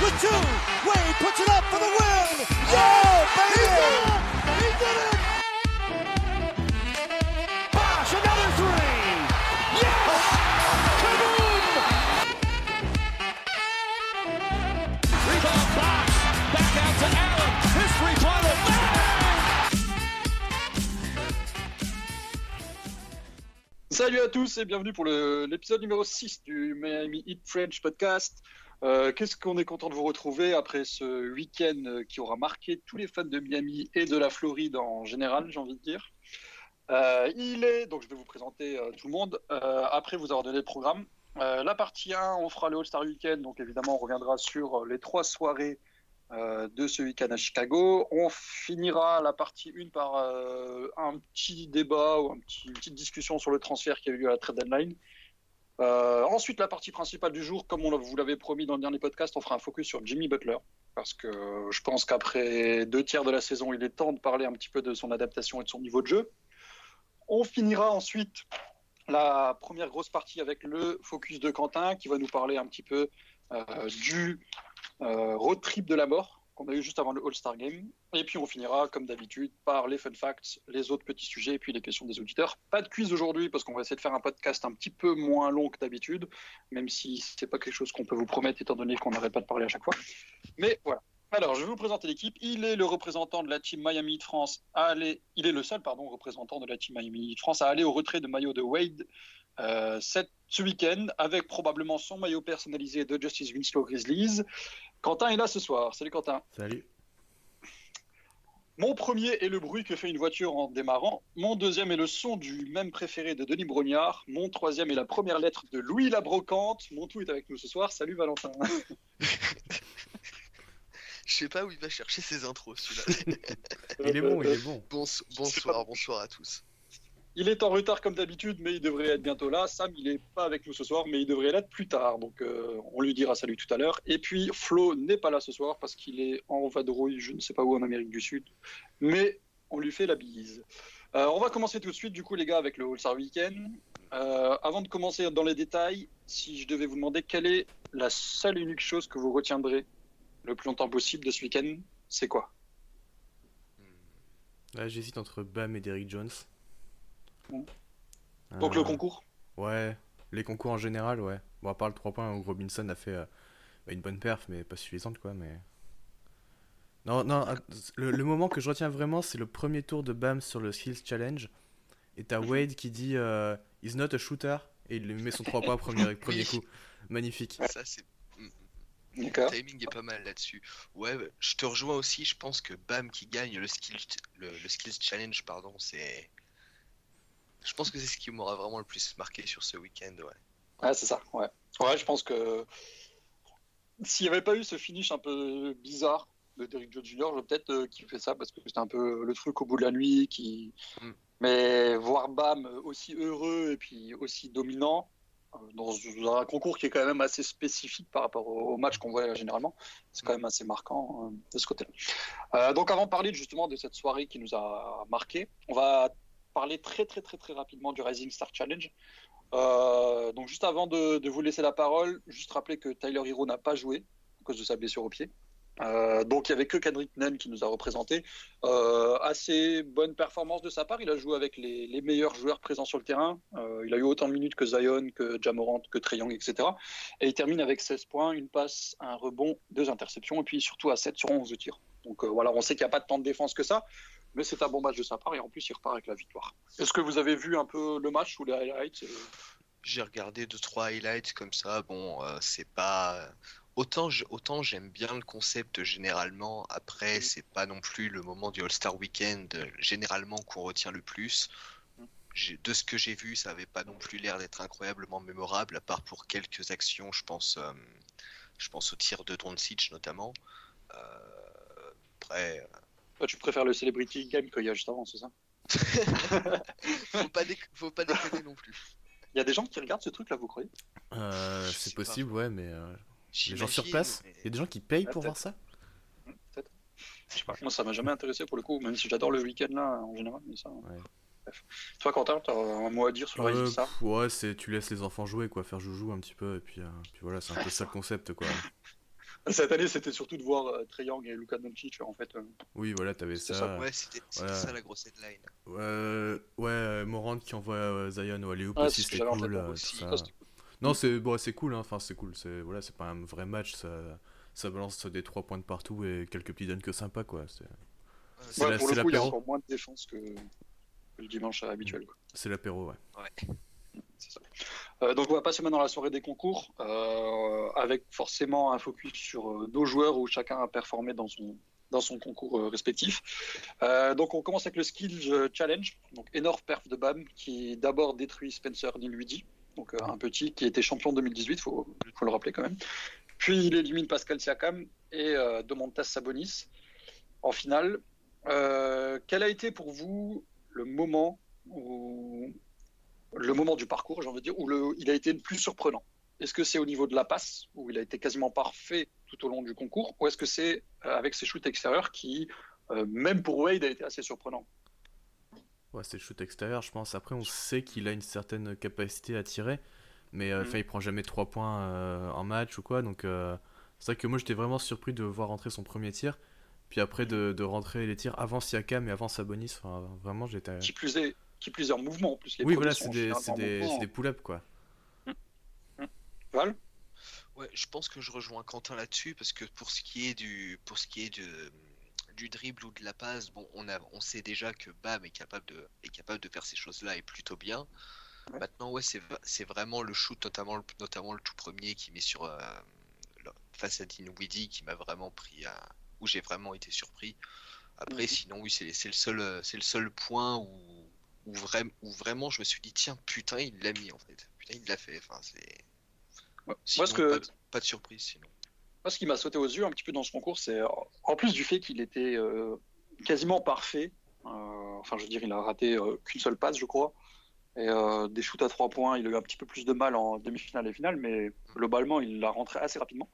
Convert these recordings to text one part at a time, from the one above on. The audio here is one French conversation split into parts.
with two. Wade puts it up for the win. Yeah, baby! He did it! Bosh, another three. Yes! Kaboom! Rebound box. Back out to Allen. His three-pointer. Salut à tous et bienvenue pour le- l'épisode numéro 6 du Miami Heat French Podcast. Euh, Qu'est-ce qu'on est content de vous retrouver après ce week-end euh, qui aura marqué tous les fans de Miami et de la Floride en général, j'ai envie de dire. Euh, il est, donc je vais vous présenter tout le monde, après vous avoir donné le programme. La partie 1, on fera le All-Star Weekend, donc évidemment on reviendra sur les trois soirées de ce week-end à Chicago. On finira la partie 1 par un petit débat ou une petite discussion sur le transfert qui a eu lieu à la trade deadline. Euh, ensuite, la partie principale du jour, comme on vous l'avez promis dans le dernier podcast, on fera un focus sur Jimmy Butler. Parce que je pense qu'après deux tiers de la saison, il est temps de parler un petit peu de son adaptation et de son niveau de jeu. On finira ensuite la première grosse partie avec le focus de Quentin qui va nous parler un petit peu euh, du euh, road trip de la mort qu'on a eu juste avant le All-Star Game. Et puis on finira, comme d'habitude, par les fun facts, les autres petits sujets et puis les questions des auditeurs. Pas de quiz aujourd'hui parce qu'on va essayer de faire un podcast un petit peu moins long que d'habitude, même si c'est pas quelque chose qu'on peut vous promettre étant donné qu'on n'arrête pas de parler à chaque fois. Mais voilà. Alors, je vais vous présenter l'équipe. Il est le représentant de la team Miami de France à aller. Il est le seul, pardon, représentant de la team Miami de France à aller au retrait de maillot de Wade euh, cette, ce week-end avec probablement son maillot personnalisé de Justice Winslow Grizzlies. Quentin est là ce soir. Salut Quentin. Salut. Mon premier est le bruit que fait une voiture en démarrant. Mon deuxième est le son du même préféré de Denis Brognard. Mon troisième est la première lettre de Louis la Brocante. Mon tout est avec nous ce soir. Salut Valentin. Je sais pas où il va chercher ses intros, celui-là. Il est bon, il est bon. Bonso- bonsoir, bonsoir à tous. Il est en retard comme d'habitude, mais il devrait être bientôt là. Sam, il est pas avec nous ce soir, mais il devrait l'être plus tard. Donc, euh, on lui dira salut tout à l'heure. Et puis, Flo n'est pas là ce soir parce qu'il est en vadrouille, je ne sais pas où, en Amérique du Sud. Mais on lui fait la bise. Euh, on va commencer tout de suite, du coup, les gars, avec le All-Star Weekend. Euh, avant de commencer dans les détails, si je devais vous demander quelle est la seule et unique chose que vous retiendrez le plus longtemps possible de ce week-end, c'est quoi? Là, j'hésite entre Bam et Derrick Jones. Bon. Donc, le Euh, concours? Ouais, les concours en général, ouais. Bon, à part le 3 points où Robinson a fait euh, bah, une bonne perf, mais pas suffisante, quoi, mais... Non, non, att- le, le moment que je retiens vraiment, c'est le premier tour de Bam sur le Skills Challenge. Et t'as Wade qui dit euh, He's not a shooter. Et il lui met son 3 points premier, premier coup. Magnifique. Ça, c'est. Le timing est pas mal là-dessus. Ouais, je te rejoins aussi. Je pense que Bam qui gagne le skill, le, le skills challenge, pardon, c'est. Je pense que c'est ce qui m'aura vraiment le plus marqué sur ce week-end. Ouais. Ouais, c'est ça, ouais. Ouais, je pense que s'il n'y avait pas eu ce finish un peu bizarre de Derrick Jones Jr., j'aurais peut-être euh, kiffé ça parce que c'était un peu le truc au bout de la nuit qui. Mm. Mais voir Bam aussi heureux et puis aussi dominant dans un concours qui est quand même assez spécifique par rapport au au match qu'on voit généralement, c'est quand même assez marquant euh, de ce côté-là. Euh, donc avant de parler justement de cette soirée qui nous a marqué, on va parler très très très très rapidement du Rising Star Challenge. Euh, donc juste avant de, de vous laisser la parole, juste rappeler que Tyler Hero n'a pas joué à cause de sa blessure au pied. Euh, donc il n'y avait que Kendrick Nunn qui nous a représenté. Euh, assez bonne performance de sa part. Il a joué avec les, meilleurs joueurs présents sur le terrain. Euh, il a eu autant de minutes que Zion, que Jamorant, que Trey Young, etc. Et il termine avec 16 points, une passe, un rebond, deux interceptions, et puis surtout à 7 sur 11 de tir. Donc voilà, on sait qu'il n'y a pas de temps de défense que ça, mais c'est un bon match de sa part, et en plus il repart avec la victoire. Est-ce que vous avez vu un peu le match ou les highlights J'ai regardé deux trois highlights comme ça. Bon, c'est pas autant je- autant j'aime bien le concept généralement. Après, c'est pas non plus le moment du All-Star Weekend euh, généralement qu'on retient le plus. J'ai- De ce que j'ai vu, ça avait pas non plus l'air d'être incroyablement mémorable, à part pour quelques actions. Je pense, euh, je pense au tir de Doncic notamment. Euh, après, Toi, tu préfères le Celebrity Game qu'il y a juste avant, c'est ça? Faut pas faut pas déconner non plus. Il y a des gens qui regardent ce truc là, vous croyez? Euh, c'est pas. possible, ouais, mais... euh, les gens sur place mais- Il y a des gens qui payent pour voir ça Peut-être. Je sais pas. Moi, ça m'a jamais intéressé pour le coup, même si j'adore le week-end là en général. Mais ça... Ouais. Bref. Toi, Quentin, tu as un mot à dire sur le Euh, pff, Ouais, c'est tu laisses les enfants jouer, quoi, faire joujou un petit peu, et puis, euh, puis voilà, c'est un peu ça le concept, quoi. Cette année, c'était surtout de voir euh, Young et Luka Doncic en fait. euh, Oui, voilà, t'avais C'est ça. ça, Ouais, c'était c'était Voilà. ça la grosse headline. Euh, ouais, Morant qui envoie euh, Zion au alley Ah, aussi, c'était cool. euh, aussi. ça, ça. cool. Non, c'est bon, c'est cool, hein. enfin c'est cool. C'est voilà, c'est pas un vrai match, ça, ça balance des 3 points de partout et quelques petits dunks sympas quoi. C'est Ouais, la- pour le coup, il y a l'apéro. encore moins de défense que, que le dimanche habituel. quoi. c'est l'apéro, ouais. Ça. Euh, donc on va passer maintenant à la soirée des concours, euh, avec forcément un focus sur euh, nos joueurs où chacun a performé dans son, dans son concours euh, respectif. Euh, donc on commence avec le Skills euh, Challenge, donc énorme perf de BAM qui d'abord détruit Spencer Dinwiddie, donc euh, un petit qui était champion 2018, faut, faut le rappeler quand même. Puis il élimine Pascal Siakam et euh, Domantas Sabonis en finale. Euh, quel a été pour vous le moment où le moment du parcours, j'ai envie de dire, où il a été le plus surprenant? Est-ce que c'est au niveau de la passe, où il a été quasiment parfait tout au long du concours, ou est-ce que c'est avec ses shoots extérieurs qui, même pour Wade, a été assez surprenant? Ouais, c'est le shoot extérieur, je pense. Après, on sait qu'il a une certaine capacité à tirer, mais euh, enfin, il prend jamais 3 points euh, en match ou quoi. Donc, euh, c'est vrai que moi, j'étais vraiment surpris de voir rentrer son premier tir, puis après de, de rentrer les tirs avant Siakam et avant Sabonis. Enfin, vraiment, j'étais. Qui plus est, qui plus est en mouvement en plus. Les Oui, voilà, c'est des, des, des pull-ups quoi. Val? Ouais, je pense que je rejoins Quentin là-dessus parce que pour ce qui est du pour ce qui est de, du dribble ou de la passe, bon, on a on sait déjà que Bam est capable de est capable de faire ces choses-là et plutôt bien. Ouais. Maintenant, ouais, c'est vraiment le shoot notamment le, notamment le tout premier qui met sur euh, face à Dinwiddie qui m'a vraiment pris à où j'ai vraiment été surpris. Après, Mhm. sinon oui, c'est c'est le seul euh, c'est le seul point où où, vraiment où vraiment je me suis dit tiens putain il l'a mis en fait putain il l'a fait enfin c'est Ouais. Sinon, Moi, ce que, pas, de, pas de surprise sinon. Moi, ce qui m'a sauté aux yeux un petit peu dans ce concours, c'est euh, en plus du fait qu'il était euh, quasiment parfait. euh, enfin, je veux dire, il a raté qu'une seule passe, je crois. Et des shoots à trois points, il a eu un petit peu plus de mal en demi-finale et finale, mais globalement, il l'a rentré assez rapidement.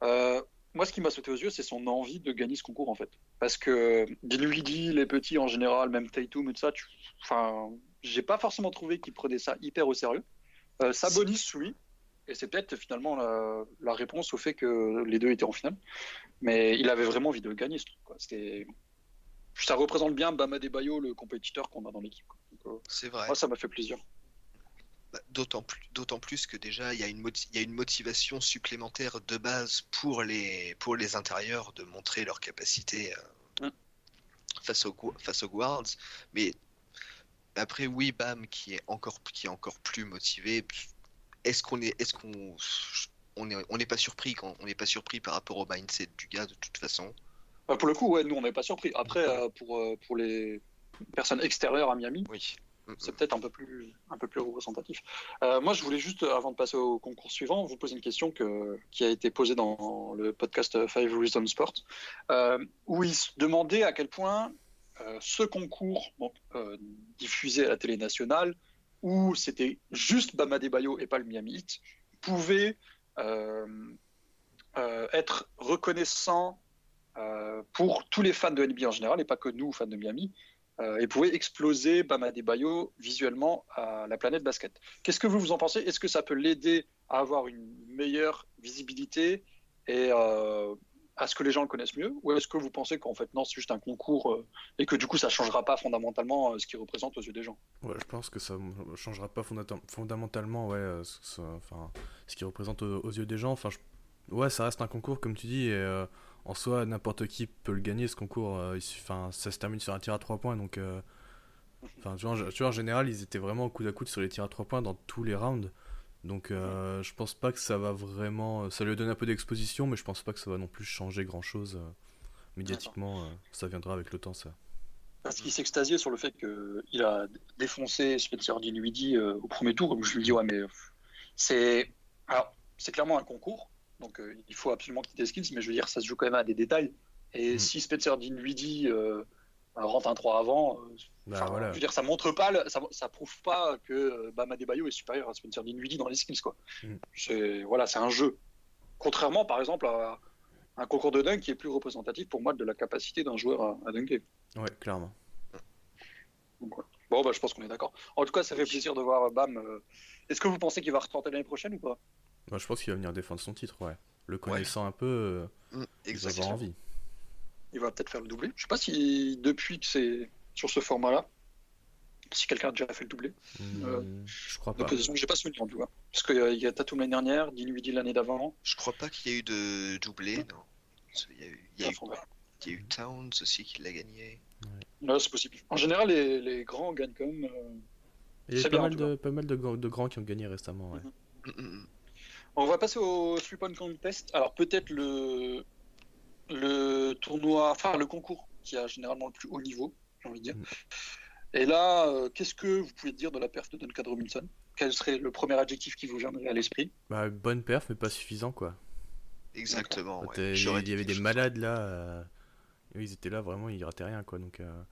Moi, ce qui m'a sauté aux yeux, c'est son envie de gagner ce concours, en fait. Parce que Dinwiddie, les petits en général, même Tatum et tout ça, tu... enfin, j'ai pas forcément trouvé qu'il prenait ça hyper au sérieux. Sabonis, oui. Et c'est peut-être finalement la, la réponse au fait que les deux étaient en finale. Mais il avait vraiment envie de gagner ce truc. Quoi. Ça représente bien Bama Bayo, le compétiteur qu'on a dans l'équipe. euh, C'est vrai. moi, ça m'a fait plaisir. Bah, D'autant plus, plus que déjà il y a une y a une motivation supplémentaire de base pour les pour les intérieurs de montrer leur capacité euh, face aux gu- face aux guards. Mais après oui, Bam qui est encore qui est encore plus motivé. Est-ce qu'on est est-ce qu'on on est on n'est pas surpris quand on n'est pas surpris par rapport au mindset du gars de toute façon? Euh, pour le coup, ouais, nous, on n'est pas surpris. Après, euh, pour, euh, pour les personnes extérieures à Miami, Oui. C'est peut-être un peu plus un peu plus représentatif. Euh, moi, je voulais juste, avant de passer au concours suivant, vous poser une question que, qui a été posée dans le podcast Five Reasons Sport, où il se demandait à quel point ce concours, diffusé à la télé nationale, où c'était juste Bama Bayo et pas le Miami Heat, pouvait euh, euh, être reconnaissant euh, pour tous les fans de NBA en général, et pas que nous, fans de Miami, et pouvait exploser Bama Bayo visuellement à la planète basket. Qu'est-ce que vous vous en pensez? Est-ce que ça peut l'aider à avoir une meilleure visibilité et euh, à ce que les gens le connaissent mieux Ou est-ce que vous pensez qu'en fait, non, c'est juste un concours euh, et que du coup, ça ne changera pas fondamentalement euh, ce qu'il représente aux yeux des gens? Ouais, je pense que ça ne changera pas fondamentalement ouais, euh, ce, enfin, ce qui représente aux, yeux des gens. Enfin, Ouais, ça reste un concours, comme tu dis, et en soi, n'importe qui peut le gagner, ce concours. il ça se termine sur un tir à 3 points, donc... Enfin, tu vois, en- tu vois, en général, ils étaient vraiment coude à coude sur les tirs à 3 points dans tous les rounds. Donc, euh, je pense pas que ça va vraiment... Ça lui donne un peu d'exposition, mais je pense pas que ça va non plus changer grand-chose. euh, médiatiquement, euh, ça viendra avec le temps, ça. Parce qu'il s'extasiait sur le fait qu'il a défoncé Spencer Dinwiddie euh, au premier tour. Je lui dis, ouais, mais euh, c'est. Alors, c'est clairement un concours. Donc, euh, il faut absolument des skills. Mais je veux dire, ça se joue quand même à des détails. Et Mm. si Spencer Dinwiddie euh, rentre un 3 avant, euh, Bah, voilà. je veux dire, ça montre pas, le- ça, ça prouve pas que euh, Bama Bayo est supérieur à Spencer Dinwiddie dans les skills, quoi. Mm. C'est voilà, c'est un jeu. Contrairement, par exemple, à un concours de dunk qui est plus représentatif pour moi de la capacité d'un joueur à, à dunker. Ouais, clairement. Donc, ouais. Bon, bah, je pense qu'on est d'accord. En tout cas, ça fait plaisir de voir Bam. euh, Est-ce que vous pensez qu'il va retenter l'année prochaine ou pas? Je pense qu'il va venir défendre son titre, ouais. Le connaissant un peu, euh, Mm, il va exactement. avoir envie. Il va peut-être faire le doublé. Je sais pas si depuis que c'est sur ce format-là, si quelqu'un a déjà fait le doublé. Euh, Hmm, je crois pas. J'ai pas souvenir en tout cas. Parce qu'il y a, il y a Tatum l'année dernière, Dinwiddie l'année d'avant. Je crois pas qu'il y a eu de doublé, non. Il y a eu, il y a eu, Enfin, voilà. il y a eu Towns aussi qui l'a gagné. Ouais, c'est possible. En général, les, les grands gagnent quand même. euh, Il y a eu pas bien, mal, tu de, pas mal de, grands- de grands qui ont gagné récemment, ouais. Mm, mm, mm. On va passer au three point contest. Alors peut-être le le tournoi, enfin le concours qui a généralement le plus haut niveau, j'ai envie de dire. Mm. Et là, euh, qu'est-ce que vous pouvez dire de la perf de Duncan Robinson? Quel serait le premier adjectif qui vous viendrait à l'esprit? Bah, bonne perf, mais pas suffisant, quoi. Exactement. Ouais. euh, il y J'aurais avait- il y avait dit des malades là. euh, Ils étaient là, vraiment, ils rataient rien, quoi. Donc, euh,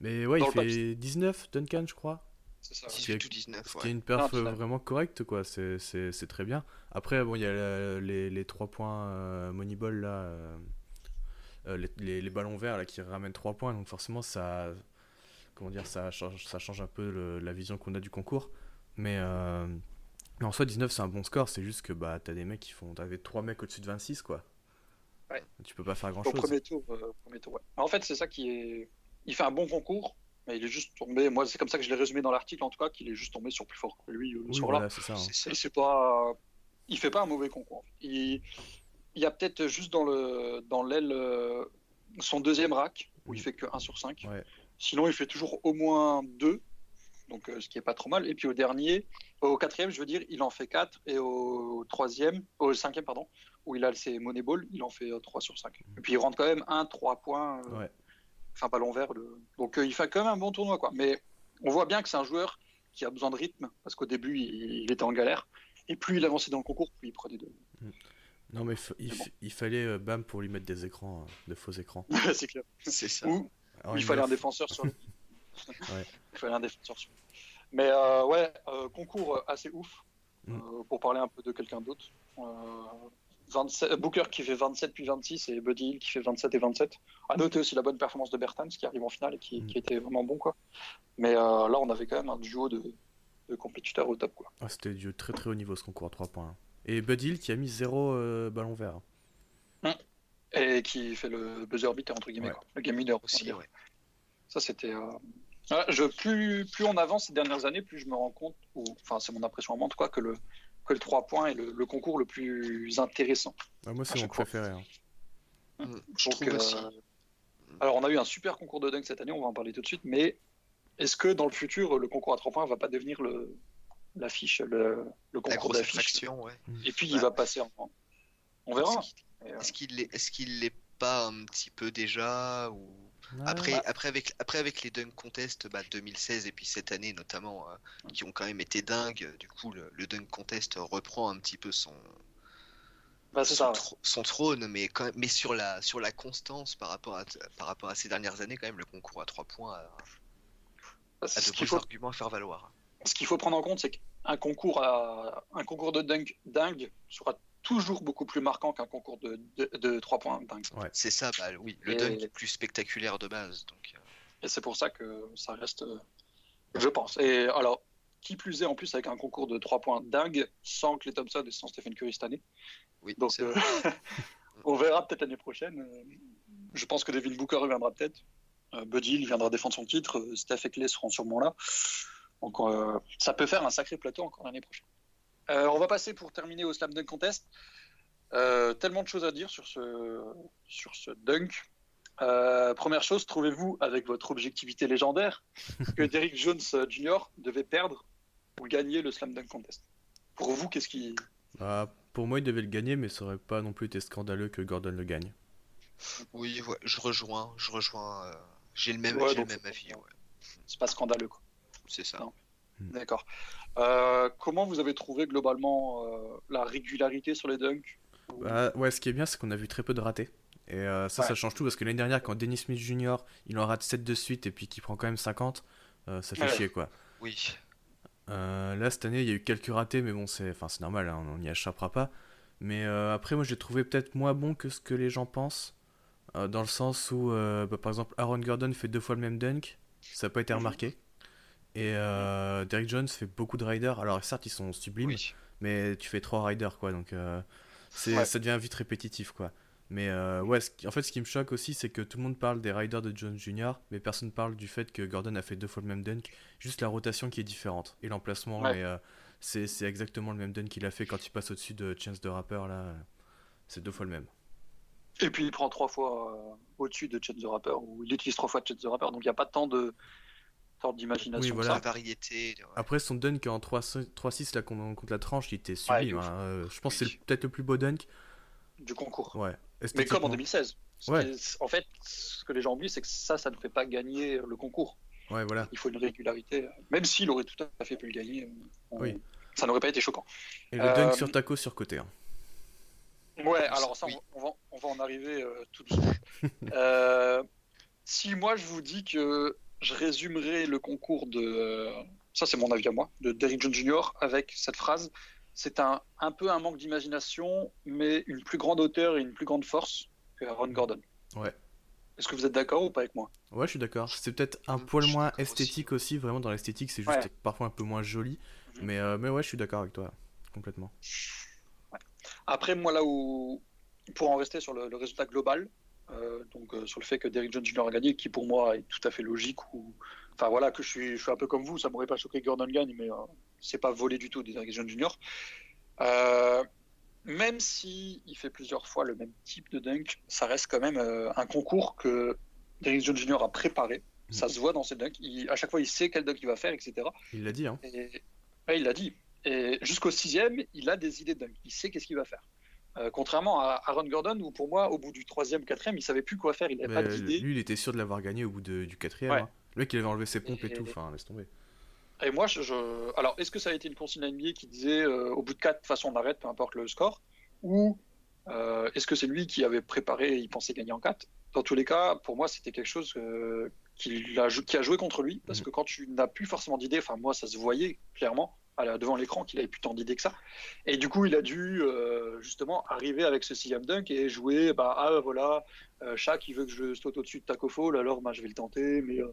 Mais ouais, Dans il fait papier. 19, Duncan, je crois. C'est ça. chose. qui est- 18 ou 19, Ce qui est ouais. une perf Non, euh, vraiment correcte, quoi. C'est- C'est c'est très bien. Après, bon, il y a la- les, les 3 points euh, Moneyball là. euh, euh, les, les- les ballons verts là qui ramènent 3 points. Donc, forcément, ça. Comment dire, ça change, ça change un peu le- la vision qu'on a du concours. Mais. euh, mais en soi, 19, c'est un bon score. C'est juste que bah, t'as des mecs qui font. T'avais 3 mecs au-dessus de 26, quoi. Ouais. Tu peux pas faire grand Au chose. premier tour, euh, premier tour, ouais. En fait, c'est ça qui est. Il fait un bon concours, mais il est juste tombé. Moi, c'est comme ça que je l'ai résumé dans l'article, en tout cas, qu'il est juste tombé sur plus fort que lui euh, Oui, c'est ça. hein. Pas. Il fait pas un mauvais concours. en fait. Il... il y a peut-être juste dans le dans l'aile euh, son deuxième rack où il fait que 1 sur 5. Ouais. Sinon, il fait toujours au moins 2, donc euh, ce qui est pas trop mal. Et puis au dernier, au quatrième, je veux dire, il en fait 4 et au troisième, au cinquième pardon, où il a ses Moneyball, il en fait 3 sur 5. Et puis il rentre quand même 1 3 points. Ouais. Enfin ballon vert. le- Donc euh, il fait quand même un bon tournoi quoi. Mais on voit bien que c'est un joueur qui a besoin de rythme parce qu'au début il, il était en galère. Et plus il avançait dans le concours, plus il prenait de. Non, mais il, Mais bon. f- il fallait euh, Bam pour lui mettre des écrans, euh, de faux écrans. c'est clair. C'est ça. Ou Alors, il fallait un défenseur sur lui. Ouais. Il fallait un défenseur sur lui. Mais euh, ouais, euh, concours assez ouf. Mm. Euh, pour parler un peu de quelqu'un d'autre. Euh, 27 Booker qui fait 27 puis 26 et Buddy Hill qui fait 27 et 27. À noter aussi la bonne performance de Bertans qui arrive en finale et qui, Mm. qui était vraiment bon. quoi. Mais euh, là, on avait quand même un duo de, de compétiteurs au top. quoi. Ah, C'était du très très haut niveau ce concours à 3 points. hein. Et Bud Hill qui a mis 0 ballon vert. Et qui fait le buzzer beater, entre guillemets, Ouais. quoi. le game winner. Aussi, ouais. Ça, c'était. euh, ouais, je, plus, plus on avance ces dernières années, plus je me rends compte, ou enfin, c'est mon impression à moi en tout cas, que le, que le 3 points est le, le concours le plus intéressant. Ah, moi, c'est mon préféré. hein. Mm, Je Donc, trouve euh, aussi. Alors, on a eu un super concours de dunk cette année, on va en parler tout de suite, mais est-ce que dans le futur, le concours à 3 points va pas devenir le l'affiche, le, concours d'affiche? ouais. Et puis, Ouais. il va passer en. On verra. Est-ce qu'il- qu'il l'est est-ce qu'il l'est pas un petit peu déjà ou... Ouais. Après, après, avec, après, avec les Dunk Contest bah, 2016 et puis cette année notamment, euh, qui ont quand même été dingues, du coup, le, le Dunk Contest reprend un petit peu son, bah, son, ça. ouais. tr- son trône, mais, quand même- mais sur, la, sur la constance par rapport, à, par rapport à ces dernières années, quand même, le concours à 3 points a, Bah, a c'est de beaux faut arguments à faire valoir. ce qu'il faut prendre en compte, c'est qu'un concours, à, un concours de dunk dingue sera toujours beaucoup plus marquant qu'un concours de, de, de 3 points dingue. C'est ça, bah, oui, le Et- dunk est plus spectaculaire de base. Donc, euh, Et c'est pour ça que ça reste, euh, je pense. Et alors, qui plus est, en plus, avec un concours de 3 points dingue, sans Clay Thompson et sans Stephen Curry cette année. oui, Donc, c'est euh, vrai. on verra peut-être l'année prochaine. Je pense que Devin Booker reviendra peut-être. Buddy, il viendra défendre son titre. Steph et Clay seront sûrement là. Donc, euh, ça peut faire un sacré plateau encore l'année prochaine. Euh, on va passer pour terminer au Slam Dunk Contest. Euh, tellement de choses à dire sur ce, sur ce dunk. Euh, première chose, trouvez-vous, avec votre objectivité légendaire, que Derrick Jones Jr. devait perdre ou gagner le Slam Dunk Contest? Pour vous, qu'est-ce qui. Bah, pour moi, il devait le gagner, mais ça aurait pas non plus été scandaleux que Gordon le gagne. Oui, ouais, je rejoins, je rejoins. euh, J'ai le même, Ouais, j'ai le donc- même avis, ouais. C'est pas scandaleux, quoi. C'est ça. Non. D'accord. Euh, comment vous avez trouvé globalement euh, la régularité sur les dunks Bah, ouais, ce qui est bien, c'est qu'on a vu très peu de ratés. Et euh, ça, Ouais. ça change tout parce que l'année dernière, quand Dennis Smith Jr. il en rate 7 de suite et puis qu'il prend quand même 50, euh, ça fait Ouais. chier quoi. Oui. Là, cette année, il y a eu quelques ratés, mais bon, c'est enfin, normal, hein, on n'y échappera pas. Mais après, moi, j'ai trouvé peut-être moins bon que ce que les gens pensent. dans le sens où, bah, par exemple, Aaron Gordon fait deux fois le même dunk, ça n'a pas été Mhm. remarqué. Et euh, Derrick Jones fait beaucoup de riders. Alors, certes, ils sont sublimes, Oui. mais tu fais trois riders, quoi. Donc, euh, Ouais. ça devient vite répétitif, quoi. Mais euh, ouais, qui- en fait, ce qui me choque aussi, c'est que tout le monde parle des riders de Jones Jr., mais personne parle du fait que Gordon a fait deux fois le même dunk, juste la rotation qui est différente et l'emplacement. Ouais. Euh, c'est, exactement le même dunk qu'il a fait quand il passe au-dessus de Chance the Rapper, là. C'est deux fois le même. Et puis il prend trois fois euh, au-dessus de Chance the Rapper, ou il utilise trois fois Chance the Rapper, donc il n'y a pas tant de d'imagination. Oui, voilà. Variété. ouais. Après, son dunk en 3-6 là, contre la tranche, il était sublime. hein. Euh, Je pense que c'est peut-être le plus beau dunk. du concours. Ouais. Mais comme en esthétiquement. 2016. Ce Ouais. est- En fait, ce que les gens oublient, c'est que ça, ça ne fait pas gagner le concours. Ouais, voilà. Il faut une régularité. Même s'il aurait tout à fait pu le gagner, on- Oui. ça n'aurait pas été choquant. Et le Euh, dunk sur taco sur côté. hein. Ouais, alors ça, Oui. on, va, on va en arriver euh, tout doucement. Euh, si moi je vous dis que je résumerai le concours de. ça, c'est mon avis à moi, de Derrick Jones Jr. avec cette phrase c'est un, un peu un manque d'imagination, mais une plus grande hauteur et une plus grande force que Aaron Gordon. Ouais. Est-ce que vous êtes d'accord ou pas avec moi? Ouais, je suis d'accord. C'est peut-être un poil moins aussi. esthétique aussi. Vraiment, dans l'esthétique, c'est juste Ouais. parfois un peu moins joli. Mhm. Mais, euh, mais ouais, je suis d'accord avec toi. Complètement. Après, moi, là où, pour en rester sur le, le résultat global, euh, donc euh, sur le fait que Derrick Jones Jr. a gagné, qui pour moi est tout à fait logique, ou enfin voilà, que je suis, je suis un peu comme vous, ça m'aurait pas choqué que Gordon gagne, mais euh, c'est pas volé du tout de Derrick Jones Jr. Euh, même si il fait plusieurs fois le même type de dunk, ça reste quand même un concours que Derrick Jones Jr. a préparé. Ça se voit dans ses dunks. Il- à chaque fois, il sait quel dunk il va faire, etc. Il l'a dit, hein. Et, ouais, il l'a dit. Et jusqu'au sixième, il a des idées de dingue. Il sait qu'est-ce qu'il va faire. Euh, contrairement à Aaron Gordon, où pour moi, au bout du troisième, quatrième, il savait plus quoi faire. Il n'avait pas d'idée. lui, il était sûr de l'avoir gagné au bout de- du quatrième. Ouais. hein. Le mec, il avait enlevé ses pompes et, Et- tout. Enfin, laisse tomber. Et moi, je, je- alors, est-ce que ça a été une consigne NBA qui disait euh, au bout de quatre, de toute façon, on arrête, peu importe le score, ou euh, est-ce que c'est lui qui avait préparé et il pensait gagner en quatre? Dans tous les cas, pour moi, c'était quelque chose euh, qu'il a, qui a joué contre lui, parce Mhm. que quand tu n'as plus forcément d'idées, enfin moi, ça se voyait clairement à la- devant l'écran qu'il avait plus tant d'idées que ça. Et du coup, il a dû euh, justement arriver avec ce sixième dunk et jouer, bah ah voilà, euh, Shaq il veut que je saute au-dessus de Taco Fall, alors bah, je vais le tenter, mais euh,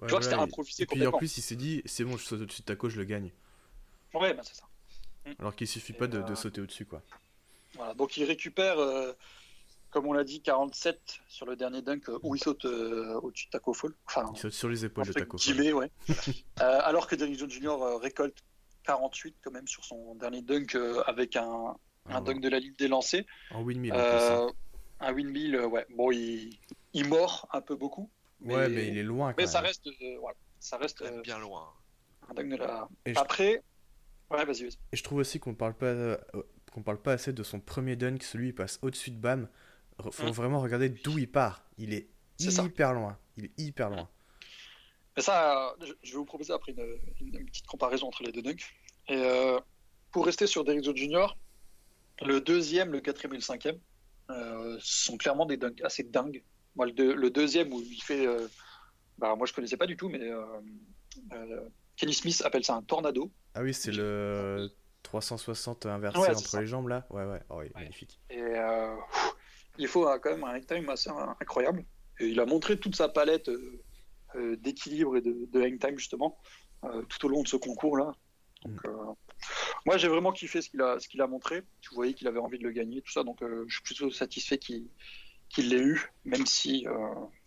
Ouais, tu vois que c'était et- improvisé Et puis en plus, il s'est dit c'est bon, je saute au-dessus de taco, je le gagne. Ouais, bah, c'est ça. Alors qu'il suffit Et, pas de, de sauter au-dessus, quoi. Voilà, donc il récupère, euh, comme on l'a dit, 47 sur le dernier dunk euh, où il saute au-dessus de Taco Fall. Enfin, Il saute sur les épaules de taco. ouais. Euh, alors que Derrick Jones Jr. récolte 48 quand même sur son dernier dunk euh, avec un, Ah, un dunk de la ligne des lancers. En windmill, en plus, hein. Euh, un windmill, euh, ouais. Bon, il, il mord un peu beaucoup. Ouais, mais il est loin quand mais même. ça reste, euh, voilà, ça reste euh, bien loin. un dunk de la. Et je- Après, ouais, vas-y, vas-y. Et je trouve aussi qu'on parle pas qu'on parle pas assez de son premier dunk, celui il passe au-dessus de Bam. Faut Mm. vraiment regarder d'où il part. Il est ça. hyper loin. Il est hyper loin. Mais ça, je- vais vous proposer après une, une- une petite comparaison entre les deux dunks. Et euh, pour rester sur Derrick Jones Jr., le deuxième, le quatrième et le cinquième euh, sont clairement des dunks assez dingues. Moi, le, deux- le deuxième où il fait, euh, bah, moi je connaissais pas du tout, mais euh, euh, Kenny Smith appelle ça un tornado. Ah oui, c'est le 360 inversé Ouais, entre ça. les jambes là. Ouais ouais. Oh, il est Ouais. magnifique. Et euh, pff, il faut quand même un time assez incroyable. Et il a montré toute sa palette euh, d'équilibre et de, de hang time justement euh, tout au long de ce concours là. Donc, euh, moi j'ai vraiment kiffé ce qu'il a, ce qu'il a montré. Tu voyais qu'il avait envie de le gagner, tout ça. Donc euh, je suis plutôt satisfait qu'il qu'il l'ait eu, même si euh,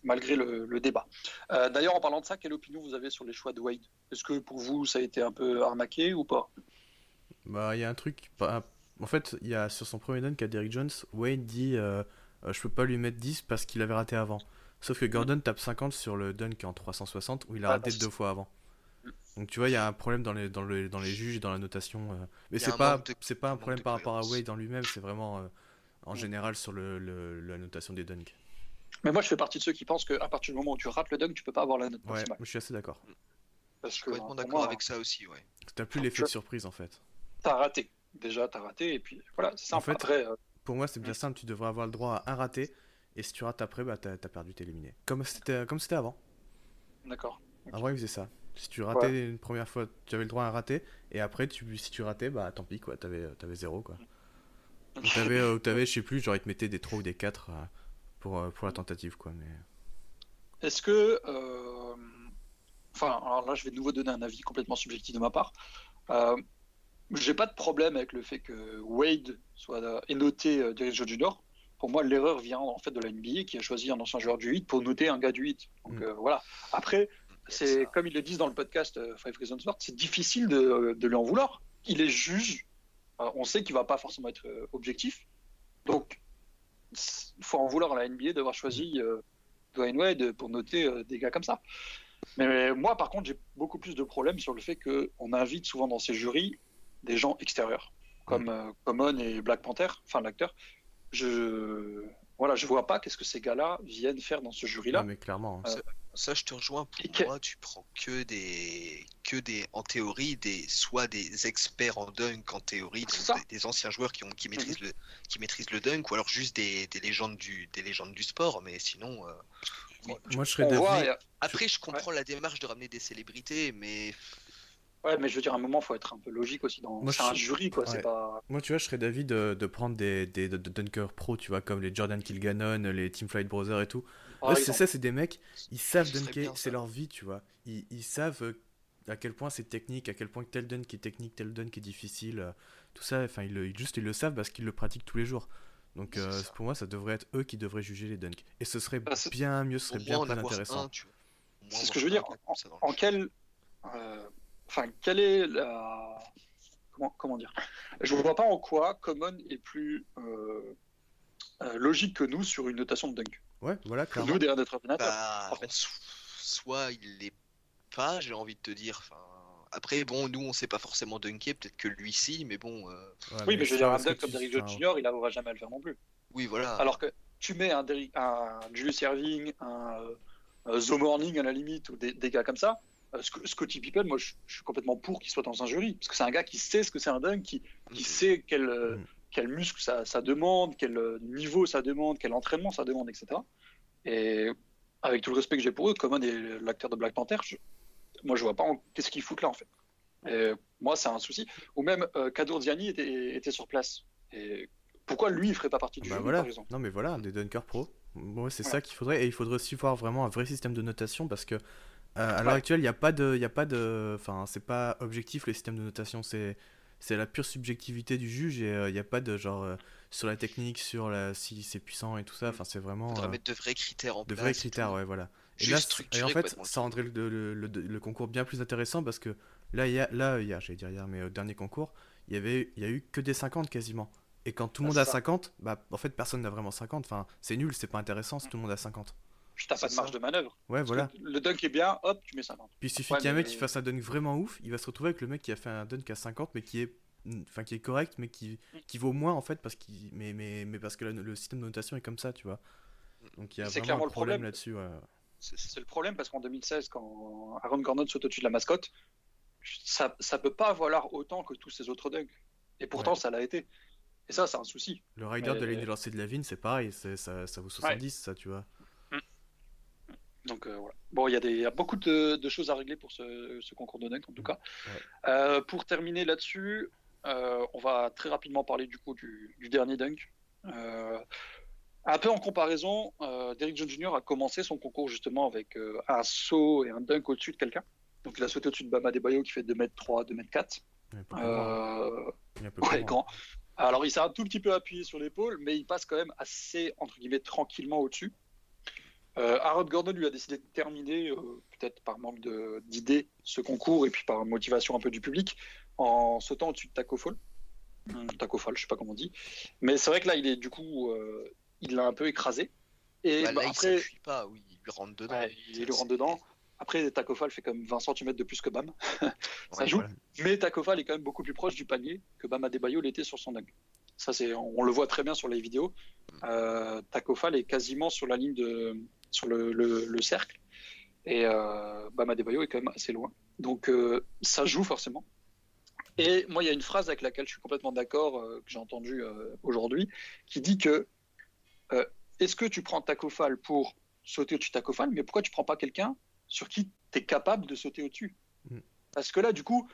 malgré le, le débat. Euh, D'ailleurs en parlant de ça, quelle opinion vous avez sur les choix de Wade? Est-ce que pour vous ça a été un peu arnaqué ou pas? Bah il y a un truc. pas- En fait, il y a sur son premier dunk à Derrick Jones, Wade dit euh, euh, je peux pas lui mettre 10 parce qu'il avait raté avant. Sauf que Gordon tape 50 sur le dunk en 360 où il a Ah, raté bah, deux fois avant. Donc tu vois, il y a un problème dans les, dans le- dans les juges et dans la notation. euh. Mais c'est pas, manque de- c'est pas un problème par rapport à. Wade en lui-même, c'est vraiment euh, en général sur le, le- la notation des dunks. Mais moi je fais partie de ceux qui pensent qu'à partir du moment où tu rates le dunk, tu peux pas avoir la note Ouais, maximale. je suis assez d'accord. Parce Je suis complètement d'accord avec ça aussi, ouais. T'as plus l'effet je- de surprise en fait. T'as raté. Déjà, t'as raté, et puis voilà, c'est ça. En fait, Après, euh, Pour moi, c'est bien simple, tu devrais avoir le droit à un raté. Et si tu rates après, bah t'as t'as perdu, t'es éliminé. Comme c'était comme c'était avant. d'accord. Avant, ils faisaient ça. Si tu ratais une première fois, tu avais le droit à un raté. Et après, tu, si tu ratais, bah tant pis, quoi. T'avais avais zéro, quoi. Ou t'avais, euh, ou t'avais, je sais plus, genre ils te mettaient des 3 ou des 4 pour, euh, pour la tentative, quoi. Mais... Est-ce que. euh, Enfin, alors là, je vais de nouveau donner un avis complètement subjectif de ma part. Euh, j'ai pas de problème avec le fait que Wade soit ait noté euh, Derrick Jones Jr. Pour moi, l'erreur vient en fait de la NBA qui a choisi un ancien joueur du 8 pour noter un gars du 8. Donc Mm. euh, voilà. Après, c'est comme ils le disent dans le podcast euh, Five Reasons Why, c'est difficile de, de lui en vouloir. Il est juge. Euh, on sait qu'il va pas forcément être euh, objectif. Donc, il faut en vouloir à la NBA d'avoir choisi euh, Dwayne Wade pour noter des gars comme ça. Mais moi, par contre, j'ai beaucoup plus de problèmes sur le fait qu'on invite souvent dans ces jurys des gens extérieurs, comme euh, Common et Black Panther, enfin l'acteur. Je voilà, je vois pas qu'est-ce que ces gars-là viennent faire dans ce jury-là. Mais clairement. hein. Euh, Ça, je te rejoins. Pour moi, tu prends que des, que des, en théorie, des, soit des experts en dunk en théorie, donc des, des anciens joueurs qui ont, qui maîtrisent le, qui maîtrisent le dunk, ou alors juste des, des légendes du, des légendes du sport. Mais sinon, euh, oui. Moi, je serais voit, et- Après, je comprends la démarche de ramener des célébrités, mais ouais, mais je veux dire, à un moment, faut être un peu logique aussi. Dans... Moi, C'est un jury, quoi. ouais. C'est pas. Moi, tu vois, je serais d'avis de, de prendre des, des, de- de dunkers pro, tu vois, comme les Jordan Kilgannon, les Team Flight Brothers et tout. Eux, c'est ça, c'est des mecs, ils savent dunker, c'est leur vie, tu vois. Ils, ils savent euh, à quel point c'est technique, à quel point tel dunk est technique, tel dunk est difficile, euh, tout ça, enfin, ils, le- ils- juste ils le savent parce qu'ils le pratiquent tous les jours. Donc, euh, pour moi, ça devrait être eux qui devraient juger les dunks. Et ce serait Ah, c'est- bien mieux, ce serait bien plus intéressant. C'est ce que je veux dire. En, quel. euh, Enfin, quelle est la. Comment, comment dire? Je ne vois pas en quoi Common est plus euh, euh, logique que nous sur une notation de dunk. Ouais, voilà, Que clairement. nous, derrière notre ordinateur. Bah, en fait. so- soit il l'est pas, j'ai envie de te dire. Enfin, après, bon, nous, on sait pas forcément dunker, peut-être que lui, si, mais bon, euh, Ouais, oui, mais je veux dire, un dunk comme Derrick Jones Jr., il n'arrivera jamais à le faire non plus. oui, voilà. Alors que tu mets un, Derrick- un Julius euh, un The Morning à la limite, ou des, des gars comme ça, euh, Sc- Scottie Pippen, moi je, je suis complètement pour qu'il soit dans un jury, parce que c'est un gars qui sait ce que c'est un dunk, qui, qui sait quel, euh, Mm. quel muscle ça, ça demande, quel euh, niveau ça demande, quel entraînement ça demande, etc. Et avec tout le respect que j'ai pour eux, Common est l'acteur de Black Panther, je- moi je vois pas en- qu'est-ce qu'ils foutent là en fait. Et moi c'est un souci. Ou même euh, Kadour Diani était, était sur place. Et pourquoi lui il ferait pas partie du Bah jury voilà, par exemple? Non mais voilà, des dunkers pro. Moi, c'est ça qu'il faudrait. Et il faudrait aussi voir vraiment un vrai système de notation parce que euh, à l'heure Ouais. actuelle, il n'y a pas de. Y a pas de enfin, c'est pas objectif le système de notation. C'est. C'est la pure subjectivité du juge et euh, il n'y a pas de genre euh, sur la technique, sur la, si c'est puissant et tout ça. Enfin, c'est vraiment euh, mettre de vrais critères en de place. vrais et critères, ouais, voilà. Et là, et en fait, ça rendrait le, le- le- le concours bien plus intéressant parce que là, il y a, là hier, j'allais dire hier, mais au dernier concours, il y avait, il y a eu que des 50 quasiment. Et quand tout le Ah, monde a ça. 50, bah en fait personne n'a vraiment 50. Enfin, c'est nul, c'est pas intéressant si tout le monde a 50. Puis t'as pas de marge ça. de manœuvre. Ouais, Parce voilà. Le dunk est bien, hop, tu mets 50. Puis il suffit Ouais, qu'il y ait un mec mais- qui fasse un dunk vraiment ouf, il va se retrouver avec le mec qui a fait un dunk à 50 mais qui est enfin qui est correct mais qui, qui vaut moins en fait parce qu'il mais, mais, mais parce que la- le système de notation est comme ça, tu vois. Donc il y a C'est vraiment clairement un le problème là-dessus. ouais. C'est- le problème parce qu'en 2016, quand Aaron Gordon saute au-dessus de la mascotte, ça, ça peut pas valoir autant que tous ces autres dunks. Et pourtant, Ouais. ça l'a été. Et ça, c'est un souci. Le rider Mais- de la ligne de lancer de la vigne, c'est pareil, ça, ça vaut 70 ça, tu vois. Donc euh, voilà. Bon, il y, a y beaucoup de, de choses à régler pour ce, ce concours de dunk en tout cas. Ouais. Euh, pour terminer là-dessus, euh, on va très rapidement parler du coup du, du dernier dunk. Un peu en comparaison, Derrick Jones Jr. a commencé son concours justement avec un saut et un dunk au-dessus de quelqu'un. Donc il a sauté au-dessus de Bama Debayo qui fait 2m3, 2m4. Il est ouais, grand. grand. Alors il s'est un tout petit peu appuyé sur l'épaule, mais il passe quand même assez, entre guillemets, tranquillement au-dessus. Euh, Aaron Gordon lui a décidé de terminer, euh, peut-être par manque d'idées, ce concours et puis par motivation un peu du public, en sautant au-dessus de Taco Fall. Hum, Taco Fall, je sais pas comment on dit. Mais c'est vrai que là, il est du coup, euh, il l'a un peu écrasé. Et Bah, bah, là, après, pas, oui, il lui rentre dedans. ouais, il lui rentre dedans. Après, Taco Fall fait comme 20 cm de plus que Bam. ça Ouais, joue. voilà. Mais Taco Fall est quand même beaucoup plus proche du panier que Bam Adebayo l'était sur son dunk. Ça, c'est, on le voit très bien sur les vidéos. Euh, Taco Fall est quasiment sur la ligne de, sur le, le- le cercle. Et euh, Bam Adebayo est quand même assez loin. Donc, euh, ça joue forcément. Et moi, il y a une phrase avec laquelle je suis complètement d'accord, euh, que j'ai entendue euh, aujourd'hui, qui dit que est-ce que tu prends Taco Fall pour sauter au-dessus de Taco Fall, mais pourquoi tu prends pas quelqu'un sur qui tu es capable de sauter au-dessus? Mm. Parce que là, du coup,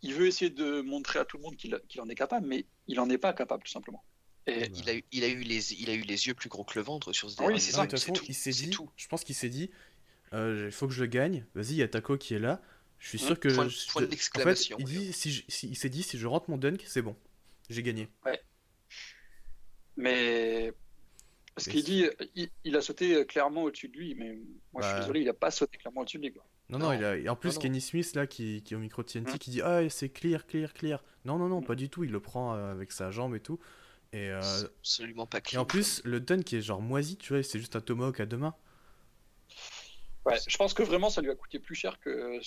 il veut essayer de montrer à tout le monde qu'il en est capable, mais il en est pas capable, tout simplement. Bah. Il a, eu, il, a eu les, il a eu les yeux plus gros que le ventre sur ce Ah oui, dernier c'est Non, ça, de toute c'est façon, tout, il s'est c'est dit, tout. je pense qu'il s'est dit, euh, il faut que je le gagne. Vas-y, il y a Taco qui est là. Je suis Hein, sûr que. point- je- point en fait, il, dit, si je- si- il s'est dit si je rentre mon dunk, c'est bon. J'ai gagné. Mais parce qu'il dit, il, il a sauté clairement au-dessus de lui, mais moi je suis désolé, il a pas sauté clairement au-dessus de lui. Quoi. Non, non, Non. il a... et en plus, Non, non. Kenny Smith, là, qui, qui est au micro de TNT, Hein. qui dit Ah, c'est clear, clear, clear. Non, non, non, Mm. pas du tout. Il le prend euh, avec sa jambe et tout. Et, euh, C'est absolument pas et en plus, le dunk qui est genre moisi, tu vois, c'est juste un tomahawk à deux mains. Ouais, je pense que vraiment ça lui a coûté plus cher que,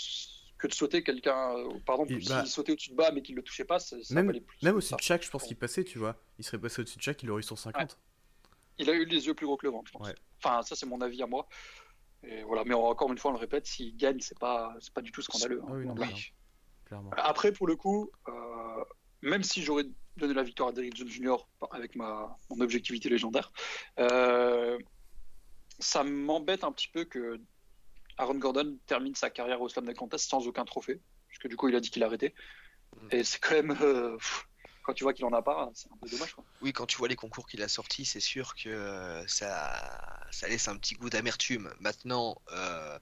que de sauter quelqu'un. euh, Par exemple, Il- s'il bah, sautait au-dessus de bas mais qu'il le touchait pas, ça, ça Même, valait plus. même au-dessus de Shaq, je pense qu'il passait, tu vois. Il serait passé au-dessus de Shaq, il aurait eu son 50. Il a eu les yeux plus gros que le ventre, je pense. Ouais. Enfin, ça c'est mon avis à moi. Et voilà, mais encore une fois, on le répète, s'il gagne, c'est pas, c'est pas du tout scandaleux. hein. Ah oui, non, bah non. Après, pour le coup, euh, même si j'aurais donné la victoire à Derrick Jones Jr. avec ma, mon objectivité légendaire, euh, ça m'embête un petit peu que Aaron Gordon termine sa carrière au Slam Dunk Contest sans aucun trophée, puisque du coup, il a dit qu'il arrêtait. Mm. Et c'est quand même, euh, pff, quand tu vois qu'il en a pas, c'est un peu dommage. Quoi. Oui, quand tu vois les concours qu'il a sortis, c'est sûr que euh, ça, ça laisse un petit goût d'amertume. Maintenant, euh,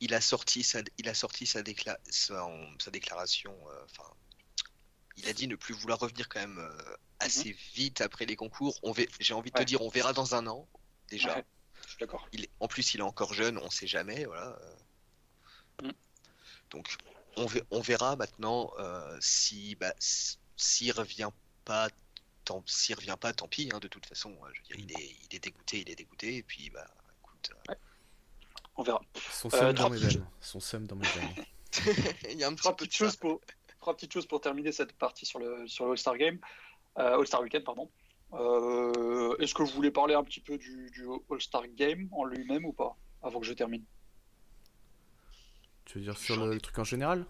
il a sorti sa, il a sorti sa, décla- sa déclaration. Enfin, il a dit ne plus vouloir revenir quand même euh, assez vite après les concours. On J'ai envie de Mhm. Ouais. te dire, on verra dans un an déjà. Ouais, je suis d'accord. Il est- en plus, il est encore jeune, on sait jamais, voilà. Mm. Donc, on, ve- on verra maintenant euh, si, bah, s'il revient pas, tant, s'il revient pas, tant pis. hein, de toute façon, je veux dire, il est, il est dégoûté, il est dégoûté, et puis bah, écoute, euh, On verra. Son Euh, seum dans mes veines. Son dans mes veines. il y a un petit de choses pour, trois petites choses pour terminer cette partie sur le, sur le All-Star Game, euh, All-Star Weekend, pardon. Euh, Est-ce que vous voulez parler un petit peu du, du All-Star Game en lui-même ou pas, avant que je termine? Tu veux dire sur le, truc en général?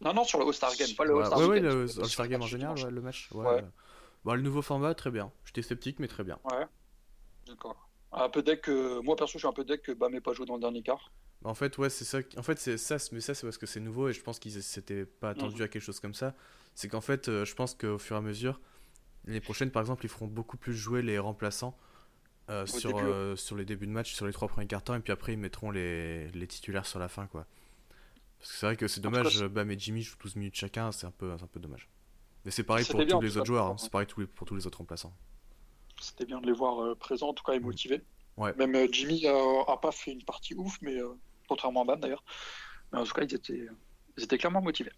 Non, non, sur le All-Star Game, pas le Ouais, All-Star ouais, ouais, Weekend. le All-Star Game en général, ouais, le match. Ouais. Ouais. Bah, le nouveau format, très bien. J'étais sceptique, mais très bien. Ouais, d'accord. Un peu deck que... Moi, perso, je suis un peu deck que Bam n'ait pas joué dans le dernier quart. En fait, ouais, c'est ça. En fait, c'est ça, mais ça, c'est parce que c'est nouveau et je pense qu'ils s'étaient pas attendus Mhm. à quelque chose comme ça. C'est qu'en fait, euh, je pense qu'au fur et à mesure, les prochaines, par exemple, ils feront beaucoup plus jouer les remplaçants euh, sur, euh, sur les débuts de match, sur les trois premiers cartons, et puis après, ils mettront les, les titulaires sur la fin, quoi. Parce que c'est vrai que c'est dommage, cas, Bam et Jimmy jouent 12 minutes chacun, c'est un peu, un peu dommage. Mais c'est pareil pour tous les autres joueurs, hein, c'est pareil pour tous les autres remplaçants. C'était bien de les voir présents, en tout cas, et motivés. Ouais. Même Jimmy euh, a pas fait une partie ouf, mais euh, contrairement à Bam d'ailleurs. Mais en tout cas, ils étaient, ils étaient clairement motivés.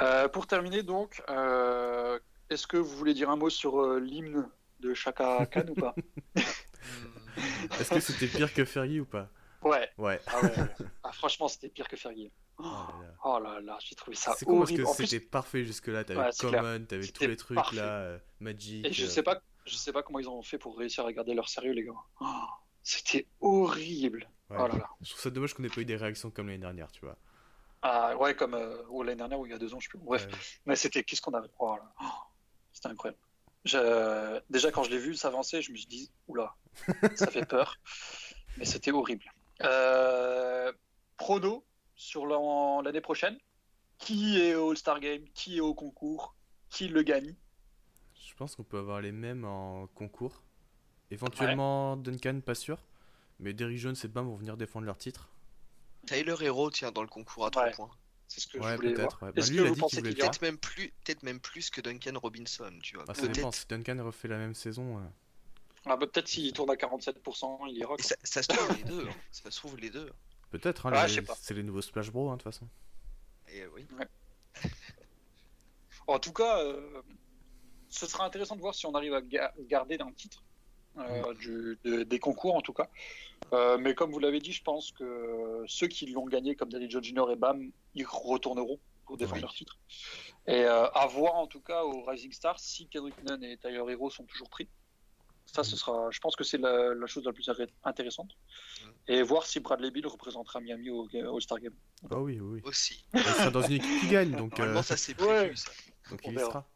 Euh, pour terminer, donc, euh, est-ce que vous voulez dire un mot sur euh, l'hymne de Chaka Khan ou pas. Est-ce que c'était pire que Fergie ou pas? Ouais. Ouais. Ah ouais. Ah, franchement, c'était pire que Fergie. Oh là là. Oh là là, j'ai trouvé ça C'est con parce horrible. que plus, c'était parfait jusque-là. T'avais Ouais. Common, t'avais tous les trucs parfait. là, euh, Magic. et je euh, sais pas, je sais pas comment ils ont fait pour réussir à garder leur sérieux, les gars. Oh, c'était horrible. Ouais. Oh là là. Je trouve ça dommage qu'on ait pas eu des réactions comme l'année dernière, tu vois. Ah ouais, comme euh, ou l'année dernière ou il y a deux ans, je sais plus. Bref. Ouais. Mais c'était qu'est-ce qu'on avait oh là. Oh, C'était incroyable. Je- Déjà quand je l'ai vu s'avancer, je me suis dit oula, ça fait peur. Mais c'était horrible. Euh... Prono sur l'an- l'année prochaine. Qui est au All-Star Game? Qui est au concours? Qui le gagne? Je pense qu'on peut avoir les mêmes en concours. Éventuellement Duncan, pas sûr. Mais Derrick Jones et Bam vont venir défendre leur titre. Tyler Hero, tiens, dans le concours à 3 Ouais. points. C'est ce que Ouais, je voulais voir. ouais. Bah, Est-ce lui, que vous dit pensez qu'il. Peut-être même plus, peut-être même plus que Duncan Robinson, tu vois. Ah, ça dépend. Si Duncan refait la même saison. euh, ah, bah, Peut-être s'il tourne à 47%, il ira. Et quoi. ça, ça se trouve les deux. hein. Ça se trouve les deux. Peut-être, hein, Ah, les- je sais pas. c'est les nouveaux Splash Bros, hein, de toute façon. Et euh, oui. En tout cas, euh, ce sera intéressant de voir si on arrive à ga- garder un titre euh, du- de- des concours en tout cas. Euh, mais comme vous l'avez dit, je pense que ceux qui l'ont gagné, comme Derrick Jones Jr. et Bam, ils retourneront pour défendre Oui. leur titre. Et euh, à voir en tout cas au Rising Stars si Kendrick Nunn et Tyler Hero sont toujours pris. Ça, ce sera, je pense que c'est la, la chose la plus intéressante. Mm. Et voir si Bradley Bill représentera Miami au au All-Star Game. Ah oui, oui, oui. Aussi. Il sera dans une équipe qui gagne, donc, euh, Normalement, ça c'est prévu. Ouais. Ça. donc on il y verra. sera.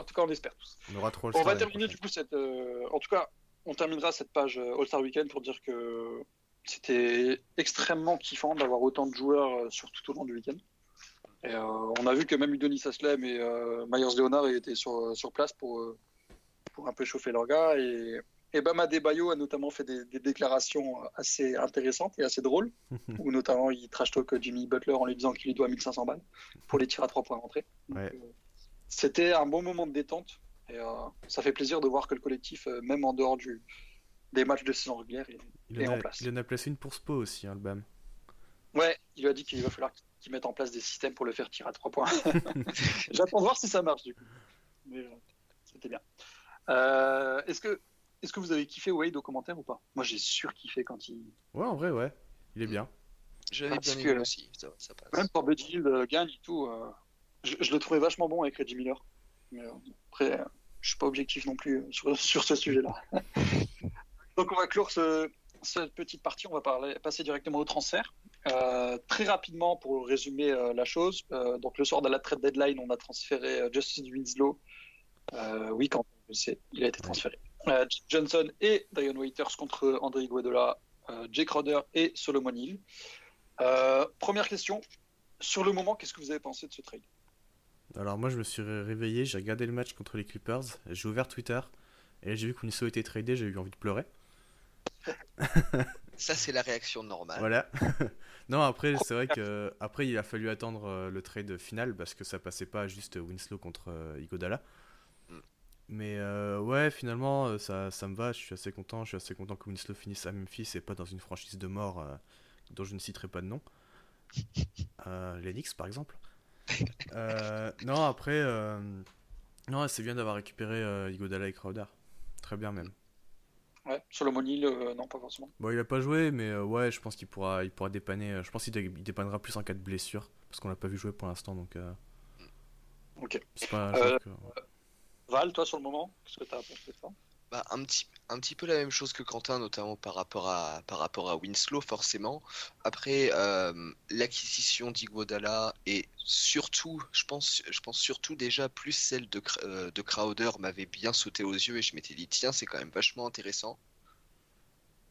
En tout cas, on espère tous. On aura trois On va terminer du coup cette. euh, en tout cas, on terminera cette page euh, All-Star Weekend pour dire que c'était extrêmement kiffant d'avoir autant de joueurs euh, sur tout au long du week-end. Et euh, on a vu que même Udonis Aslem et euh, Myers Leonard étaient sur, sur place pour, pour un peu chauffer leurs gars. Et, Et Bam Adebayo a notamment fait des, des déclarations assez intéressantes et assez drôles, où notamment il trash talk Jimmy Butler en lui disant qu'il lui doit 1500 balles pour les tirs à trois points rentrés. Ouais. C'était un bon moment de détente et euh, ça fait plaisir de voir que le collectif, euh, même en dehors du, des matchs de saison régulière, est- Il Et en, place. il en a placé une pour Spo aussi, hein, le BAM. Ouais, il lui a dit qu'il va falloir qu'il mette en place des systèmes pour le faire tirer à trois points. J'attends de voir si ça marche du coup. Mais euh, c'était bien. Euh, est-ce que est-ce que vous avez kiffé Wade au commentaire ou pas? Moi j'ai surkiffé quand il. Ouais, en vrai, ouais. Il est bien. J'avais bien aimé aussi, ça, ça passe. Même Hield euh, gagne et tout, euh, je, je le trouvais vachement bon avec Reggie Miller. Mais euh, après, euh, je suis pas objectif non plus euh, sur, sur ce sujet-là. Donc on va clore ce- cette petite partie, on va parler, passer directement au transfert. Euh, très rapidement, pour résumer euh, la chose, euh, donc le soir de la trade deadline, on a transféré Justin Winslow. Oui, quand je sais, il a été transféré. Johnson et Dion Waiters contre André Iguodala, euh, Jay Crowder et Solomon Hill. Première question, sur le moment, qu'est-ce que vous avez pensé de ce trade? Alors moi je me suis ré- réveillé, j'ai regardé le match contre les Clippers, j'ai ouvert Twitter, et j'ai vu que Winslow était tradé, j'ai eu envie de pleurer. Ça, c'est la réaction normale. Voilà. non après c'est vrai que après il a fallu attendre euh, le trade final parce que ça passait pas juste Winslow contre euh, Iguodala. Mm. Mais euh, ouais finalement ça, ça me va, je suis assez content, je suis assez content que Winslow finisse à Memphis et pas dans une franchise de mort euh, dont je ne citerai pas de nom. Euh, Knicks par exemple. Euh, non après euh, non c'est bien d'avoir récupéré euh, Iguodala et Crowder. Très bien même. Ouais, Solomon Hill, euh, non, pas forcément. Bon, il a pas joué, mais ouais, je pense qu'il pourra, il pourra dépanner. Je pense qu'il dé- il dépannera plus en cas de blessure, parce qu'on l'a pas vu jouer pour l'instant, donc euh, Ok. c'est pas. que- ouais. Val, toi, sur le moment, qu'est-ce que tu as pensé de ça? Bah, un, petit, peu la même chose que Quentin, notamment par rapport à, Winslow, forcément. Après, euh, l'acquisition d'Iguodala et surtout, je pense, surtout déjà plus celle de, euh, de Crowder m'avait bien sauté aux yeux et je m'étais dit, tiens, c'est quand même vachement intéressant.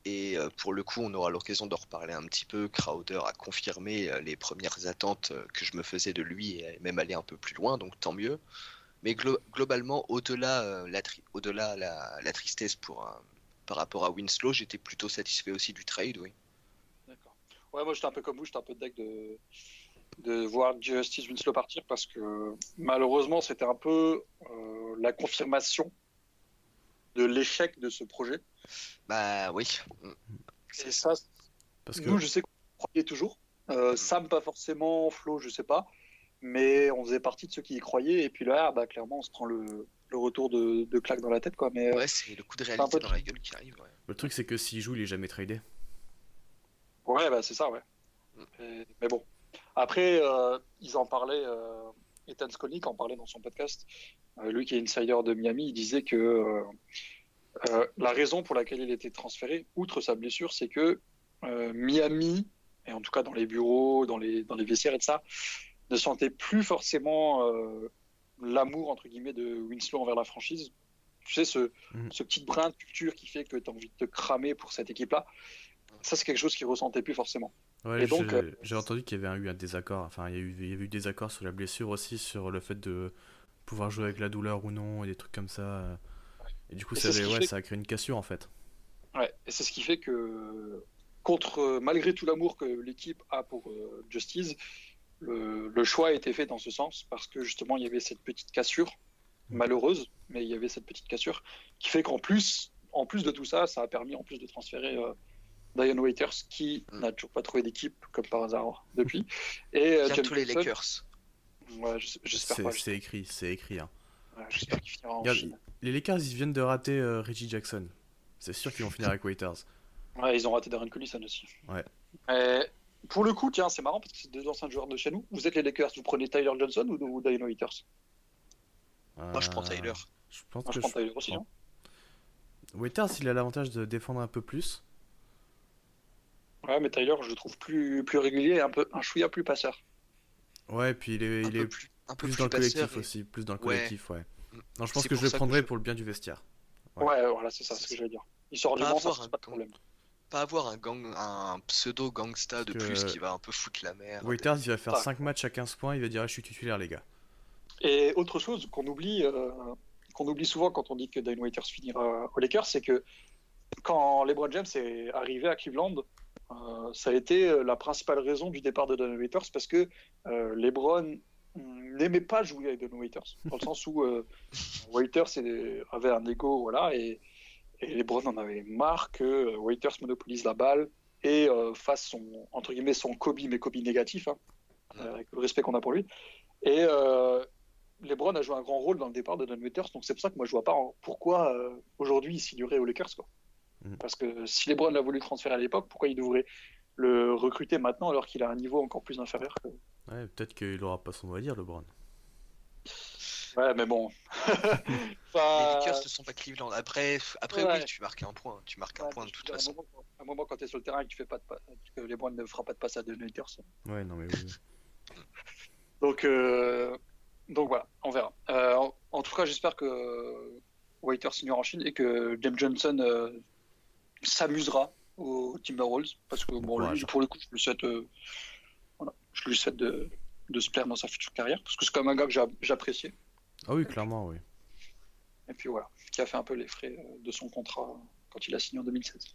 Et euh, pour le coup, on aura l'occasion d'en reparler un petit peu. Crowder a confirmé euh, les premières attentes que je me faisais de lui et même aller un peu plus loin, donc tant mieux. Mais glo- globalement, au-delà euh, la, tri- au-delà la, la tristesse pour, un- par rapport à Winslow, j'étais plutôt satisfait aussi du trade, oui. D'accord. Ouais, moi, j'étais un peu comme vous, j'étais un peu deck de, de voir Justice Winslow partir parce que malheureusement, c'était un peu euh, la confirmation de l'échec de ce projet. Bah oui. Mm. Et ça, Parce que nous, je sais qu'on croyait toujours. Euh, Sam, pas forcément. Flo, je sais pas. Mais on faisait partie de ceux qui y croyaient. Et puis là, bah, clairement, on se prend le, le retour de, de claque dans la tête. Quoi. Mais, euh, Ouais, c'est le coup de réalité dans la gueule qui arrive. ouais. le truc, c'est que s'il joue, il est jamais tradé. Ouais, bah, c'est ça, ouais. Et- mais bon. Après, euh, ils en parlaient, euh, Ethan Skolnick en parlait dans son podcast. Euh, lui qui est insider de Miami, il disait que euh, euh, la raison pour laquelle il était transféré, outre sa blessure, c'est que euh, Miami, et en tout cas dans les bureaux, dans les, dans les vestiaires et de ça, ne sentait plus forcément euh, l'amour, entre guillemets, de Winslow envers la franchise. Tu sais, ce, ce petit brin de culture qui fait que tu as envie de te cramer pour cette équipe-là. Ça, c'est quelque chose qu'il ressentait plus forcément. Ouais, Et donc, j'ai euh, j'ai entendu qu'il y avait eu un désaccord. Enfin, il y, a eu, il y avait eu des accords sur la blessure aussi, sur le fait de pouvoir jouer avec la douleur ou non, et des trucs comme ça. Et du coup, Et ça, c'est ce avait- qui ouais, fait- ça a créé une cassure en fait. Ouais, et c'est ce qui fait que, contre, malgré tout l'amour que l'équipe a pour euh, Justice, le, le choix a été fait dans ce sens parce que justement il y avait cette petite cassure, malheureuse, mais il y avait cette petite cassure qui fait qu'en plus, en plus de tout ça, ça a permis en plus de transférer euh, Dion Waiters qui Mm. n'a toujours pas trouvé d'équipe comme par hasard depuis. Et euh, les Lakers. Ouais, j'es- j'espère C'est pas. c'est écrit, c'est écrit. hein. Ouais, J'espère qu'il finira en Regarde, Chine. Les Lakers, ils viennent de rater euh, Reggie Jackson. C'est sûr qu'ils vont finir avec Waiters. Ouais, ils ont raté Darren Collison aussi. Ouais. Et pour le coup, tiens, c'est marrant parce que c'est deux anciens joueurs de chez nous. Vous êtes les Lakers, vous prenez Tyler Johnson ou, ou Dion Waiters Moi, je prends Euh, Tyler. Je pense Moi, que je prends je- Tyler aussi. hein. Waiters, il a l'avantage de défendre un peu plus. Ouais, mais Tyler, je le trouve plus, plus régulier et un peu un chouïa plus passeur. Ouais, et puis il est, Un il peu est plus, un peu plus plus dans le collectif et- aussi. Plus dans le collectif, ouais. Non, je pense C'est que je le que prendrai je- pour le bien du vestiaire. Ouais, Ouais. voilà, c'est ça ce que j'allais dire. Il sort du Pas banc, ça c'est pas de problème. Pas avoir un gang, un pseudo gangsta de que- plus qui va un peu foutre la merde. Waiters, il va faire Ah. 5 matchs à 15 points. Il va dire ah, Je suis titulaire, les gars. Et autre chose qu'on oublie, euh, qu'on oublie souvent quand on dit que Dion Waiters finira aux Lakers, c'est que quand LeBron James est arrivé à Cleveland, euh, ça a été euh, la principale raison du départ de Donovan Waiters parce que euh, LeBron n'aimait pas jouer avec Donovan Waiters, dans le sens où euh, Waiters avait un ego, voilà, et, et LeBron en avait marre que euh, Waiters monopolise la balle et euh, fasse son, entre guillemets, son Kobe, mais Kobe négatif, hein, euh, avec le respect qu'on a pour lui. Et euh, LeBron a joué un grand rôle dans le départ de Donovan Waiters, donc c'est pour ça que moi je vois pas en- pourquoi euh, aujourd'hui il signerait aux Lakers, quoi. Mhm. Parce que si LeBron l'a voulu transférer à l'époque, pourquoi il devrait le recruter maintenant alors qu'il a un niveau encore plus inférieur que... Ouais, peut-être qu'il aura pas son mot à dire, LeBron. Ouais, mais bon. Les Lakers ne sont pas Cleveland. Après, après Ouais. oui, tu marques un point. Tu marques un ouais, point mais de toute façon. À un moment, à un moment, quand tu es sur le terrain et que tu fais pas de pa- que LeBron ne fera pas de passe à Donovan Waiters. Ouais, non, mais oui. Donc, euh, donc voilà, on verra. Euh, en, en tout cas, j'espère que Waiter signera en Chine et que James Johnson euh, s'amusera au Timberwolves parce que bon, lui, pour le coup, je lui souhaite, euh, voilà, je lui souhaite de, de se plaire dans sa future carrière parce que c'est quand même un gars que j'a- j'appréciais. Ah oui, clairement, oui. Et puis voilà, qui a fait un peu les frais euh, de son contrat quand il a signé en 2016.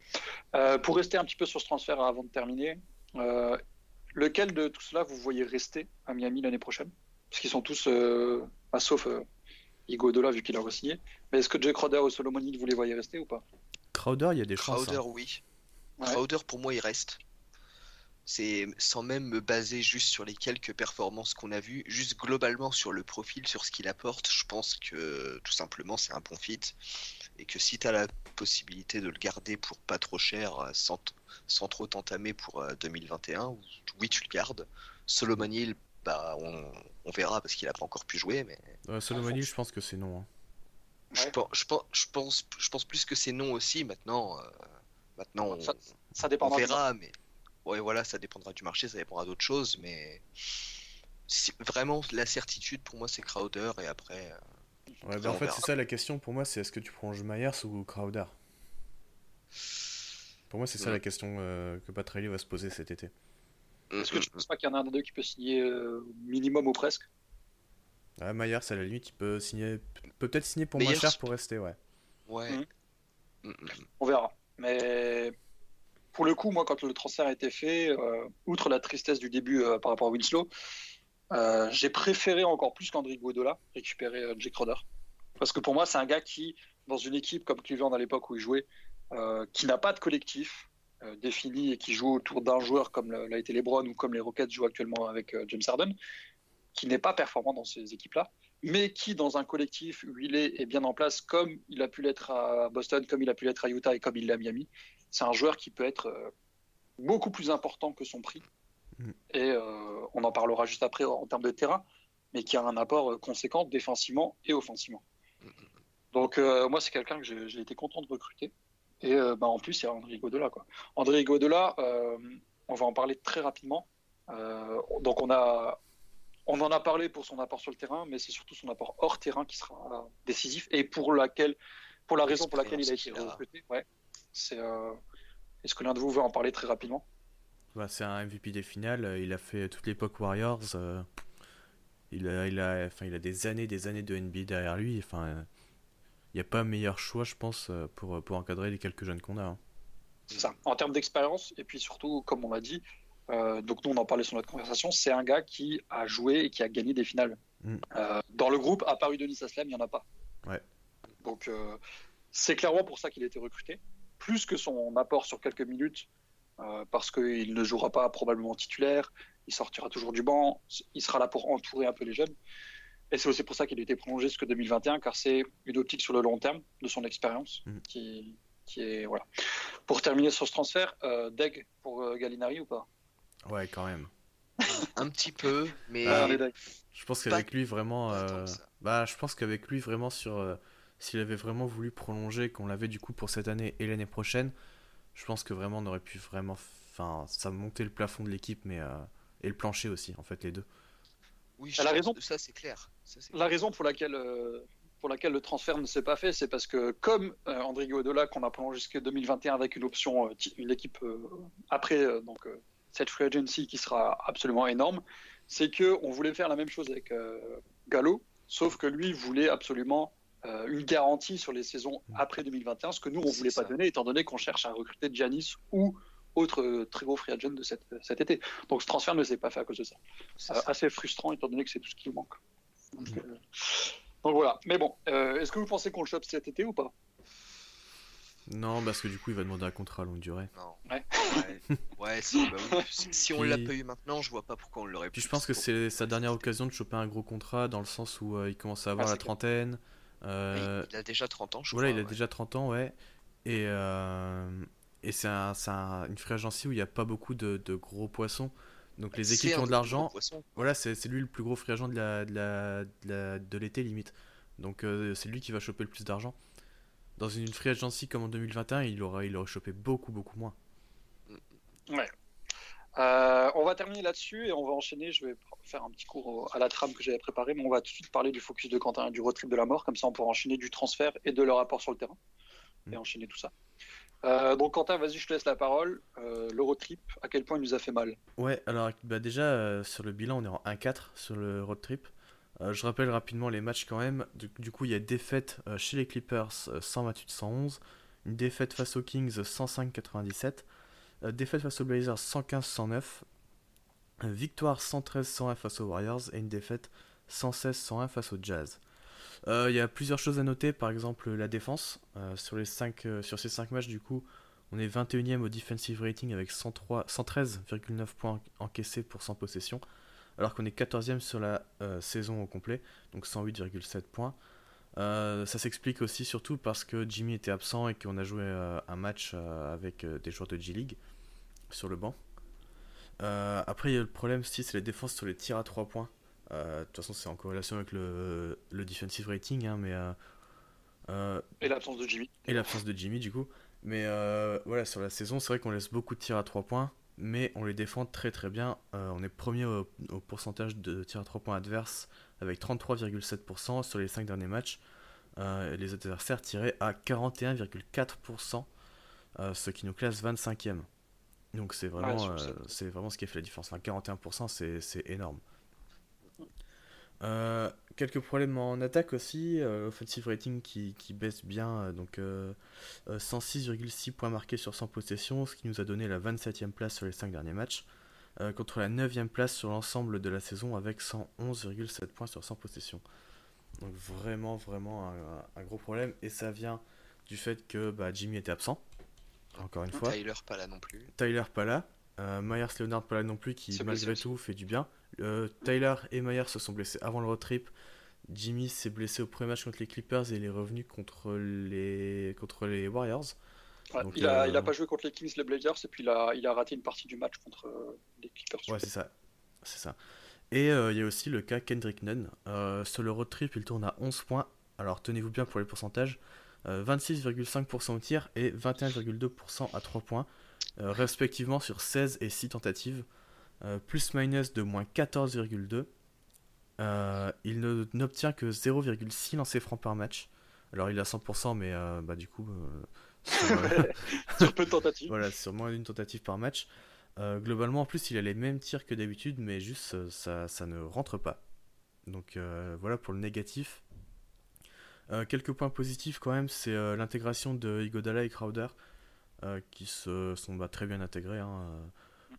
Euh, pour rester un petit peu sur ce transfert avant de terminer, euh, lequel de tout cela vous voyez rester à Miami l'année prochaine? Parce qu'ils sont tous, euh, bah, sauf euh, Iguodala vu qu'il a re-signé. Mais est-ce que Jay Crowder ou Solomon vous les voyez rester ou pas? Crowder, il y a des chances. Crowder, hein. oui. Ouais. Crowder, pour moi, il reste. C'est sans même me baser juste sur les quelques performances qu'on a vues, juste globalement sur le profil, sur ce qu'il apporte. Je pense que tout simplement c'est un bon fit et que si tu as la possibilité de le garder pour pas trop cher, euh, sans, sans trop t'entamer pour euh, 2021, oui, tu le gardes. Solomon Hill, bah, on, on verra parce qu'il a pas encore pu jouer, mais Ouais, Solomon Hill, je pense que c'est non. hein. je, Ouais. pense, je, pense, je, pense, je pense plus que c'est non aussi maintenant. euh, maintenant, on, Ça, ça on dépendra. du- verra, mais ouais, voilà, ça dépendra du marché, ça dépendra d'autres choses, mais si- vraiment la certitude pour moi c'est Crowder et après euh, Ouais, bah, en fait, c'est ça la question pour moi c'est est-ce que tu prolonges Myers ou Crowder? Pour moi, c'est ça la question euh, que Patrelli va se poser cet été. Est-ce que tu penses pas qu'il y en a un des deux qui peut signer euh, minimum ou presque? Ah, Myers, à la limite, il peut signer, peut peut-être signer pour moins Myers- cher pour rester, ouais. ouais. Mhm. Mm, mm. On verra. Mais pour le coup, moi, quand le transfert a été fait, euh, outre la tristesse du début euh, par rapport à Winslow, euh, j'ai préféré encore plus qu'André Iguodala récupérer Jake Crowder. Parce que pour moi, c'est un gars qui, dans une équipe comme Cleveland à l'époque où il jouait, qui n'a pas de collectif défini et qui joue autour d'un joueur comme l'a été LeBron ou comme les Rockets jouent actuellement avec James Harden, qui n'est pas performant dans ces équipes-là, mais qui, dans un collectif est, est bien en place, comme il a pu l'être à Boston, comme il a pu l'être à Utah et comme il l'a à Miami, c'est un joueur qui peut être euh, beaucoup plus important que son prix. Mhm. Et euh, on en parlera juste après en termes de terrain, mais qui a un apport euh, conséquent défensivement et offensivement. Donc euh, moi, c'est quelqu'un que j'ai été content de recruter. Et euh, bah, en plus, il y a André Godela. Quoi. André Godela, euh, on va en parler très rapidement. Euh, donc on a, on en a parlé pour son apport sur le terrain, mais c'est surtout son apport hors terrain qui sera décisif et pour laquelle, pour la raison pour laquelle il a été recruté. Ouais. C'est. Est-ce que l'un de vous veut en parler très rapidement? Bah, c'est un MVP des finales, euh, il a fait toute l'époque Warriors. euh, il, a, il, a, enfin, il a des années des années de NBA derrière lui. Enfin, il n'y a pas meilleur choix, je pense, euh, pour, pour encadrer les quelques jeunes qu'on a. hein. C'est ça. En termes d'expérience, et puis surtout, comme on l'a dit, euh, donc nous on en parlait sur notre conversation, c'est un gars qui a joué et qui a gagné des finales. Mm. Euh, dans le groupe, à part Udonis Aslem, il n'y en a pas. Ouais. Donc euh, c'est clairement pour ça qu'il a été recruté, plus que son apport sur quelques minutes, euh, parce qu'il ne jouera pas probablement titulaire, il sortira toujours du banc, il sera là pour entourer un peu les jeunes. Et c'est aussi pour ça qu'il a été prolongé jusqu'en 2021, car c'est une optique sur le long terme de son expérience Mm. qui, qui est voilà. Pour terminer sur ce transfert, euh, Deg pour euh, Gallinari ou pas? Ouais, quand même. un petit peu, mais Ah. Je pense qu'avec lui, vraiment. euh. Bah, je pense qu'avec lui, vraiment, sur. S'il avait vraiment voulu prolonger, qu'on l'avait du coup pour cette année et l'année prochaine, je pense que vraiment on aurait pu vraiment. Enfin, ça monter le plafond de l'équipe, mais. euh, Et le plancher aussi, en fait, les deux. oui, je- raison. ça c'est clair. Ça, La raison pour laquelle, euh, pour laquelle le transfert ne s'est pas fait, c'est parce que comme euh, André Guadola, qu'on a prolongé jusqu'à 2021 avec une option, euh, une équipe euh, après euh, donc euh, cette free agency qui sera absolument énorme, c'est que on voulait faire la même chose avec euh, Gallo, sauf que lui voulait absolument euh, une garantie sur les saisons après 2021, ce que nous, on ne voulait pas donner, étant donné qu'on cherche à recruter Giannis ou autre euh, très gros free agent de cet, cet été. Donc ce transfert ne s'est pas fait à cause de ça. C'est Euh, ça. assez frustrant, étant donné que c'est tout ce qui nous manque. Donc, euh, donc voilà. Mais bon, euh, est-ce que vous pensez qu'on le chope cet été ou pas? Non, parce que du coup, il va demander un contrat à longue durée. Non. Ouais. Ouais, Ouais, si, bah oui. Si- on l'a pas eu maintenant, je vois pas pourquoi on l'aurait Puis pu. je pense que c'est sa dernière occasion de choper un gros contrat dans le sens où euh, il commence à avoir Ah, la clair. Oui, euh, il a déjà 30 ans, je voilà, il crois. a ouais. déjà 30 ans, ouais. Et, euh, et c'est un, c'est un- une free agency où il n'y a pas beaucoup de, de gros poissons. Donc les équipes qui ont de l'argent, voilà, c'est c'est lui le plus gros free agent de la- de la- de la- de l'été limite. Donc euh, c'est lui qui va choper le plus d'argent. Dans une free agency comme en 2021, il aurait, il aurait chopé beaucoup, beaucoup moins. Euh, on va terminer là-dessus et on va enchaîner. Je vais faire un petit cours à la trame que j'avais préparé, mais on va tout de suite parler du focus de Quentin et du road trip de la mort. Comme ça, on pourra enchaîner du transfert et de leur rapport sur le terrain et Mm. enchaîner tout ça. Euh, donc, Quentin, vas-y, je te laisse la parole. Euh, le road trip, à quel point il nous a fait mal Ouais, alors bah déjà sur le bilan, on est en 1-4 sur le road trip. Je rappelle rapidement les matchs quand même. Du, du coup, il y a défaite chez les Clippers euh, 128-111, une défaite face aux Kings 105-97, euh, défaite face aux Blazers 115-109, euh, victoire 113-101 face aux Warriors et une défaite 116-101 face aux Jazz. Euh, Il y a plusieurs choses à noter, par exemple la défense. Euh, sur, euh, ces 5 matchs, du coup, on est 21ème au defensive rating avec 103 113,9 points encaissés pour 100 possessions, alors qu'on est 14ème sur la euh, saison au complet, donc 108,7 points. Euh, ça s'explique aussi surtout parce que Jimmy était absent et qu'on a joué euh, un match euh, avec des joueurs de G-League sur le banc. Après, il y a le problème aussi, c'est les défenses sur les tirs à 3 points. De toute façon, c'est en corrélation avec le, le defensive rating, hein, mais Et l'absence de Jimmy. et l'absence de Jimmy du coup. Mais voilà, sur la saison, c'est vrai qu'on laisse beaucoup de tirs à 3 points, mais on les défend très très bien. Euh, on est premier au, au pourcentage de tirs à 3 points adverses avec 33,7% sur les 5 derniers matchs. Euh, les adversaires tiraient à 41,4%, euh, ce qui nous classe 25e. Donc c'est vraiment, c'est vraiment ce qui a fait la différence. Enfin, 41%, c'est c'est énorme. Quelques problèmes en attaque aussi, euh, offensive rating qui, qui baisse bien, euh, donc euh, euh, 106,6 points marqués sur 100 possessions, ce qui nous a donné la 27e place sur les 5 derniers matchs, contre la 9e place sur l'ensemble de la saison avec 111,7 points sur 100 possessions. Donc vraiment, vraiment un, un gros problème, et ça vient du fait que bah, Jimmy était absent, encore une fois. Tyler pas là non plus. Tyler pas là, euh, Myers Leonard pas là non plus, qui malgré tout fait du bien. Euh, Tyler et Myers se sont blessés avant le road trip. Jimmy s'est blessé au premier match contre les Clippers et il est revenu contre les, contre les Warriors. Ouais, Donc, il, a, euh, il a pas joué contre les Kings, les Blazers, et puis il a, il a raté une partie du match contre euh, les Clippers. Ouais, c'est ça. C'est ça. Et il y a aussi le cas Kendrick Nunn. Sur le road trip, il tourne à 11 points. Alors tenez-vous bien pour les pourcentages. Euh, 26,5% au tir et 21,2% à 3 points, respectivement sur 16 et 6 tentatives. Euh, plus minus de moins 14,2. Euh, il n'obtient que 0,6 lancers francs par match. Alors il a 100%, mais euh, bah, du coup, euh, sur, euh, Sur peu de tentatives. voilà, sur moins d'une tentative par match. Euh, globalement, en plus, il a les mêmes tirs que d'habitude, mais juste euh, ça, ça ne rentre pas. Donc euh, voilà pour le négatif. Euh, quelques points positifs quand même, c'est euh, l'intégration de Igodala et Crowder, euh, qui se sont bah, très bien intégrés. hein.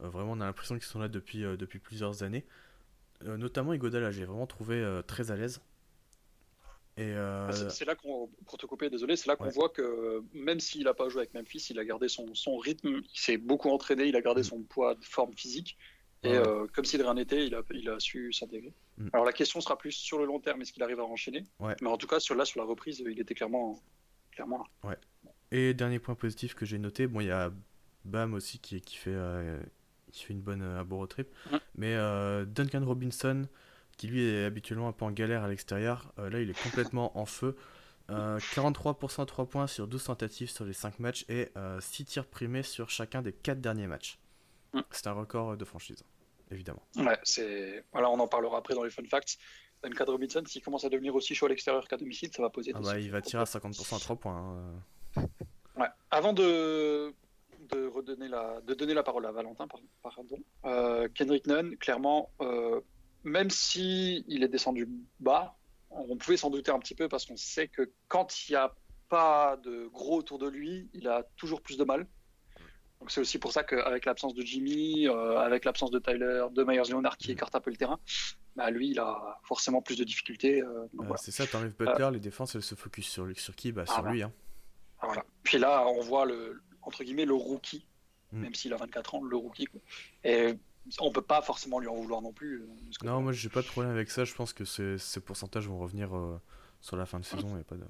Euh, vraiment, on a l'impression qu'ils sont là depuis, euh, depuis plusieurs années. Euh, notamment Igodala, j'ai vraiment trouvé euh, très à l'aise. Euh, Ah, c'est- là qu'on, pour te couper, désolé, c'est là qu'on Ouais. voit que même s'il n'a pas joué avec Memphis, il a gardé son, son rythme, il s'est beaucoup entraîné, il a gardé Mm. son poids de forme physique. Et Ouais. euh, comme si de rien n'était, il a, il a su s'intégrer. Mm. Alors la question sera plus sur le long terme, est-ce qu'il arrive à enchaîner? Ouais. Mais en tout cas, sur, là, sur la reprise, il était clairement, clairement là. Et dernier point positif que j'ai noté, bon, il y a Bam aussi qui, qui, fait, euh, qui fait une bonne, euh, un bon road trip. Mais euh, Duncan Robinson, qui lui est habituellement un peu en galère à l'extérieur, là il est complètement en feu. Euh, 43% à 3 points sur 12 tentatives sur les 5 matchs et 6 tirs primés sur chacun des 4 derniers matchs. C'est un record de franchise, évidemment. Ouais, c'est... Voilà, on en parlera après dans les fun facts. Duncan Robinson, s'il commence à devenir aussi chaud à l'extérieur qu'à domicile, ça va poser Ah bah, il va tirer à 50% à 3 points. hein. Avant de, de redonner la, de donner la parole à Valentin, pardon, euh, Kendrick Nunn, clairement, euh, même si il est descendu bas, on pouvait s'en douter un petit peu parce qu'on sait que quand il n'y a pas de gros autour de lui, il a toujours plus de mal. Donc c'est aussi pour ça qu'avec l'absence de Jimmy, euh, avec l'absence de Tyler, de Myers Leonard qui écarte un peu le terrain, bah lui il a forcément plus de difficultés. euh, voilà. C'est ça, t'enlèves Butler, les défenses elles se focus sur, sur qui? Bah Ah, sur bah. lui. Hein. Voilà. Puis là, on voit le entre guillemets le rookie, Mm. même s'il a 24 ans, le rookie. quoi. Et on peut pas forcément lui en vouloir non plus. euh, que- Non, moi j'ai pas de problème avec ça. Je pense que ces, ces pourcentages vont revenir euh, sur la fin de saison. Pas de...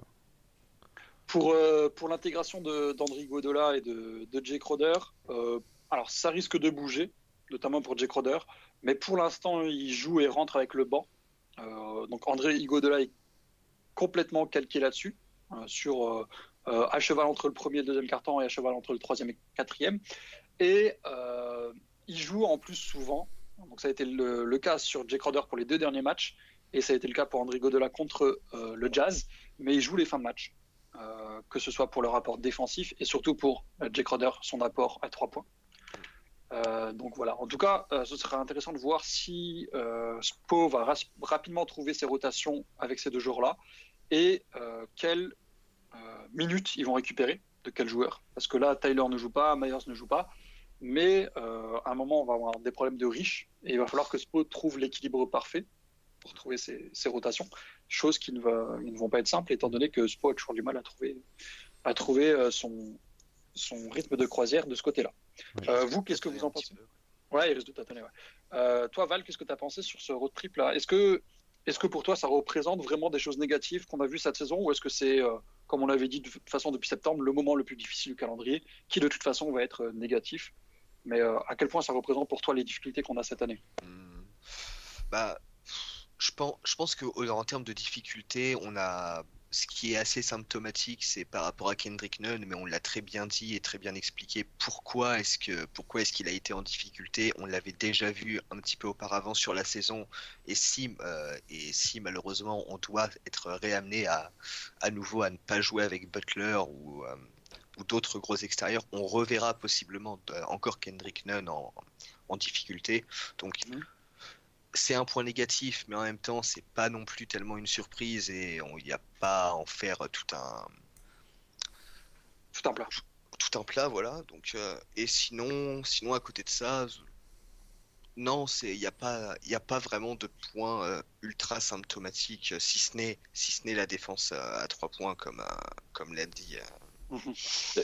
Pour, euh, pour l'intégration d'André Godola et de, de Jay Crowder, euh, alors ça risque de bouger, notamment pour Jay Crowder, mais pour l'instant il joue et rentre avec le banc. Donc André Iguodala est complètement calqué là-dessus, sur euh, à cheval entre le premier et le deuxième carton et à cheval entre le troisième et quatrième. Et euh, il joue en plus souvent. Donc ça a été le, cas sur Jay Crowder pour les deux derniers matchs et ça a été le cas pour André Godola contre euh, le Jazz, mais il joue les fins de match. Que ce soit pour le rapport défensif et surtout pour Jay Crowder, son apport à trois points. Donc voilà, en tout cas, ce sera intéressant de voir si euh, Spo va rapidement trouver ses rotations avec ces deux joueurs-là et euh, quelles euh, minutes ils vont récupérer de quels joueurs. Parce que là, Tyler ne joue pas, Myers ne joue pas, mais euh, à un moment, on va avoir des problèmes de riches et il va falloir que Spo trouve l'équilibre parfait pour trouver ses, ses rotations, chose qui ne, va, qui ne vont pas être simples étant donné que Spo a toujours du mal à trouver, à trouver euh, son, son rythme de croisière de ce côté-là. Ouais. Euh, vous, qu'est-ce que vous en pensez. Ouais, il risque de tâtonner. Ouais. Euh, toi, Val, qu'est-ce que tu as pensé sur ce road trip là Est-ce que, est-ce que pour toi, ça représente vraiment des choses négatives qu'on a vues cette saison ou est-ce que c'est, euh, comme on l'avait dit de toute façon depuis septembre, le moment le plus difficile du calendrier, qui de toute façon va être euh, négatif? Mais euh, à quel point ça représente pour toi les difficultés qu'on a cette année? Hmm. Bah, je pense, je pense que en termes de difficulté, on a ce qui est assez symptomatique, c'est par rapport à Kendrick Nunn, mais on l'a très bien dit et très bien expliqué. Pourquoi est-ce que, pourquoi est-ce qu'il a été en difficulté? On l'avait déjà vu un petit peu auparavant sur la saison, et si, euh, et si malheureusement on doit être réamené à, à nouveau à ne pas jouer avec Butler ou, euh, ou d'autres gros extérieurs, on reverra possiblement euh, encore Kendrick Nunn en, en difficulté. Donc Mhm. c'est un point négatif, mais en même temps, c'est pas non plus tellement une surprise et il n'y a pas en faire tout un, Tout un plat. tout un plat, voilà. Donc, euh, et sinon, sinon, à côté de ça, non, c'est, il n'y a pas, il a pas vraiment de points euh, ultra symptomatiques, euh, si ce n'est, si ce n'est la défense à, à trois points, comme, euh, comme l'a dit. euh,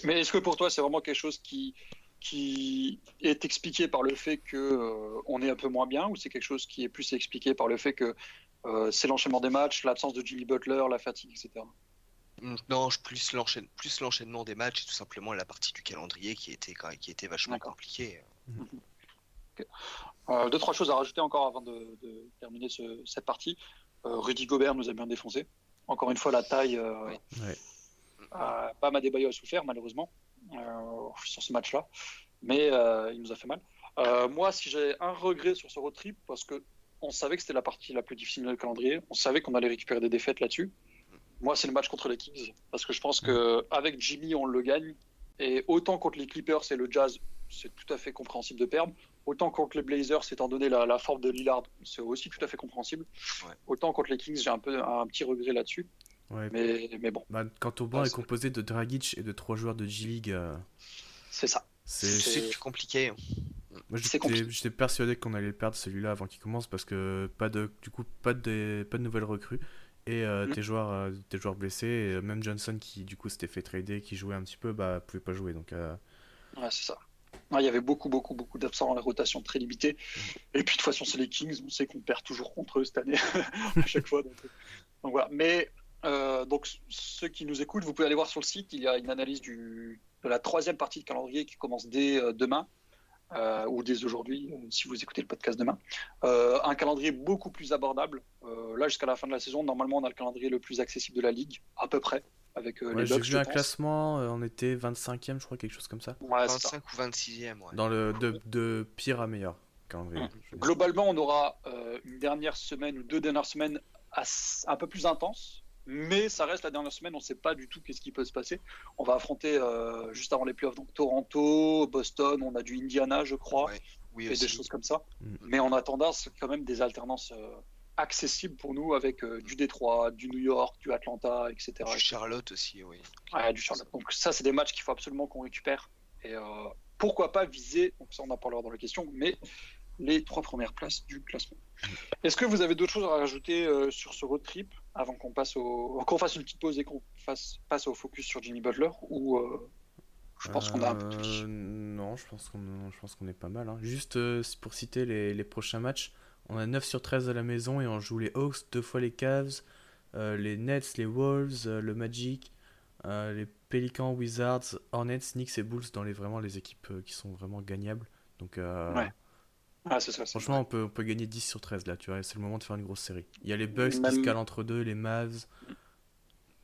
Mais est-ce que pour toi, c'est vraiment quelque chose qui, qui est expliqué par le fait que euh, on est un peu moins bien, ou c'est quelque chose qui est plus expliqué par le fait que euh, c'est l'enchaînement des matchs, l'absence de Jimmy Butler, la fatigue, etc. Non, je- plus l'enchaîne, plus l'enchaînement des matchs, et tout simplement la partie du calendrier qui était, qui était vachement compliquée. Euh, deux trois choses à rajouter encore avant de, de terminer ce- cette partie. Euh, Rudy Gobert nous a bien défoncé. Encore une fois, la taille. Euh, Oui. Ouais. euh, Bam Adebayo a souffert malheureusement euh, sur ce match-là, mais euh, il nous a fait mal. Euh, moi, si j'ai un regret sur ce road trip, parce que on savait que c'était la partie la plus difficile du calendrier, on savait qu'on allait récupérer des défaites là-dessus. Moi, c'est le match contre les Kings, parce que je pense que avec Jimmy, on le gagne, et autant contre les Clippers et le Jazz, c'est tout à fait compréhensible de perdre. Autant contre les Blazers, étant donné la, la forme de Lillard, c'est aussi tout à fait compréhensible. Ouais. Autant contre les Kings, j'ai un peu un petit regret là-dessus. Ouais. Mais, mais bon, Bah, quand ton banc Ouais, est c'est- composé de Dragic et de trois joueurs de G-League, euh, c'est ça. c'est. C'est- C'est plus compliqué. Moi j'étais persuadé qu'on allait le perdre celui-là avant qu'il commence parce que pas de du coup pas de pas de nouvelles recrues et euh, Mhm. tes joueurs euh, tes joueurs blessés et euh, même Johnson qui du coup s'était fait trader qui jouait un petit peu bah pouvait pas jouer donc euh, Ouais, c'est ça. Il y avait beaucoup, beaucoup, beaucoup d'absents dans la rotation très limitée. Et puis de toute façon, c'est les Kings. On sait qu'on perd toujours contre eux cette année, à chaque fois. Donc, donc voilà. Mais euh, donc ceux qui nous écoutent, vous pouvez aller voir sur le site. Il y a une analyse du, de la troisième partie de calendrier qui commence dès euh, demain. Euh, ou dès aujourd'hui, si vous écoutez le podcast demain. Euh, un calendrier beaucoup plus abordable. Euh, là, jusqu'à la fin de la saison, normalement, on a le calendrier le plus accessible de la ligue, à peu près, avec euh, ouais, les j'ai vu un pense. classement euh, on était 25e je crois quelque chose comme ça Ouais, c'est ça. 25 ou 26e, ouais. dans le de, de pire à meilleur calendrier dire. Globalement, on aura euh, une dernière semaine ou deux dernières semaines un peu plus intenses, mais ça reste la dernière semaine, on ne sait pas du tout qu'est-ce qui peut se passer. On va affronter euh, juste avant les playoffs donc Toronto, Boston, on a du Indiana, je crois, Ouais, oui et aussi. des choses comme ça. Mhm. Mais en attendant, c'est quand même des alternances euh, accessible pour nous avec euh, du Détroit, du New York, du Atlanta, etc. Du Charlotte aussi, oui. Ouais, du Charlotte. Donc ça, c'est des matchs qu'il faut absolument qu'on récupère. Et euh, pourquoi pas viser, donc ça on en parlera dans la question, mais les trois premières places du classement. Est-ce que vous avez d'autres choses à rajouter euh, sur ce road trip avant qu'on passe au, qu'on fasse une petite pause et qu'on fasse passe au focus sur Jimmy Butler ou euh, je pense qu'on a un peu. Euh, Non, je pense qu'on je pense qu'on est pas mal. hein. Juste pour citer les, les prochains matchs, on a 9 sur 13 à la maison et on joue les Hawks, deux fois les Cavs, les Nets, les Wolves, le Magic, les Pelicans, Wizards, Hornets, Knicks et Bulls dans les vraiment les équipes qui sont vraiment gagnables. Donc Ouais. Ah, ça. franchement, on peut, on peut gagner 10 sur 13 là, tu vois, c'est le moment de faire une grosse série. Il y a les Bucks qui Même- se calent entre deux, les Mavs.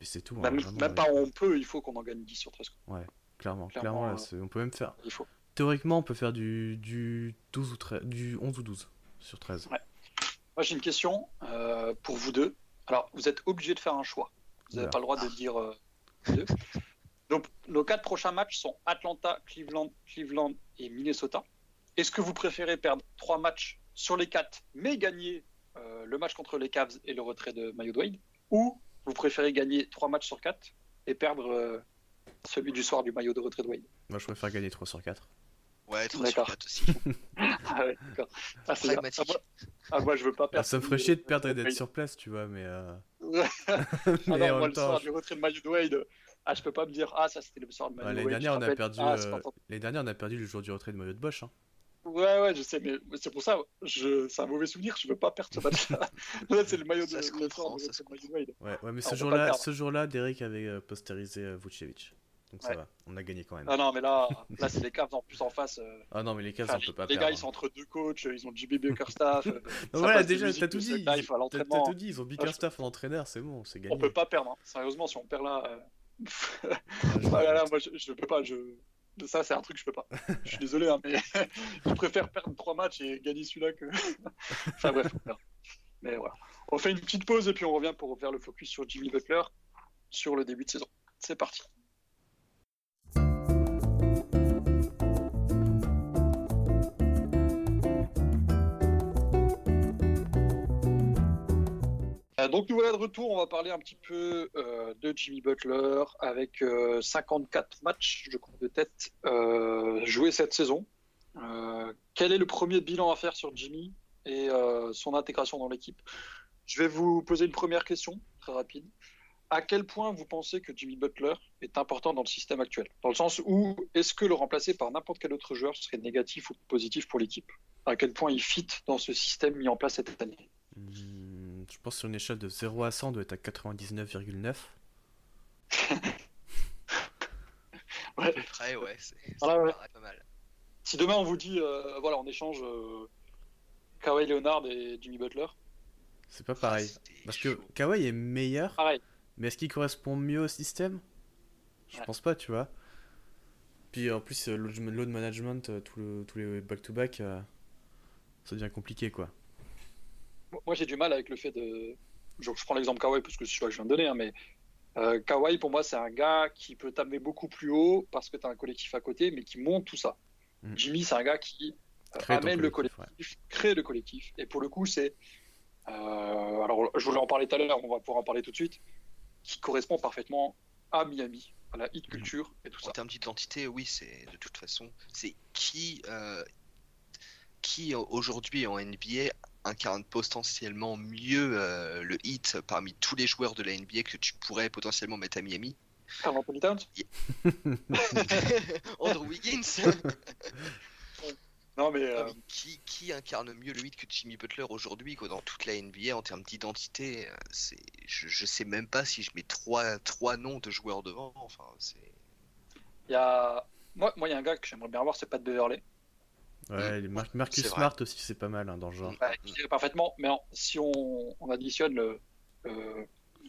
Et c'est tout. hein, Même, vraiment, même ouais. pas on peut, il faut qu'on en gagne 10 sur 13. quoi. Clairement, clairement, clairement, là, euh, on peut même faire. Il faut. Théoriquement, on peut faire du, du 12 ou 13, du 11 ou 12 sur 13. Moi, j'ai une question euh, pour vous deux. Alors, vous êtes obligés de faire un choix. Vous n'avez pas le droit de dire euh, deux. Donc, nos quatre prochains matchs sont Atlanta, Cleveland, Cleveland et Minnesota. Est-ce que vous préférez perdre trois matchs sur les quatre, mais gagner euh, le match contre les Cavs et le retrait de Mayo Wade Ou vous préférez gagner trois matchs sur quatre et perdre euh, celui du soir du maillot de retrait de Wade Moi, je préfère gagner 3 sur 4. Ouais, 3 sur D'accord. 4 aussi. Ah ouais, d'accord. Ah, ah, moi, ah, moi, je veux pas perdre. ça me ferait chier de perdre et d'être sur place, tu vois, mais. euh. Ah mais non, en moi, le soir je- du retrait de Maillot de Wade, ah, je peux pas me dire, ah, ça c'était le soir de Maillot Ouais, de L'année Wade. dernière, on a perdu. ah, c'est euh, pas tant- L'année dernière, on a perdu le jour du retrait de maillot de Bosch. Hein. Ouais, ouais, je sais, mais c'est pour ça, je... c'est un mauvais souvenir, je veux pas perdre ce match-là. Là, c'est le maillot de Ça se comprend, se de Maillot de Wade. Ouais, ouais, mais Ah, ce jour-là, ce jour-là, Derek avait euh, postérisé euh, Vucevic. Donc ça va, on a gagné quand même. Ah non, mais là, là c'est les Cavs en plus en face. euh, Ah non, mais les Cavs, enfin, on peut pas les perdre. gars, ils sont entre deux coachs, ils ont JB Bickerstaff. euh, voilà, de déjà, t'as tout dit. gars, il faut à T'as tout dit, ils ont Bickerstaff en entraîneur, c'est bon, c'est gagné. On peut pas perdre, hein. sérieusement, si on perd là. euh, Ah, je- Ah là là, moi je, je peux pas, je... ça c'est un truc que je peux pas. Je suis désolé, hein, mais je préfère perdre trois matchs et gagner celui-là que. enfin bref. Mais voilà. On fait une petite pause et puis on revient pour faire le focus sur Jimmy Butler sur le début de saison. C'est parti. Donc nous voilà de retour, on va parler un petit peu euh, de Jimmy Butler avec euh, 54 matchs, je crois, de tête euh, joués cette saison. Euh, quel est le premier bilan à faire sur Jimmy et euh, son intégration dans l'équipe? Je vais vous poser une première question, très rapide. À quel point vous pensez que Jimmy Butler est important dans le système actuel? Dans le sens où est-ce que le remplacer par n'importe quel autre joueur serait négatif ou positif pour l'équipe? À quel point il fit dans ce système mis en place cette année? Hmm, je pense sur une échelle de 0 à 100, on doit être à 99,9. À peu près, ouais, c'est ça Voilà, me ouais. paraît pas mal. Si demain on vous dit, euh, voilà, on échange euh, Kawhi Leonard et Jimmy Butler, C'est pas pareil. Ah, Parce que chaud. Kawhi est meilleur, pareil. mais est-ce qu'il correspond mieux au système? Je Ouais. pense pas, tu vois. Puis en plus, euh, load management, euh, tout le- tous les back-to-back, euh, ça devient compliqué quoi. Moi j'ai du mal avec le fait de. Je, je prends l'exemple Kawhi parce que c'est celui que je viens de donner, hein, mais euh, Kawhi pour moi c'est un gars qui peut t'amener beaucoup plus haut parce que tu as un collectif à côté, mais qui monte tout ça. Mm. Jimmy c'est un gars qui euh, amène le collectif, collectif, crée le collectif, et pour le coup c'est. euh, alors je voulais en parler tout à l'heure, on va pouvoir en parler tout de suite, qui correspond parfaitement à Miami, à la hit culture et tout En ça. termes d'identité, oui, c'est de toute façon, c'est qui, euh, qui aujourd'hui en NBA incarne potentiellement mieux euh, le hit parmi tous les joueurs de la NBA que tu pourrais potentiellement mettre à Miami. Carl Andrew Wiggins. Non mais. Euh, oui, qui, qui incarne mieux le hit que Jimmy Butler aujourd'hui quoi, dans toute la NBA en termes d'identité euh, c'est, je, je sais même pas si je mets trois, trois noms de joueurs devant. Enfin, c'est... Il y a... Moi, moi, il y a un gars que j'aimerais bien voir, c'est Pat Beverley. Ouais, les Mar- Marcus. Smart aussi, c'est pas mal hein, dans le genre. Je dirais parfaitement, mais en- si on, on additionne le, euh,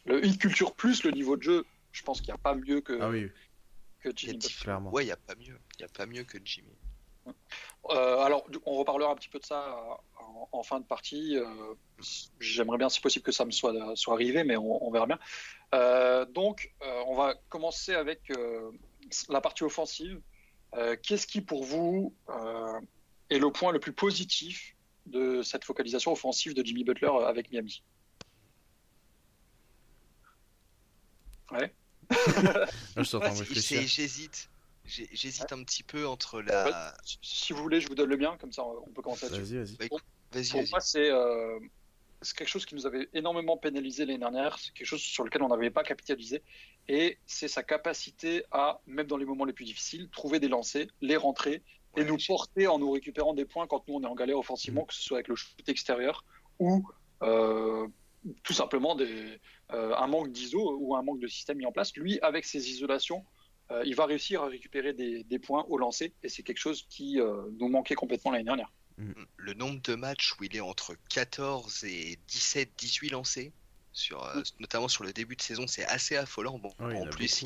le hit culture plus le niveau de jeu, je pense qu'il n'y a pas mieux que, Ah oui, que Il Jimmy Butler. clairement. Ouais, il y a pas mieux. Il y a pas mieux que Jimmy. Euh, alors, on reparlera un petit peu de ça euh, en, en fin de partie. euh, J'aimerais bien, si possible, que ça me soit, soit arrivé, mais on, on verra bien. Euh, donc, euh, on va commencer avec euh, la partie offensive. Euh, Qu'est-ce qui, pour vous, euh, est le point le plus positif de cette focalisation offensive de Jimmy Butler avec Miami. Ouais. J'hésite. J'hésite un petit peu entre la. si vous voulez, je vous donne le bien, comme ça on peut commencer Vas-y, vas-y. Bah, pour moi, euh, c'est quelque chose qui nous avait énormément pénalisé l'année dernière. C'est quelque chose sur lequel on n'avait pas capitalisé. Et c'est sa capacité à, même dans les moments les plus difficiles, trouver des lancers, les rentrer et nous porter en nous récupérant des points quand nous on est en galère offensivement, mm. que ce soit avec le shoot extérieur ou euh, tout simplement des, euh, un manque d'ISO ou un manque de système mis en place. Lui, avec ses isolations, euh, il va réussir à récupérer des, points au lancer et c'est quelque chose qui euh, nous manquait complètement l'année dernière. Mm. Le nombre de matchs où il est entre 14 et 17, 18 lancés, sur, mm. notamment sur le début de saison, c'est assez affolant. Bon, en plus,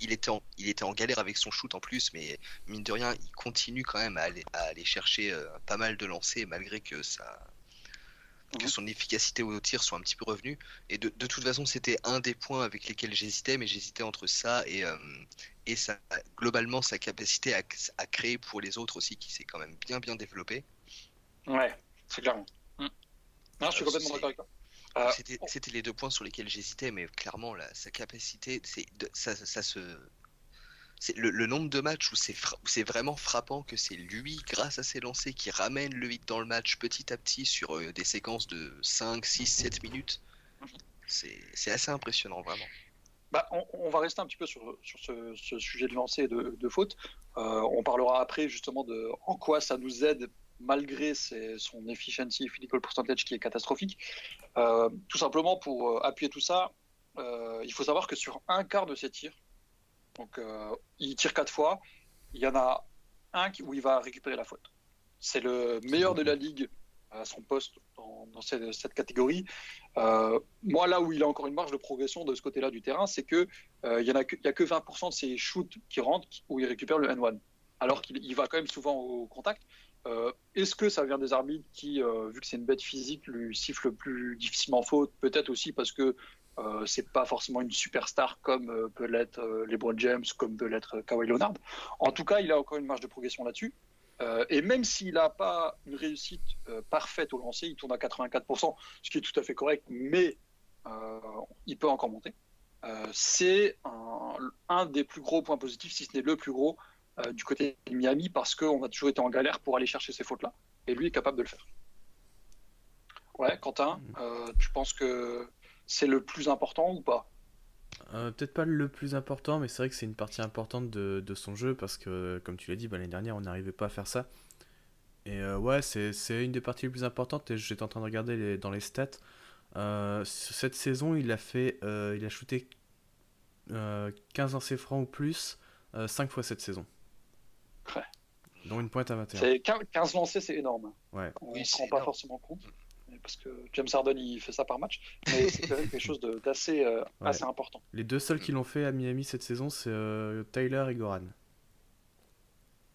il, était en, il était en galère avec son shoot en plus, mais mine de rien, il continue quand même à aller, à aller chercher pas mal de lancers malgré que ça, que mhm. son efficacité au tir soit un petit peu revenue. Et de, de toute façon, c'était un des points avec lesquels j'hésitais, mais j'hésitais entre ça et, euh, et ça, globalement sa capacité à, à, créer pour les autres aussi, qui s'est quand même bien bien développée. Ouais, c'est clair. Mm. Non, je suis complètement d'accord avec toi. Euh, c'était les deux points sur lesquels j'hésitais, mais clairement, là, sa capacité, ça, ça se le, nombre de matchs où c'est vraiment frappant que c'est lui, grâce à ses lancers, qui ramène le hit dans le match petit à petit sur euh, des séquences de 5, 6, 7 minutes. C'est assez impressionnant, vraiment. Bah, on, va rester un petit peu sur, ce, sujet de lancer et de, faute. Euh, on parlera après justement de en quoi ça nous aide malgré son efficiency physical percentage qui est catastrophique. Euh, tout simplement pour appuyer tout ça, il faut savoir que sur un quart de ses tirs, donc, euh, il tire quatre fois. Il y en a un où il va récupérer la faute. C'est le meilleur de la ligue à son poste dans, cette, catégorie. Euh, moi, là où il a encore une marge de progression de ce côté-là du terrain, c'est que euh, il y a que, a que 20% de ses shoots qui rentrent où il récupère le N1, alors qu'il va quand même souvent au contact. Est-ce que ça vient des arbitres qui, vu que c'est une bête physique, lui sifflent plus difficilement faute? Peut-être aussi parce que euh, c'est pas forcément une superstar comme euh, peut l'être euh, LeBron James, comme peut l'être Kawhi Leonard. En tout cas, il a encore une marge de progression là-dessus. et même s'il n'a pas une réussite parfaite au lancer, il tourne à 84%, ce qui est tout à fait correct, mais il peut encore monter. c'est un, des plus gros points positifs, si ce n'est le plus gros, du côté de Miami, parce qu'on a toujours été en galère pour aller chercher ces fautes-là. Et lui est capable de le faire. Ouais, Quentin, tu penses que c'est le plus important ou pas? Euh, Peut-être pas le plus important, mais c'est vrai que c'est une partie importante de, son jeu parce que, comme tu l'as dit, bah, l'année dernière, on n'arrivait pas à faire ça. Et euh, ouais, c'est une des parties les plus importantes. Et j'étais en train de regarder dans les stats. Euh, cette saison, il a fait, il a shooté 15 lancers francs ou plus 5 fois cette saison. Ouais. Dont une pointe à 21. 15 lancers, c'est énorme. Ouais. On ne se rend pas forcément compte parce que James Harden il fait ça par match, mais c'est quand même quelque chose d'assez euh, assez important. Les deux seuls qui l'ont fait à Miami cette saison, c'est euh, Tyler et Goran.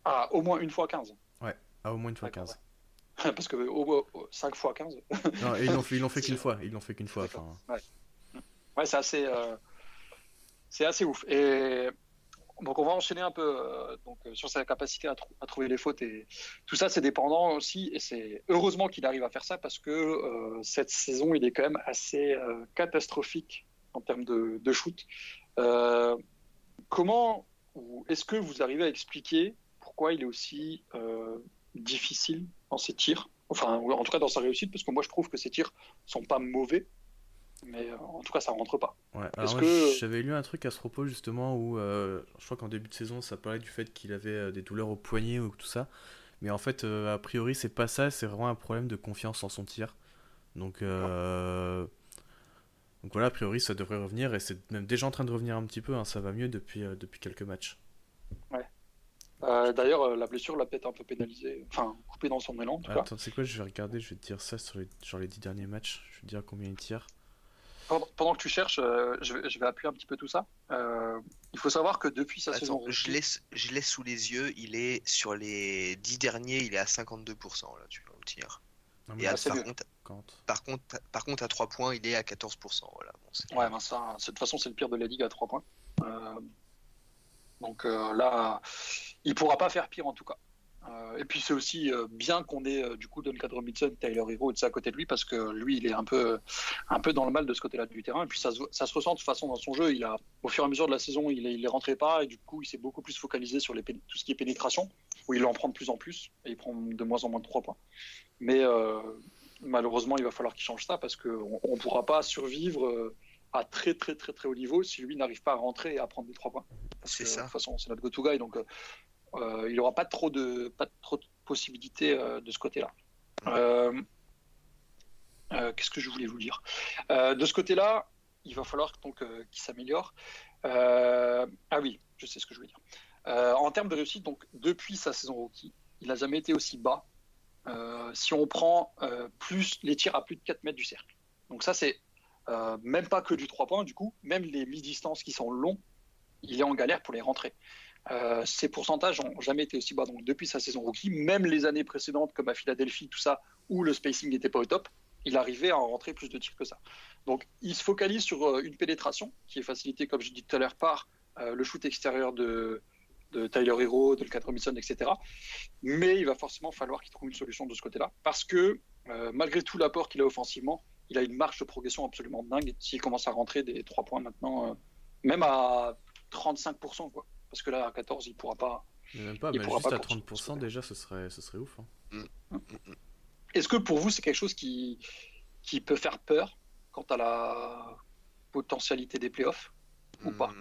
Ah, au moins une fois 15 Ouais, ah, au moins une fois 15. parce que au, 5 fois 15. non, ils l'ont fait, fait qu'une fois. Ils l'ont fait qu'une fois. Enfin... Ouais, ouais c'est assez, euh, c'est assez ouf. Et donc on va enchaîner un peu euh, donc, euh, sur sa capacité à, trouver les fautes et tout ça c'est dépendant aussi et c'est heureusement qu'il arrive à faire ça parce que euh, cette saison il est quand même assez catastrophique en termes de, shoot. comment est-ce que vous arrivez à expliquer pourquoi il est aussi difficile dans ses tirs? Enfin en tout cas dans sa réussite parce que moi je trouve que ses tirs sont pas mauvais mais euh, en tout cas ça rentre pas. Ouais, que... J'avais lu un truc à ce propos justement où euh, je crois qu'en début de saison ça parlait du fait qu'il avait euh, des douleurs au poignet ou tout ça, mais en fait a priori c'est pas ça, c'est vraiment un problème de confiance en son tir. Donc, Donc voilà, a priori ça devrait revenir et c'est même déjà en train de revenir un petit peu, hein, ça va mieux depuis, depuis quelques matchs. Ouais. D'ailleurs, la blessure l'a peut-être un peu pénalisé, enfin coupé dans son élan. En Attends, c'est quoi Je vais regarder, je vais te dire ça sur les, sur les 10 derniers matchs. Je vais te dire combien il tire pendant, que tu cherches, euh, je, vais, appuyer un petit peu tout ça. Euh, il faut savoir que depuis sa saison. Je laisse, je laisse sous les yeux, il est sur les 10 derniers, il est à 52%. Là, tu vois, le tir. Et à, par, contre, par, contre, par contre, à 3 points, il est à 14%. Voilà, ouais, ben ça, de toute façon, c'est le pire de la ligue à 3 points. Euh, donc là, il pourra pas faire pire en tout cas. Euh, et puis c'est aussi euh, bien qu'on ait euh, du coup Duncan Robinson, Tyler Hero et de ça à côté de lui parce que lui il est un peu, un peu dans le mal de ce côté-là du terrain. Et puis ça, se- ça se ressent de toute façon dans son jeu. Il a, au fur et à mesure de la saison, il, est- il les rentrait pas et du coup il s'est beaucoup plus focalisé sur les, tout ce qui est pénétration où il en prend de plus en plus et il prend de moins en moins de 3 points. Mais euh, malheureusement il va falloir qu'il change ça parce qu'on ne pourra pas survivre à très très très très haut niveau si lui n'arrive pas à rentrer et à prendre des 3 points. C'est ça. De toute façon c'est notre go-to guy donc euh, euh, il n'aura pas trop de pas trop de possibilités euh, de ce côté-là. Euh, Qu'est-ce que je voulais vous dire? De ce côté-là, il va falloir donc qu'il s'améliore. Ah oui, je sais ce que je voulais dire. En termes de réussite, donc depuis sa saison rookie, il n'a jamais été aussi bas. si on prend plus les tirs à plus de 4 mètres du cercle. Donc ça, c'est euh, même pas que du 3 points, du coup, même les mi-distances qui sont longs, il est en galère pour les rentrer. Euh, ces pourcentages n'ont jamais été aussi bas. Donc depuis sa saison rookie, même les années précédentes, comme à Philadelphie, tout ça, où le spacing n'était pas au top, il arrivait à en rentrer plus de tirs que ça. Donc il se focalise sur euh, une pénétration qui est facilitée, comme je dis tout à l'heure, par euh, le shoot extérieur de, de Tyler Hero, de Cat Robinson, etc. Mais il va forcément falloir qu'il trouve une solution de ce côté-là. Parce que euh, malgré tout l'apport qu'il a offensivement, il a une marge de progression absolument dingue s'il commence à rentrer des 3 points maintenant, même à 35%. Quoi. Parce que là, à 14, il pourra pas. Mais même pas, Il mais pourra juste pas à poursuivre 30% déjà, ce serait, ce serait ouf. hein. Est-ce que pour vous, c'est quelque chose qui, qui peut faire peur quant à la potentialité des playoffs Ou pas?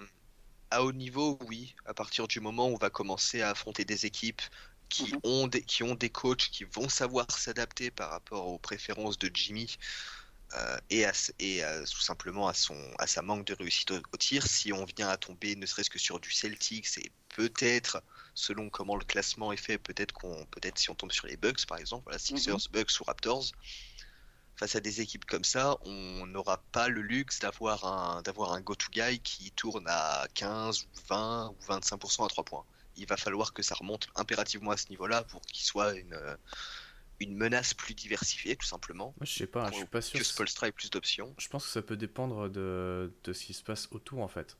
À haut niveau, oui. À partir du moment où on va commencer à affronter des équipes qui, Mhm. ont, des, qui ont des coachs qui vont savoir s'adapter par rapport aux préférences de Jimmy euh, et, à, s- et à- tout simplement à, son, à sa manque de réussite au, au tir, si on vient à tomber ne serait-ce que sur du Celtics et peut-être, selon comment le classement est fait, peut-être qu'on peut-être si on tombe sur les Bucks par exemple, voilà, Sixers, Bucks ou Raptors, face à des équipes comme ça, on n'aura pas le luxe d'avoir un, d'avoir un go-to guy qui tourne à 15 ou 20 ou 25% à 3 points. Il va falloir que ça remonte impérativement à ce niveau-là pour qu'il soit une, euh, une menace plus diversifiée, tout simplement. Moi, je sais pas, je suis pas sûr. Que Spolstra ait plus d'options. Je pense que ça peut dépendre de, de ce qui se passe autour en fait.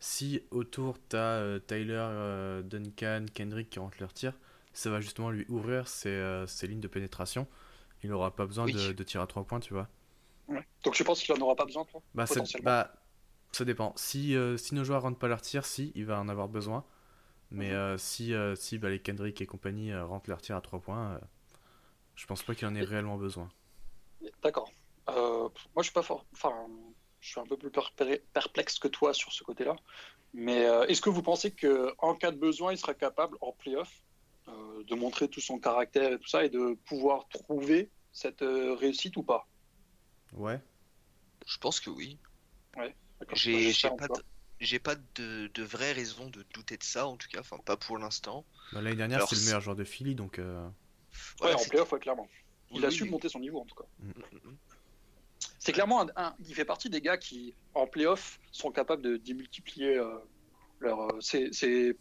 Si autour t'as euh, Tyler, euh, Duncan, Kendrick qui rentrent leur tir, ça va justement lui ouvrir ses, euh, ses lignes de pénétration. Il n'aura pas besoin Oui. de, de tir à 3 points, tu vois. Ouais. Donc je pense qu'il en aura pas besoin, toi Bah, c'est- Potentiellement. bah, ça dépend. Si, euh, si nos joueurs rentrent pas leur tir, si, il va en avoir besoin. Mais Mhm. euh, si, euh, si bah, les Kendrick et compagnie euh, rentrent leur tir à 3 points, euh, je pense pas qu'il en ait réellement besoin. D'accord. Euh, moi, je suis pas fort. Enfin, je suis un peu plus per- perplexe que toi sur ce côté-là. Mais euh, est-ce que vous pensez que en cas de besoin, il sera capable en playoff euh, de montrer tout son caractère et tout ça et de pouvoir trouver cette euh, réussite ou pas? Ouais. Je pense que oui. D'accord. J'ai pas, de, j'ai pas de, de vraie raison de douter de ça, en tout cas, enfin pas pour l'instant. Bah, L'année dernière, c'est le meilleur joueur de Philly, donc Ouais, Ouais, en playoff, ouais, clairement. Il oui, a oui, su oui. monter son niveau en tout cas. Mm, mm, mm. C'est clairement un, un- il fait partie des gars qui en playoff sont capables de démultiplier euh, leur euh, ses, ses-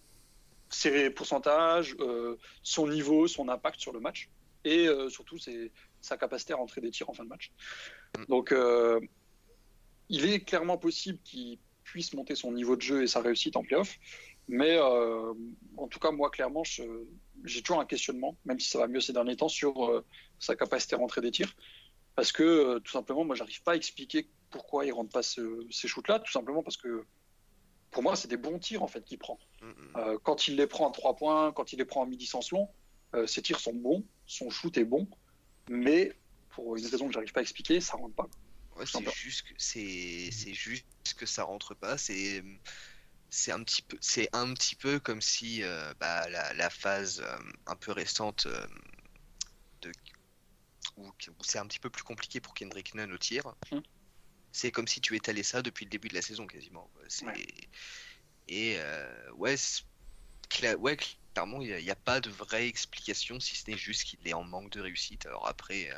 ses pourcentages, euh, son niveau, son impact sur le match et euh, surtout ses- sa capacité à rentrer des tirs en fin de match. Mm. Donc euh, il est clairement possible qu'il puisse monter son niveau de jeu et sa réussite en playoff, mais euh, en tout cas moi clairement je- j'ai toujours un questionnement, même si ça va mieux ces derniers temps, sur euh, sa capacité à rentrer des tirs. Parce que euh, tout simplement, moi, j'arrive pas à expliquer pourquoi il rentre pas ce- ces shoots-là. Tout simplement parce que pour moi, c'est des bons tirs en fait qu'il prend. Mm, mm. Euh, quand il les prend à 3 points, quand il les prend en mi-distance long, ses tirs sont bons, son shoot est bon, mais pour une raison que j'arrive pas à expliquer, ça rentre pas. Ouais, c'est juste que c'est juste que ça rentre pas. C'est c'est un petit peu c'est un petit peu comme si euh, bah, la, la phase euh, un peu récente euh, de où, où c'est un petit peu plus compliqué pour Kendrick Nunn au tir. Mhm. C'est comme si tu étalais ça depuis le début de la saison quasiment. Ouais. et euh, ouais c'est- cla- ouais clairement il n'y a, pas de vraie explication si ce n'est juste qu'il est en manque de réussite. Alors après.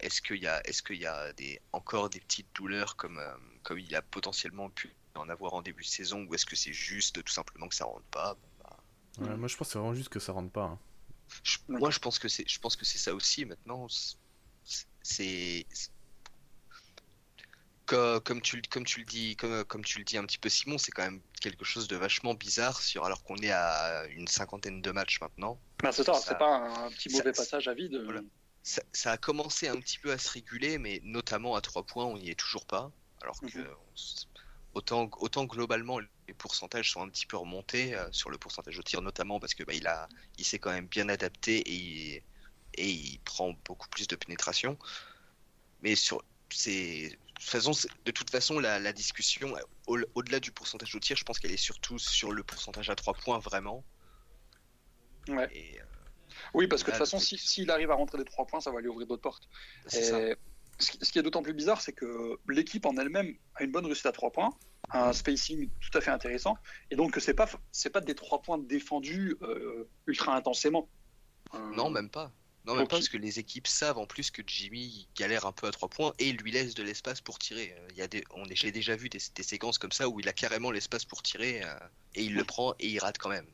est-ce qu'il y a, est-ce qu'il y a des, encore des petites douleurs comme, comme il a potentiellement pu en avoir en début de saison ou est-ce que c'est juste tout simplement que ça rentre pas? Bon, bah, ouais, moi je pense que c'est vraiment juste que ça rentre pas. hein. je-. Moi je pense que c'est, je pense que c'est ça aussi maintenant. c'est- C'est, Co- Comme tu, le- comme tu le dis, comme, comme tu le dis un petit peu Simon, c'est quand même quelque chose de vachement bizarre sur, alors qu'on est à une cinquantaine de matchs maintenant. Ben, c'est ça, Ça- c'est pas un petit ça- mauvais passage à vide. Voilà. Ça, ça a commencé un petit peu à se réguler, mais notamment à trois points, on n'y est toujours pas. Alors que Mhm. on s- autant, autant globalement, les pourcentages sont un petit peu remontés euh, sur le pourcentage de tir, notamment parce que bah, il a, il s'est quand même bien adapté et il, et il prend beaucoup plus de pénétration. Mais sur, c'est, de toute façon, c'est- de toute façon, la, la discussion, euh, au- au-delà du pourcentage de tir, je pense qu'elle est surtout sur le pourcentage à trois points vraiment. Ouais. Et, euh, Oui, parce que de toute façon, si- s'il arrive à rentrer des trois points, ça va lui ouvrir d'autres portes. ça. Ce qui est d'autant plus bizarre, c'est que l'équipe en elle-même a une bonne réussite à trois points, un spacing tout à fait intéressant, et donc que c'est pas c'est pas des trois points défendus euh, ultra intensément. Euh, Non, même pas. Non, même pas parce que les équipes savent en plus que Jimmy galère un peu à trois points et lui laisse de l'espace pour tirer. Euh, Il y a des, on j'ai déjà vu des, des séquences comme ça où il a carrément l'espace pour tirer et il le prend et il rate quand même.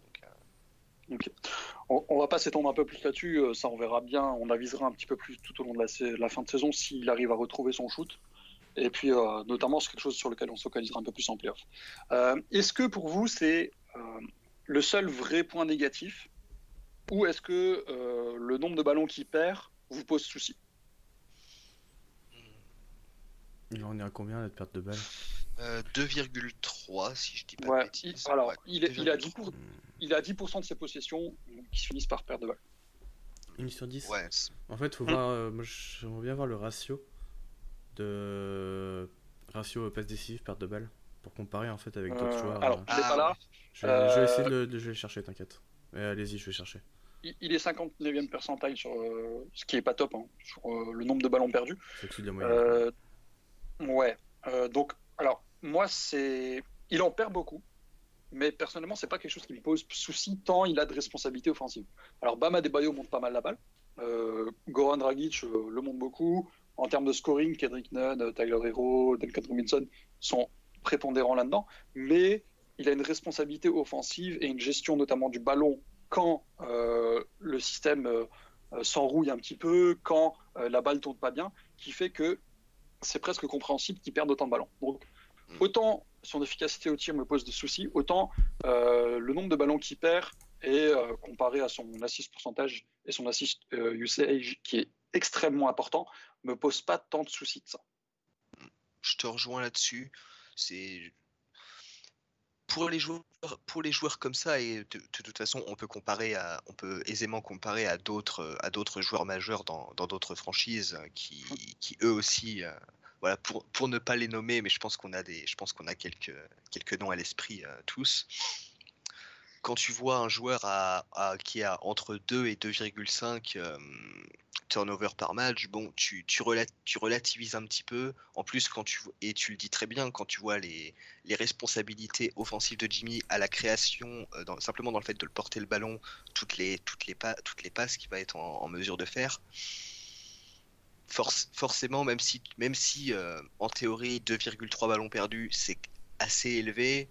On, on va pas s'étendre un peu plus là-dessus, euh, ça on verra bien, on avisera un petit peu plus tout au long de la, fin de saison s'il arrive à retrouver son shoot. Et puis euh, notamment c'est quelque chose sur lequel on se focalisera un peu plus en playoff. Euh, est-ce que pour vous c'est le seul vrai point négatif ou est-ce que le nombre de ballons qu'il perd vous pose souci? Il en est à combien la perte de balle euh, 2,3 si je dis pas Ouais, de bêtises. il- alors, Ouais, il, est, il, a 2,3. 10 pour- il a 10% de ses possessions qui se finissent par perdre de balle. Une sur 10 Ouais, En fait, faut Hmm. voir. euh, moi, j'aimerais bien voir le ratio de ratio passe décisive, perte de balle, pour comparer en fait avec d'autres Euh, joueurs. alors, euh. Ah, pas là. ouais. Je, vais, je vais essayer euh, de le, de- je vais le chercher, t'inquiète. Allez-y, je vais chercher. Il, il est 59e percentile sur euh, ce qui est pas top, hein, sur euh, le nombre de ballons perdus. C'est au-dessus de la moyenne. Euh, ouais. Euh, donc, alors, moi, c'est. Il en perd beaucoup, mais personnellement, c'est pas quelque chose qui me pose souci tant il a de responsabilités offensives. Alors, Bama Debayo monte pas mal la balle. Euh, Goran Dragic euh, le monte beaucoup. En termes de scoring, Kendrick Nunn, euh, Tyler Hero, Duncan Robinson sont prépondérants là-dedans. Mais il a une responsabilité offensive et une gestion notamment du ballon quand le système s'enrouille un petit peu, quand la balle tourne pas bien, qui fait que c'est presque compréhensible qu'il perde autant de ballons. Donc, Mm. autant son efficacité au tir me pose des soucis, autant euh, le nombre de ballons qu'il perd et euh, comparé à son assist pourcentage et son assist euh, usage qui est extrêmement important, me pose pas tant de soucis de ça. je te rejoins là-dessus. C'est pour les joueurs, pour les joueurs comme ça et de, de toute façon, on peut comparer à, on peut aisément comparer à d'autres, à d'autres joueurs majeurs dans d'autres franchises euh, qui, qui eux aussi, euh, voilà, pour pour ne pas les nommer, mais je pense qu'on a des, je pense qu'on a quelques quelques noms à l'esprit euh, tous. Quand tu vois un joueur qui a entre 2 et 2,5 euh, turnover par match, bon, tu, tu, rela- tu relativises un petit peu. En plus, quand tu et tu le dis très bien, quand tu vois les, responsabilités offensives de Jimmy à la création, euh, simplement dans le fait de le porter le ballon, toutes les, toutes les, passes qu'il va être en, mesure de faire. Forcément, même si, même si euh, en théorie 2,3 ballons perdus, c'est assez élevé,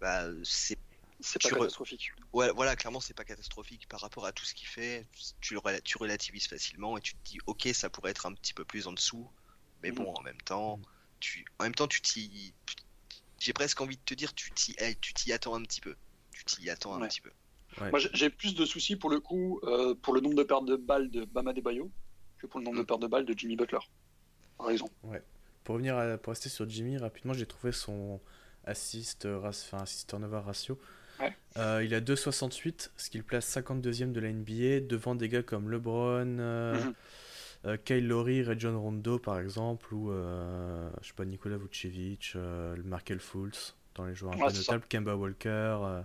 bah, c'est C'est pas re- catastrophique. Ouais, voilà, clairement, c'est pas catastrophique par rapport à tout ce qu'il fait. Tu, le rela- tu relativises facilement et tu te dis, ok, ça pourrait être un petit peu plus en dessous, mais bon, en même temps, tu, en même temps, tu t'y, j'ai presque envie de te dire, tu t'y, tu t'y attends un petit peu. Tu t'y attends un Ouais. petit peu. Moi, j'ai- plus de soucis pour le coup euh, pour le nombre de pertes de balles de Bama Debayo que pour le nombre de Mm. pertes de balles de Jimmy Butler, par exemple. Pour revenir à- pour rester sur Jimmy rapidement, j'ai trouvé son assist, euh, enfin, assist turnover ratio. Ouais. Euh, il a 2,68, ce qui le place 52e de la NBA, devant des gars comme LeBron, euh, Mhm. euh, Kyle Lowry, John Rondo par exemple, ou euh, je sais pas, Nikola Vucevic, Markel Fultz, dans les joueurs un Ouais, peu notables, Kemba Walker.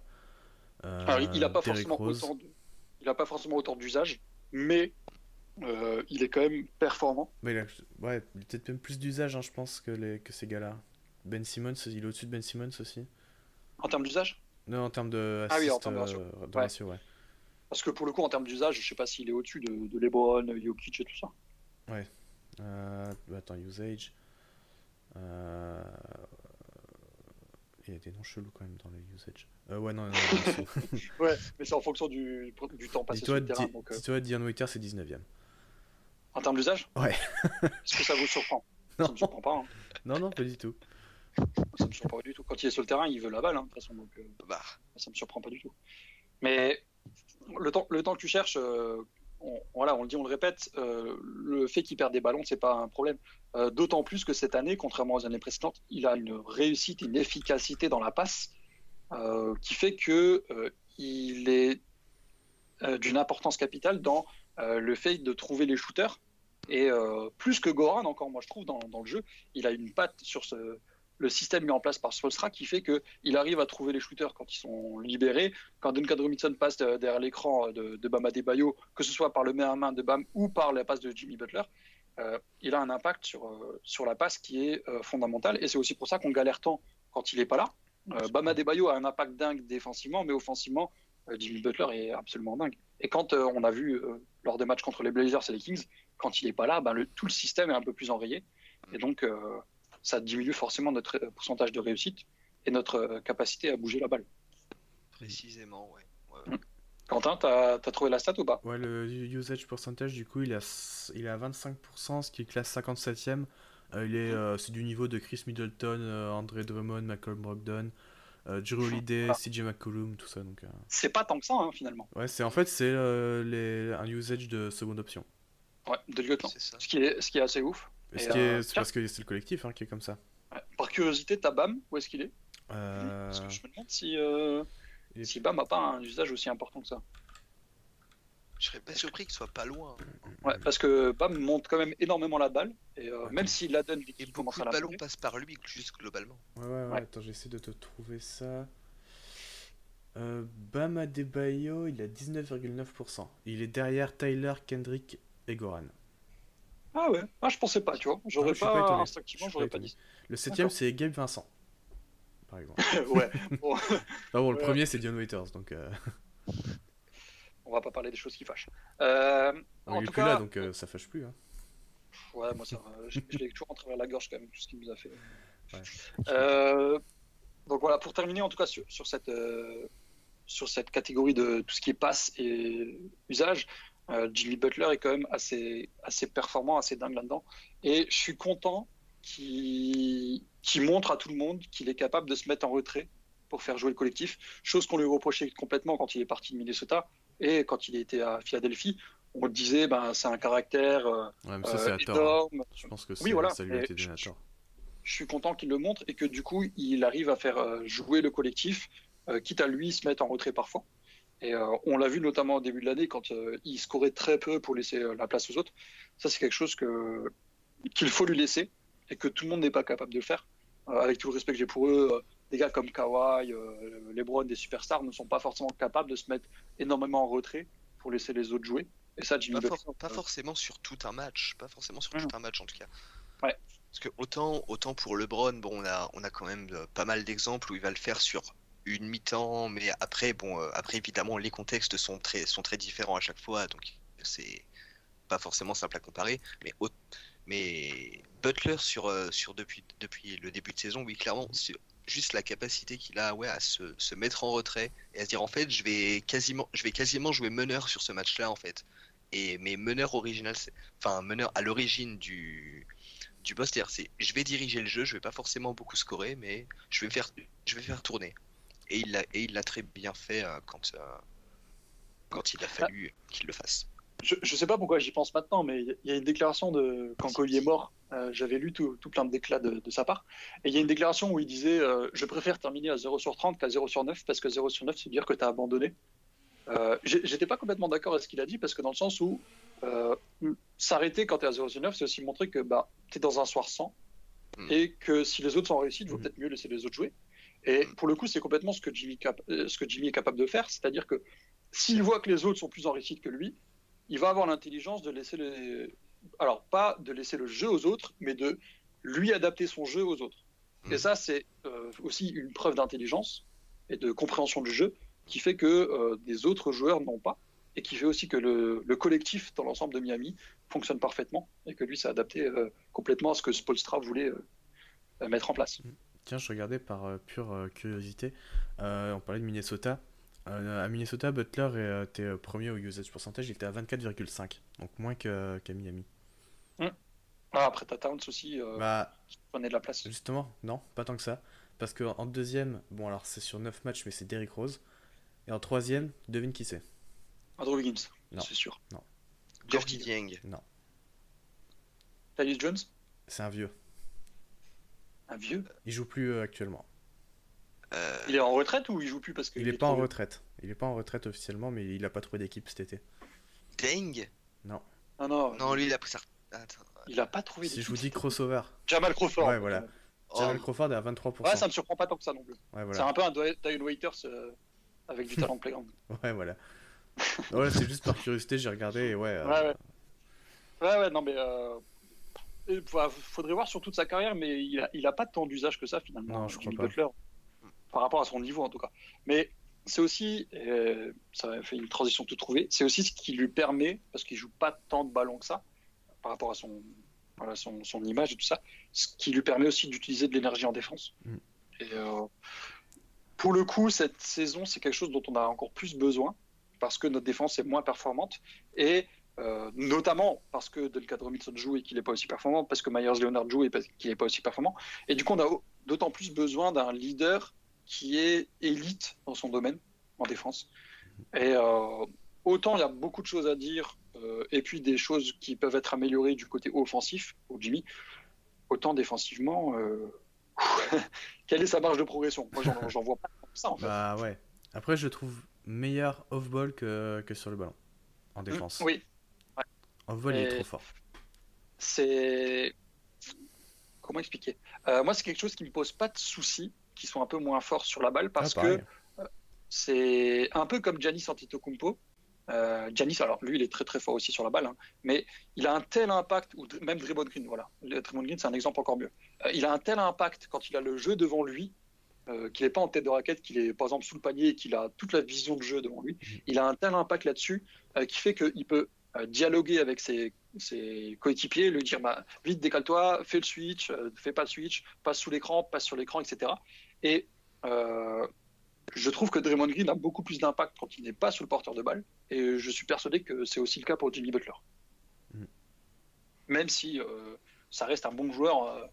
Alors, il- il a pas forcément autant pas forcément d'usage, mais euh, il est quand même performant. Mais il a, ouais, peut-être même plus d'usage, hein, je pense, que, les, que ces gars-là. Ben Simmons, il est au-dessus de Ben Simmons aussi. En termes d'usage? Non, en termes de Ah oui, en termes de ratio. euh, de Ouais. ratio, ouais. Parce que pour le coup, en termes d'usage, je sais pas s'il est au-dessus de, de LeBron, Jokic et tout ça. Euh, attends, usage. Euh, Il y a des noms chelous quand même dans les usage. Euh, ouais, non, non, non. Ouais, mais c'est en fonction du, du temps passé sur le terrain. Donc, euh, dis-toi, Dion Waiter, c'est 19ème. en termes d'usage? Ouais. Est-ce que ça vous surprend? Non. Ça me surprend pas. hein. Non, non, pas du tout. Ça me surprend pas du tout. Quand il est sur le terrain, il veut la balle, hein, de toute façon. Donc, euh, Bah, ça me surprend pas du tout. Mais le temps, le temps que tu cherches, euh, on, voilà, on le dit, on le répète, euh, le fait qu'il perde des ballons, c'est pas un problème. Euh, D'autant plus que cette année, contrairement aux années précédentes, il a une réussite, une efficacité dans la passe euh, qui fait que il est d'une importance capitale dans le fait de trouver les shooters. Et plus que Goran, encore, moi je trouve, dans, dans le jeu, il a une patte sur ce, le système mis en place par Spolstra qui fait qu'il arrive à trouver les shooters quand ils sont libérés. Quand Duncan Robinson passe de- derrière l'écran de, de Bam Adebayo, que ce soit par le main à main de Bam ou par la passe de Jimmy Butler, euh, il a un impact sur, euh, sur la passe qui est euh, fondamental. Et c'est aussi pour ça qu'on galère tant quand il n'est pas là. Euh, Bam Adebayo a un impact dingue défensivement, mais offensivement, euh, Jimmy Butler est absolument dingue. Et quand euh, on a vu euh, lors des matchs contre les Blazers et les Kings, quand il n'est pas là, ben, le, tout le système est un peu plus enrayé. Et donc, euh, ça diminue forcément notre euh, pourcentage de réussite et notre euh, capacité à bouger la balle. précisément, ouais. Ouais, ouais. Quentin, t'as as trouvé la stat ou pas? Ouais, le usage percentage, du coup, il est à, s- il est à 25%, ce qui est classe 57ème. Euh, il est, euh, c'est du niveau de Chris Middleton, euh, André Drummond, Malcolm Brogdon, euh, Drew Holiday, Ah. CJ McCollum, tout ça. Donc, euh, C'est pas tant que ça, hein, finalement. ouais, c'est en fait c'est euh, les, un usage de seconde option. Ouais, de lieutenant. C'est ça. Ce qui est, ce qui est assez ouf. Et Et, ce qui est, euh, c'est parce que c'est le collectif hein, qui est comme ça. Ouais. Par curiosité, t'as Bam, où est-ce qu'il est? Euh, Parce que je me demande si, euh, si Bam a pas un usage aussi important que ça. Je serais pas surpris qu'il soit pas loin. Ouais, parce que Bam monte quand même énormément la balle, et euh, même s'il la donne, beaucoup commence à de la ballons manger. passent par lui, juste globalement. Ouais, ouais, ouais, Ouais. attends, j'essaie de te trouver ça. Euh, Bam Adebayo, il a 19,9%. Il est derrière Tyler, Kendrick et Goran. Ah ouais, ah, je pensais pas, tu vois. J'aurais Ah, pas, instinctivement, j'aurais pas pas dit. Le septième, c'est Gabe Vincent, par exemple. ouais, bon, bon, le Ouais. premier, c'est Dion Waiters, donc euh, on va pas parler des choses qui fâchent. Euh, on en il est tout plus cas, là, donc euh, ça fâche plus. Hein. ouais, moi, ça, je, je l'ai toujours en travers la gorge quand même, tout ce qu'il nous a fait. Ouais. Euh, donc voilà, pour terminer en tout cas sur, sur cette, euh, sur cette catégorie de tout ce qui est passe et usage, euh, Jimmy Butler est quand même assez, assez performant, assez dingue là-dedans. Et je suis content qu'il montre à tout le monde qu'il est capable de se mettre en retrait pour faire jouer le collectif, chose qu'on lui reprochait complètement quand il est parti de Minnesota et quand il était à Philadelphie. On le disait, ben, c'est un caractère euh, Ouais, mais ça, euh, tort. hein. énorme, Je pense que Oui, voilà, ça lui a été donné à tort. je suis content qu'il le montre et que du coup il arrive à faire euh, jouer le collectif, euh, quitte à lui se mettre en retrait parfois. Et euh, on l'a vu notamment au début de l'année quand euh, il scorait très peu pour laisser euh, la place aux autres. Ça c'est quelque chose que qu'il faut lui laisser et que tout le monde n'est pas capable de le faire. Avec tout le respect que j'ai pour eux, des gars comme Kawhi, LeBron, des superstars ne sont pas forcément capables de se mettre énormément en retrait pour laisser les autres jouer. Et ça, Jimmy Pas, for- pas forcément sur tout un match, pas forcément sur Mhm. tout un match en tout cas. Ouais. Parce que autant, autant pour LeBron, bon, on a, on a quand même pas mal d'exemples où il va le faire sur une mi-temps, mais après, bon, euh, après évidemment les contextes sont très, sont très différents à chaque fois, donc c'est pas forcément simple à comparer. Mais, mais Butler sur, euh, sur depuis, depuis le début de saison, oui, clairement, c'est juste la capacité qu'il a, ouais, à se, se mettre en retrait et à se dire en fait, je vais quasiment, je vais quasiment jouer meneur sur ce match-là en fait. Et mes meneurs original, enfin meneur à l'origine du du boss, c'est je vais diriger le jeu, je vais pas forcément beaucoup scorer, mais je vais faire je vais faire tourner. Et il l'a et il l'a très bien fait euh, quand euh, quand il a fallu qu'il le fasse. je, je sais pas pourquoi j'y pense maintenant, mais il y a une déclaration de quand Kobe est mort. euh, J'avais lu tout, tout plein de déclats de, de sa part. Et il y a une déclaration où il disait euh, Je préfère terminer à 0 sur 30 qu'à 0 sur 9 parce que 0 sur 9, c'est dire que tu as abandonné. Euh, J'étais pas complètement d'accord avec ce qu'il a dit parce que dans le sens où euh, s'arrêter quand tu es à 0 sur 9, c'est aussi montrer que bah, tu es dans un soir sans Mm. et que si les autres sont réussis, il vaut Mm. peut-être mieux laisser les autres jouer. Et Mm. pour le coup, c'est complètement ce que Jimmy, cap- euh, ce que Jimmy est capable de faire, c'est-à-dire que s'il voit que les autres sont plus en réussite que lui, il va avoir l'intelligence de laisser les. Alors, pas de laisser le jeu aux autres, mais de lui adapter son jeu aux autres. Mm. Et ça, c'est euh, aussi une preuve d'intelligence et de compréhension du jeu qui fait que euh, des autres joueurs n'ont pas et qui fait aussi que le, le collectif dans l'ensemble de Miami fonctionne parfaitement et que lui s'est adapté euh, complètement à ce que Spolstra voulait mettre en place. Tiens, je regardais par euh, pure euh, curiosité. Euh, on parlait de Minnesota. Euh, à Minnesota, Butler était euh, premier au usage percentage, il était à 24,5, donc moins que- qu'à Miami. Ah, après, t'as Towns aussi, euh, Bah, qui prenait de la place. justement, non, pas tant que ça. Parce que en deuxième, bon, alors c'est sur 9 matchs, mais c'est Derrick Rose. Et en troisième, devine qui c'est? Andrew Wiggins, Non. c'est sûr. Gorgui Gorgui. Dieng. Tyus Jones, C'est un vieux. Un vieux. Il joue plus euh, actuellement. Euh, Il est en retraite ou il joue plus parce que Il est pas en retraite. Il est pas en retraite officiellement, mais il a pas trouvé d'équipe cet été. Dieng Ah non, Non, lui, il a pris sa. Attends. il a pas trouvé. Si d'équipe. je vous dis crossover. Jamal Crawford. Ouais, voilà. Oh, Jamal Crawford est à 23%. Ouais, ça me surprend pas tant que ça non plus. Ouais, C'est voilà. un peu un Dion Waiters euh, avec du talent playground. Ouais, voilà. Ouais, c'est juste par curiosité, j'ai regardé et ouais. euh, Ouais, ouais. Ouais, ouais, non, mais. Euh... il fa- Faudrait voir sur toute sa carrière, mais il a, il a pas tant d'usage que ça finalement. Non, je Jimmy crois pas. Butler, par rapport à son niveau en tout cas. Mais c'est aussi, euh, ça fait une transition tout trouvée, c'est aussi ce qui lui permet, parce qu'il joue pas tant de ballons que ça, par rapport à son, voilà, son, son image et tout ça, ce qui lui permet aussi d'utiliser de l'énergie en défense. Mm. Et euh, pour le coup, cette saison, c'est quelque chose dont on a encore plus besoin, parce que notre défense est moins performante, et euh, notamment parce que Duncan Robinson joue et qu'il n'est pas aussi performant, parce que Myers Leonard joue et qu'il n'est pas aussi performant. Et du coup, on a au- d'autant plus besoin d'un leader qui est élite dans son domaine en défense. Et euh, autant il y a beaucoup de choses à dire, euh, et puis des choses qui peuvent être améliorées du côté offensif, au Jimmy, autant défensivement, quelle est sa marge de progression? Moi, j'en- vois pas comme ça en fait. Bah ouais. Après, je trouve meilleur off-ball que, que sur le ballon. En défense. Mm, Oui, Off-ball, il est trop fort. c'est comment expliquer? Euh, Moi, c'est quelque chose qui me pose pas de soucis, qui sont un peu moins forts sur la balle parce Ah, que pareil. c'est un peu comme Giannis Antetokounmpo. Euh, Giannis, alors lui, il est très très fort aussi sur la balle, hein, mais il a un tel impact, ou même Draymond Green, voilà. Le Draymond Green, c'est un exemple encore mieux. Euh, il a un tel impact quand il a le jeu devant lui, euh, qu'il n'est pas en tête de raquette, qu'il est par exemple sous le panier et qu'il a toute la vision de jeu devant lui. Il a un tel impact là-dessus euh, qui fait qu'il peut euh, dialoguer avec ses, ses coéquipiers, lui dire bah, vite décale-toi, fais le switch, euh, fais pas le switch, passe sous l'écran, passe sur l'écran, etc. Et euh, je trouve que Draymond Green a beaucoup plus d'impact quand il n'est pas sous le porteur de balle, et je suis persuadé que c'est aussi le cas pour Jimmy Butler. Mm. Même si euh, ça reste un bon joueur euh,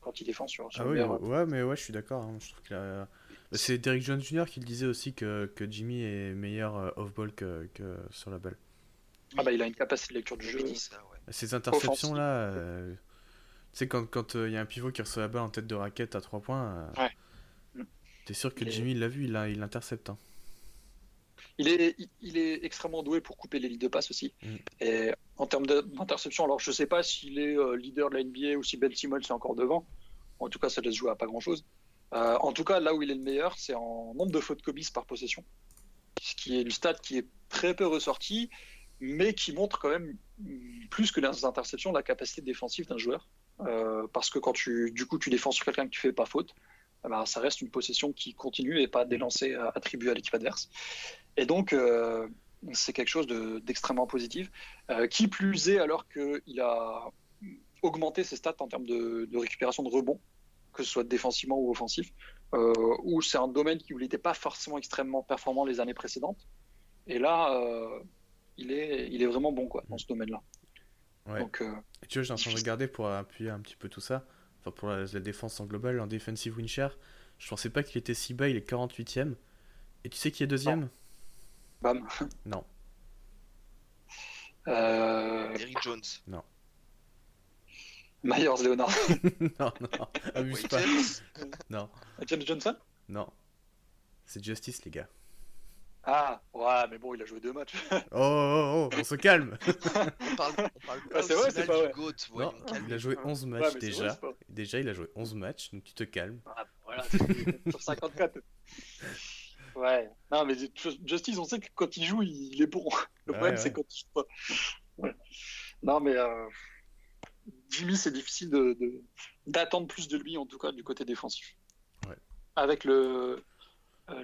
quand il défend sur, sur Ah oui, meilleur- ouais, mais ouais, je suis d'accord. hein. A- C'est Derrick Jones Jr. qui le disait aussi que, que Jimmy est meilleur off-ball que, que sur la balle. Ah bah, il a une capacité de lecture du jeu. dit ça, ouais. Ces interceptions là, euh, tu sais, quand il quand, euh, il y a un pivot qui reçoit la balle en tête de raquette à 3 points, euh, Ouais. t'es sûr que Il Jimmy l'a vu, il l'intercepte. hein. Il est, il- il est extrêmement doué pour couper les lignes de passe aussi. Mm. Et en termes d'interception, alors je sais pas s'il est euh, leader de la NBA ou si Ben Simmons est encore devant. En tout cas, ça laisse jouer à pas grand chose. en tout cas, là où il est le meilleur, c'est en nombre de fautes commises par possession. Ce qui est une stat qui est très peu ressortie, mais qui montre quand même plus que les interceptions la capacité défensive d'un joueur. Euh, parce que quand tu, du coup, tu défends sur quelqu'un que tu fais pas faute, eh ben, ça reste une possession qui continue et pas des lancers euh, attribués à l'équipe adverse. Et donc, euh, c'est quelque chose de- d'extrêmement positif. Qui plus est, alors qu'il a augmenté ses stats en termes de, récupération de rebond, que ce soit défensivement ou offensif, où c'est un domaine qui n'était pas forcément extrêmement performant les années précédentes. Et là, il, est, il est vraiment bon quoi, dans ce domaine-là. Ouais. Donc, euh, Et tu vois, j'ai en train de regarder pour appuyer un petit peu tout ça. Enfin, pour la, la défense en global, en defensive win share. Je pensais pas qu'il était si bas, il est 48ème. Et tu sais qui est deuxième? Bam. Non. Euh, Derrick Jones. Myers Leonard. non, non, abuse pas. Non, James Johnson? Non. C'est Justice, les gars. Ah, ouais, mais bon, il a joué deux matchs. Oh, oh, oh, on se calme On parle, on parle pas Ah, c'est vrai, c'est final pas du vrai. GOAT, Non, voyons, il a joué 11 matchs Ouais, déjà. vrai, pas- Déjà, il a joué 11 matchs, donc tu te calmes. Ah, voilà, sur 54. Ouais, non, mais Justice, on sait que quand il joue, il est bon. Le Ouais, problème, ouais. c'est quand il joue pas. Ouais. Non, mais euh, Jimmy, c'est difficile de- de- d'attendre plus de lui, en tout cas, du côté défensif. Ouais. Avec le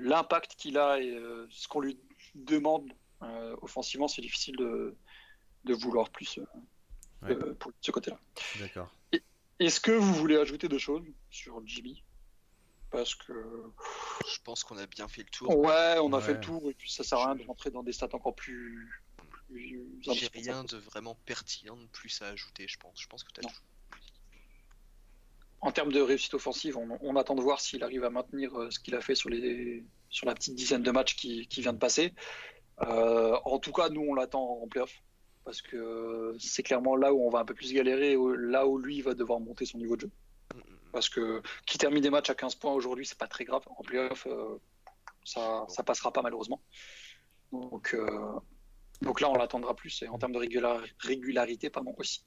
l'impact qu'il a et euh, ce qu'on lui demande euh, offensivement, c'est difficile de, de vouloir plus euh, Ouais. euh, pour ce côté-là. D'accord. Est-ce que vous voulez ajouter des choses sur Jimmy? Parce que Je pense qu'on a bien fait le tour. Ouais, on a Ouais. fait le tour et puis ça sert à rien de rentrer dans des stats encore plus plus J'ai rien de vraiment pertinent de plus à ajouter, je pense. Je pense que tu as Non. tout. En termes de réussite offensive, on, on attend de voir s'il arrive à maintenir euh, ce qu'il a fait sur, les, sur la petite dizaine de matchs qui, qui vient de passer. Euh, en tout cas, nous, on l'attend en playoff. Parce que c'est clairement là où on va un peu plus galérer, là où lui va devoir monter son niveau de jeu. Parce que qui termine des matchs à 15 points aujourd'hui, c'est pas très grave. En playoff, euh, ça, ça passera pas malheureusement. Donc, euh, donc là, on l'attendra plus. Et en termes de régula- régularité, pardon, aussi.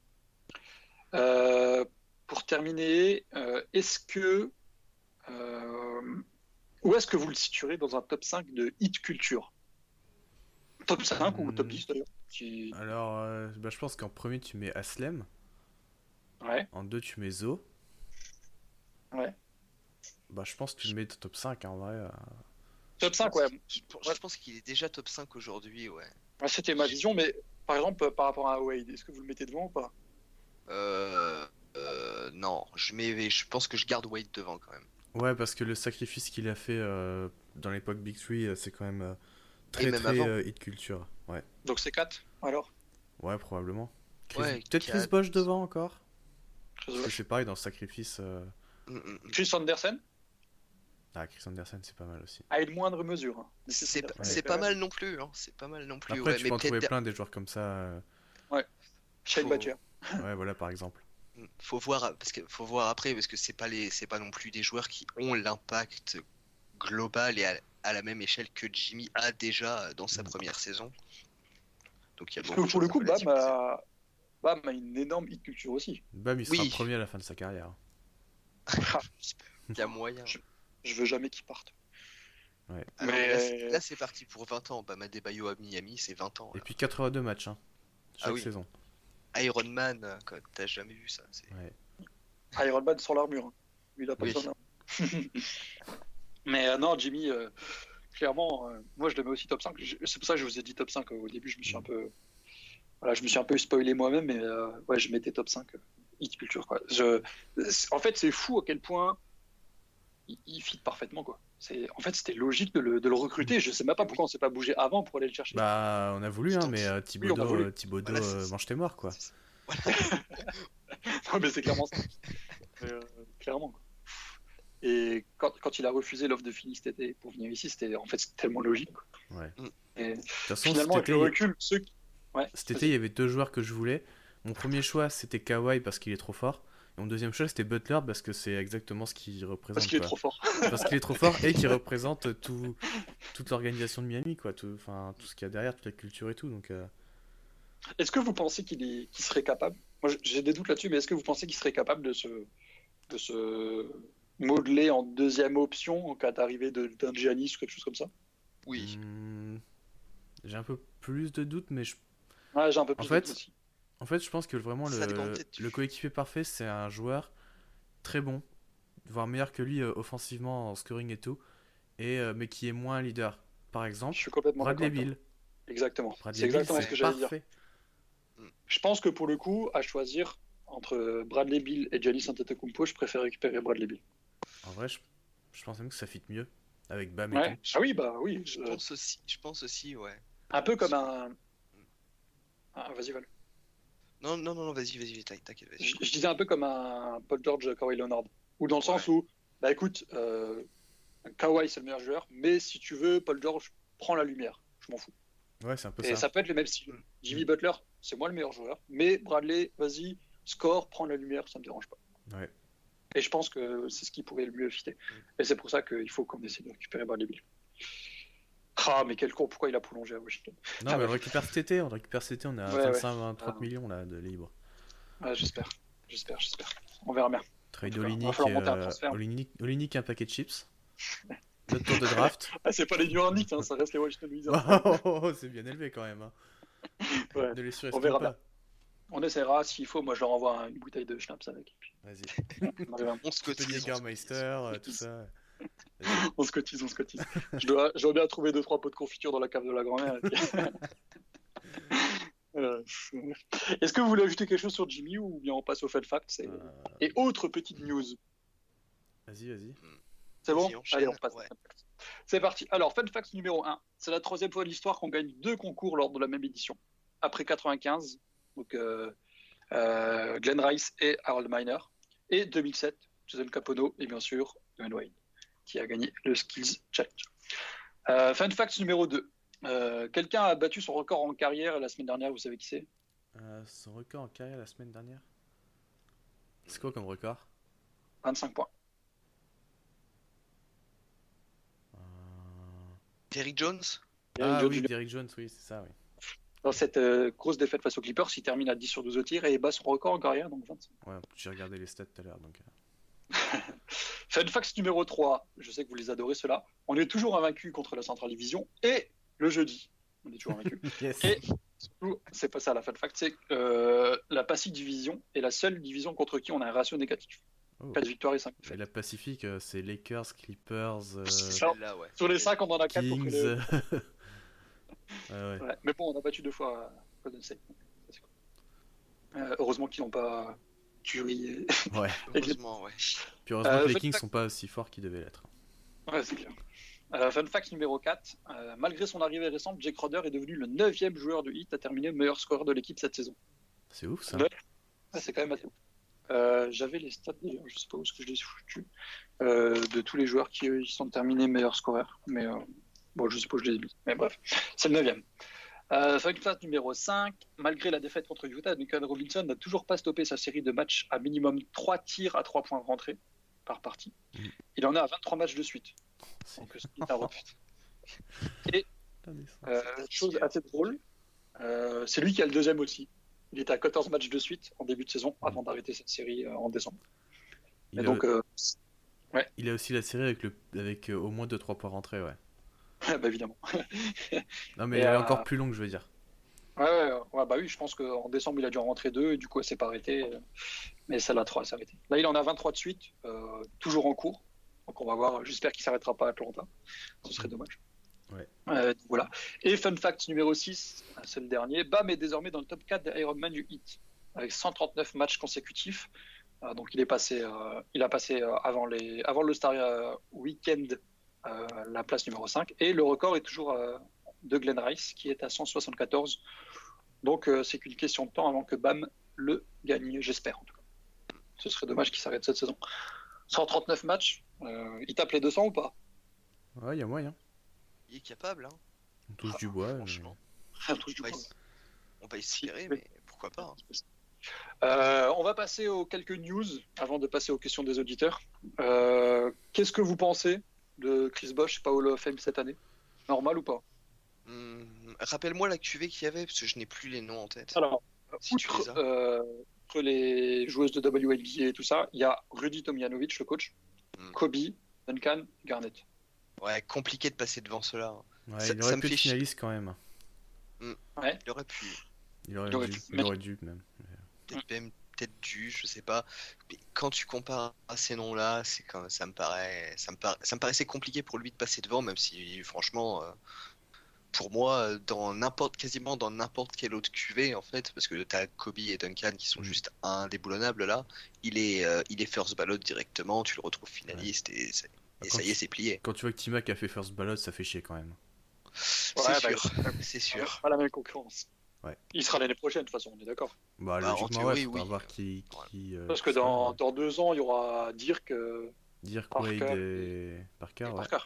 Euh, pour terminer, euh, est-ce que. euh, où est-ce que vous le situerez dans un top 5 de hit culture? Top 5 ou top Hmm. 10 d'ailleurs si... Alors, euh, bah, je pense qu'en premier, tu mets Aslem. Ouais, En deux, tu mets Zo. ouais. Bah, je pense que tu le mets top 5 hein, en vrai. Top Je 5, pense ouais. qu'il- Je, pense- je pense qu'il est déjà top 5 aujourd'hui, ouais. Ouais, C'était ma vision, mais par exemple, par rapport à Wade, est-ce que vous le mettez devant ou pas? Euh, euh, non, je, mets, je pense que je garde Wade devant quand même. Ouais, parce que le sacrifice qu'il a fait euh, dans l'époque Big Three, euh, c'est quand même euh, très même très euh, hit culture. Ouais, Donc c'est 4 alors? Ouais, probablement. Chris- Ouais, Peut-être Chris. Bosch devant encore? C'est pareil dans le sacrifice. euh, Mm, mm, mm. Chris Anderson? Ah, Chris Anderson, c'est pas mal aussi. à une moindre mesure. hein. C'est pas mal non plus, hein. c'est pas mal non plus. Après, ouais, tu mais peux en trouver plein des joueurs comme ça. euh, Shane Faut- Battier. Ouais, voilà, par exemple. Faut voir parce que faut voir après parce que c'est pas les c'est pas non plus des joueurs qui ont l'impact global et à, à la même échelle que Jimmy a déjà dans sa première saison. Donc il y a Parce beaucoup que de pour le coup, Bam a... Bam a une énorme hit culture aussi. Bam, il sera Oui. premier à la fin de sa carrière. Il y a moyen. Je- Je veux jamais qu'il parte. Ouais. Mais- là, c'est- là, c'est parti pour 20 ans. Bam Adebayo à Miami, c'est 20 ans. Et puis 82 matchs, hein, chaque Ah oui. saison. Iron Man, euh, t'as jamais vu ça. Ouais. Iron Man sans l'armure. hein. Lui, il a pas Oui. d'armure. Mais euh, non, Jimmy, euh, clairement, euh, moi je le mets aussi top 5. Je- C'est pour ça que je vous ai dit top 5 au début. Je me suis un peu. Voilà, je me suis un peu spoilé moi-même, mais euh, ouais, je mettais top 5 euh, hit culture. Quoi. Je... En fait, c'est fou à quel point il, il fit parfaitement. Quoi. C'est... En fait, c'était logique de le, de le recruter. Je sais même pas pourquoi on s'est pas bougé avant pour aller le chercher. Bah, on a voulu, hein, mais Oui, a Thibodeau, voulu. euh, Thibodeau, Voilà, c'est euh, mange tes morts, quoi. Mais c'est clairement ça. Euh, clairement. quoi. Et quand, quand il a refusé l'offre de cet été pour venir ici, c'était en fait tellement logique. quoi. Ouais. Mm. Et De toute façon, finalement, avec le recul, ceux qui... ouais, cet été, il y avait deux joueurs que je voulais. Mon premier choix, c'était Kawhi parce qu'il est trop fort. Et mon deuxième choix, c'était Butler parce que c'est exactement ce qu'il représente. parce qu'il est trop fort. Parce qu'il est trop fort et qu'il représente tout, toute l'organisation de Miami, quoi. Tout, enfin, tout ce qu'il y a derrière, toute la culture et tout. Donc, euh, Est-ce que vous pensez qu'il est... qu'il serait capable? Moi, j'ai des doutes là-dessus, mais est-ce que vous pensez qu'il serait capable de se de se modeler en deuxième option en cas d'arrivée de- d'un Giannis ou quelque chose comme ça? Oui. hmm, j'ai un peu plus de doutes, mais je Ouais, j'ai un peu plus En de fait, doutes aussi. En fait, je pense que vraiment le, du- le coéquipier parfait, c'est un joueur très bon, voire meilleur que lui euh, offensivement en scoring et tout, et euh, mais qui est moins leader. Par Je exemple, suis complètement. Bradley. Bill. Exactement. Bradley C'est Bill, exactement ce que j'allais dire. parfait. Je pense que pour le coup, à choisir entre Bradley Bill et Giannis Antetokounmpo, je préfère récupérer Bradley Bill. En vrai, je, je pense même que ça fit mieux avec Bam et Ouais. tout. Ah oui, bah oui. Je pense aussi. Je pense aussi, ouais. un peu comme un. Ah, vas-y, Val. Non, non, non, non, vas-y, vas-y, t'inquiète, t'inquiète, vas-y. Je, je disais un peu comme un Paul George, Kawhi Leonard. Ou dans le sens où, bah écoute, euh, Kawhi c'est le meilleur joueur, mais si tu veux, Paul George prend la lumière. Je m'en fous. Ouais, c'est un peu Et ça. ça. peut être le même style. Mm. Jimmy Butler, c'est moi le meilleur joueur, mais Bradley, vas-y, score, prends la lumière, ça me dérange pas. Ouais. Et je pense que c'est ce qui pourrait le mieux fitter. Et c'est pour ça qu'il faut qu'on essaie de récupérer Bradley Bill. Ah, mais quel con, pourquoi il a prolongé à Washington Non, Ah, mais on ouais. récupère cet été, on récupère cet été, on a Ouais, 25, 20, 30 Ah. millions là de libre. Ouais, J'espère, j'espère, j'espère. On verra bien. Trade un euh, un paquet de chips. Notre tour de draft. Ah, c'est pas les New York hein, ça reste les Washington Wizards. Oh, oh, oh, oh, c'est bien élevé quand même. hein. Ouais. Ne les On verra pas. On essaiera, s'il faut, moi je leur envoie une bouteille de schnapps avec. Vas-y. on, arrive à- On se cotise. Petit on se Jägermeister, euh, tout ça. On se cotise, on se cotise. je, dois, je dois bien trouver deux trois pots de confiture dans la cave de la grand-mère. Euh, Est-ce que vous voulez ajouter quelque chose sur Jimmy ou bien on passe au fun fact et, Euh, et autre petite news Vas-y, vas-y. C'est bon Allez, on passe. ouais. C'est parti. Alors, fun fact numéro 1. C'est la troisième fois de l'histoire qu'on gagne deux concours lors de la même édition. après 95, donc euh, euh, Glenn Rice et Harold Miner, et 2007, Jason Capono et bien sûr Dwayne Wade, qui a gagné le Skills Challenge. Euh, fun fact numéro 2. Euh, Quelqu'un a battu son record en carrière la semaine dernière, vous savez qui c'est? Euh, son record en carrière la semaine dernière? C'est quoi comme record? 25 points. Euh, Terry Jones? Ah Joe oui. Derrick Jones, oui, c'est ça, oui. Dans cette euh, grosse défaite face aux Clippers, il termine à 10 sur 12 au tir et bat son record en carrière, donc 25. Ouais, j'ai regardé les stats tout à l'heure, donc... Fun fact numéro 3, je sais que vous les adorez ceux-là. On est toujours invaincu contre la Central Division et le jeudi, on est toujours invaincu. Yes Et surtout, c'est pas ça la fun fact, c'est que euh, la Pacific Division est la seule division contre qui on a un ratio négatif. Oh. 4 victoires et 5 Et défaites. la Pacifique, euh, c'est Lakers, Clippers, euh, ça. ouais. Sur les 5, on en a 4 contre Kings... le... ouais, ouais. Ouais, Mais bon, on a battu deux fois Golden State. cool. Euh, heureusement qu'ils n'ont pas Et- ouais. Heureusement, ouais. Puis heureusement Euh, que les Kings fact- sont pas aussi forts qu'ils devaient l'être. Ouais, c'est clair. Euh, fun fact numéro 4. euh, malgré son arrivée récente, Jake Roder est devenu le 9 joueur du Heat à terminer meilleur scoreur de l'équipe cette saison. C'est ouf, ça. Ouais. Ah, c'est quand même assez ouf. Euh, J'avais les stats d'ailleurs, je sais pas où est-ce que je les ai foutus, de tous les joueurs qui, sont terminés meilleurs scoreurs. Mais bon, je sais pas où je les ai mis. Mais bref, c'est le 9 euh, Fun fact numéro 5. Malgré la défaite contre Utah, Duncan Robinson n'a toujours pas stoppé sa série de matchs à minimum 3 tirs à 3 points rentrés par partie. Mhm. Il en est à 23 matchs de suite. Donc, la naissance. Euh, chose assez drôle, euh, c'est lui qui a le deuxième aussi. Il était à 14 matchs de suite en début de saison avant d'arrêter cette série euh, en décembre. Il, Et a, donc, euh, il a aussi la série avec, le... avec euh, au moins 2-3 points rentrés, ouais. bah, évidemment. Non, mais Et, elle est euh, encore plus longue, je veux dire. Ouais, ouais, ouais, bah oui, je pense qu'en décembre, il a dû en rentrer deux et du coup, elle s'est pas arrêtée. euh, Mais celle-là, 3, elle s'est arrêtée. Là, il en a 23 de suite, euh, toujours en cours. Donc, on va voir. J'espère qu'il s'arrêtera pas à Atlanta. Ce serait dommage. Ouais. Euh, voilà. Et fun fact numéro 6, c'est le dernier. Bam est désormais dans le top 4 des Ironman du Heat avec 139 matchs consécutifs. Euh, donc, il est passé, il a passé avant, les, avant le Star Weekend la place numéro 5. Et le record est toujours euh, de Glenn Rice qui est à 174. Donc euh, c'est qu'une question de temps avant que Bam le gagne, j'espère en tout cas. Ce serait dommage qu'il s'arrête cette saison. 139 matchs, euh, il tape les 200 ou pas? Ouais, il y a moyen. Il est capable, hein. On touche du bois. mais- Franchement. On va espérer, Oui. mais pourquoi pas. hein. Euh, on va passer aux quelques news avant de passer aux questions des auditeurs. Euh, Qu'est-ce que vous pensez de Chris Bosch, Paolo Fame cette année Normal ou pas Hum, Rappelle-moi la QV qu'il y avait, parce que je n'ai plus les noms en tête. Alors, Si tu les as. euh, outre les joueuses de WNBA et tout ça, il y a Rudy Tomjanovic, le coach, Hmm. Kobe, Duncan, Garnett. Ouais, compliqué de passer devant cela. hein. Ouais, Ça- il aurait me pu fait être finaliste quand même. Il aurait pu. Il aurait, Il aurait dû, pu. il aurait dû même. Peut-être même, peut-être dû, je sais pas. Mais quand tu compares à ces noms-là, c'est quand ça me paraît, ça me paraît, ça me paraissait compliqué pour lui de passer devant, même si franchement, euh, pour moi, dans n'importe, quasiment dans n'importe quel autre QV en fait, parce que t'as Kobe et Duncan qui sont Mm. juste indéboulonnables là, il est, euh, il est first ballot directement, tu le retrouves finaliste et, c'est- et Quand ça y est, c'est plié. Quand tu vois que Timac a fait first ballot, ça fait chier quand même. C'est bah, sûr, c'est sûr. Pas la même concurrence. Ouais. Il sera l'année prochaine, de toute façon, on est d'accord. Bah, Bah, en logiquement, théorie, ouais, oui. voir qui. qui euh, Parce que sera, dans, euh, dans deux ans, il y aura Dirk euh, Dire Parker Quaid et Parker, et ouais. Parker.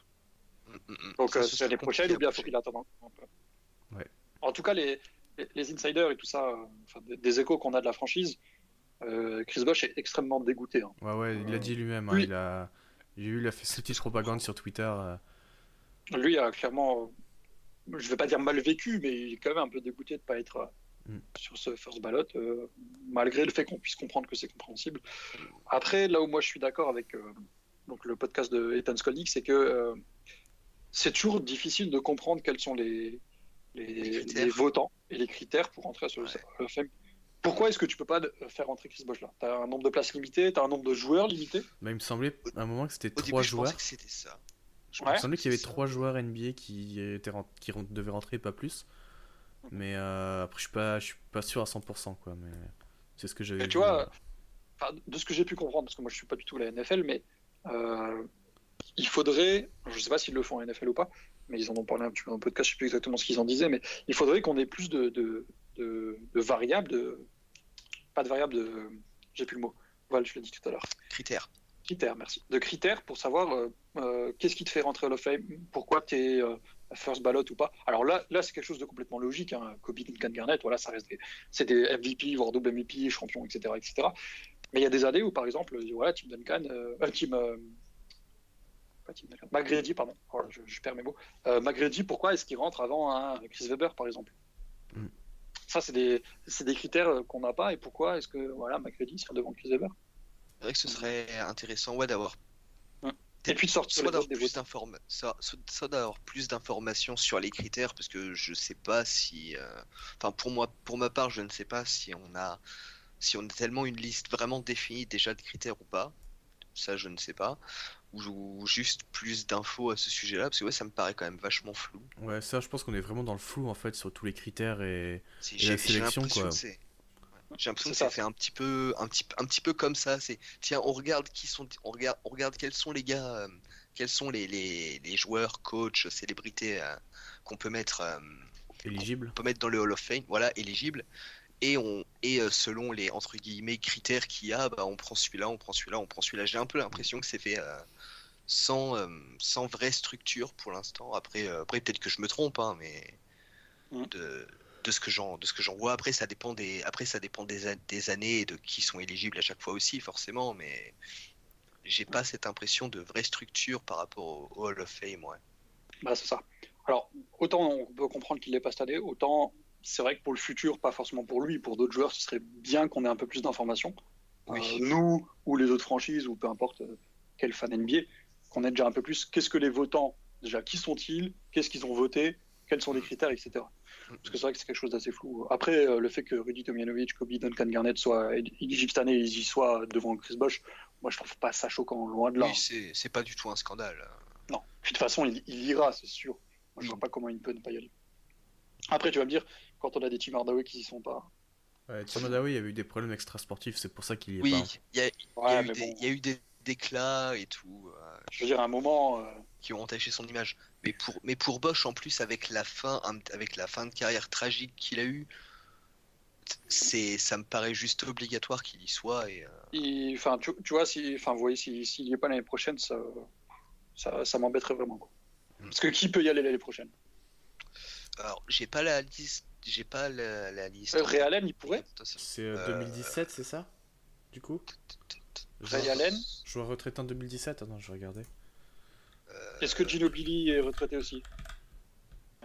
Mm, mm, mm. Donc euh, ce c'est l'année prochaine ou bien faut qu'il attende un peu. Ouais. En tout cas, les, les, les insiders et tout ça, euh, enfin, des, des échos qu'on a de la franchise, euh, Chris Bosch est extrêmement dégoûté. hein. Ouais, ouais, il Euh, l'a dit lui-même. hein, il, a... il a eu- il a fait sa petite propagande sur Twitter. euh, Lui a clairement, euh, je vais pas dire mal vécu, mais il est quand même un peu dégoûté de pas être euh, Mm. sur ce first ballot, euh, malgré le fait qu'on puisse comprendre que c'est compréhensible. Après, là où moi je suis d'accord avec euh, donc le podcast de Ethan Skolnick, c'est que euh, c'est toujours difficile de comprendre quels sont les, les, Les critères. les votants et les critères pour rentrer sur le Ouais. Pourquoi est-ce que tu peux pas faire rentrer Chris Bosh là? Tu as un nombre de places limité, tu as un nombre de joueurs limité Bah, il me semblait à un moment que c'était trois je joueurs. pensais que c'était ça. Je Il me Ouais. semblait qu'il y avait trois joueurs NBA qui, étaient qui devaient rentrer, pas plus. Mais euh, après, je suis pas, je suis pas sûr à 100%, quoi. Mais c'est ce que j'avais tu vois, de ce que j'ai pu comprendre, parce que moi je suis pas du tout la NFL, mais euh, il faudrait, je sais pas s'ils le font en NFL ou pas, mais ils en ont parlé un petit peu dans le podcast, je sais plus exactement ce qu'ils en disaient, mais il faudrait qu'on ait plus de, de, de, de variables, de pas de variables, de j'ai plus le mot. Voilà, je l'ai dit tout à l'heure. Critères. Critères, merci. De critères pour savoir euh, euh, qu'est-ce qui te fait rentrer Hall of Fame, pourquoi tu es first ballot ou pas. Alors là, là c'est quelque chose de complètement logique. Hein. Kobe, Duncan, Garnett, voilà, ça reste des, c'est des MVP, voire double MVP, champions, etc., etc. Mais il y a des années où, par exemple, voilà, Tim Duncan, euh, Tim, euh, pas Tim Duncan, McGrady, pardon, oh, je, je, perds mes mots. Euh, McGrady, pourquoi est-ce qu'il rentre avant un Chris Webber, par exemple? Mm. Ça, c'est des, c'est des critères qu'on n'a pas. Et pourquoi est-ce que voilà, McGrady sera devant Chris Webber? C'est vrai que ce serait intéressant ouais, d'avoir et puis de sortir soit d'avoir plus d'informations, soit, soit d'avoir plus d'informations sur les critères, parce que je sais pas si, euh... enfin pour moi, pour ma part, je ne sais pas si on a, si on a tellement une liste vraiment définie déjà de critères ou pas. Ça, je ne sais pas. Ou, ou juste plus d'infos à ce sujet-là, parce que ouais, ça me paraît quand même vachement flou. Ouais, ça, je pense qu'on est vraiment dans le flou en fait sur tous les critères et, et la sélection quoi. J'ai l'impression que ça, fait un petit peu, un petit, un petit peu comme ça. C'est tiens, on regarde qui sont, on regarde, on regarde quels sont les gars, euh, quels sont les, les, les, joueurs, coachs, célébrités euh, qu'on peut mettre euh, éligibles, on peut mettre dans le Hall of Fame, voilà, éligibles. Et on et euh, selon les entre guillemets critères qu'il y a, bah, on prend celui-là, on prend celui-là, on prend celui-là. J'ai un peu l'impression que c'est fait euh, sans sans vraie structure pour l'instant. Après, après peut-être que je me trompe, hein, mais Mm. de de ce que j'en de ce que j'en vois. Après ça dépend des après ça dépend des, des années et de qui sont éligibles à chaque fois aussi forcément mais j'ai pas cette impression de vraie structure par rapport au, au Hall of Fame ouais. Bah c'est ça. Alors autant on peut comprendre qu'il n'est pas cette année autant c'est vrai que pour le futur pas forcément pour lui pour d'autres joueurs ce serait bien qu'on ait un peu plus d'informations. Oui. euh, nous ou les autres franchises ou peu importe euh, quel fan NBA qu'on ait déjà un peu plus. Qu'est-ce que les votants déjà qui sont-ils? Qu'est-ce qu'ils ont voté? Quels sont les critères etc parce que c'est vrai que c'est quelque chose d'assez flou. Après, euh, le fait que Rudy Tomjanovic, Kobe, Duncan Garnett soient éligibles cette année et ils y soient devant Chris Bosch, moi je trouve pas ça choquant, loin de là. Oui, c'est pas du tout un scandale. Non. Puis de toute façon, il, il ira, c'est sûr. Moi je vois pas comment il peut ne pas y aller. Après, tu vas me dire, quand on a des Tim Hardaway qui y sont pas. Ouais, Tim Hardaway, il y a eu des problèmes extrasportifs, c'est pour ça qu'il y est oui, pas. Oui, il y, ouais, y, bon. y, a eu des déclats et tout. Euh, je veux dire, à un moment. Euh... Qui ont entaché son image. Mais pour, mais pour Bosch, en plus, avec la fin, avec la fin de carrière tragique qu'il a eu, c'est, ça me paraît juste obligatoire qu'il y soit. Et, euh... enfin, tu, tu, vois, si, enfin, vous voyez, s'il si, n'y est pas l'année prochaine, ça, ça, ça m'embêterait vraiment. Quoi. Mm. Parce que qui peut y aller l'année prochaine? Alors, j'ai pas la liste. J'ai pas la, la liste. Euh, Ray Allen, il pourrait? C'est euh, 2017, c'est ça? Du coup? Ray Allen? Joueur retraité en 2017 Attends, je vais regarder. Est-ce que Gino Billy est retraité aussi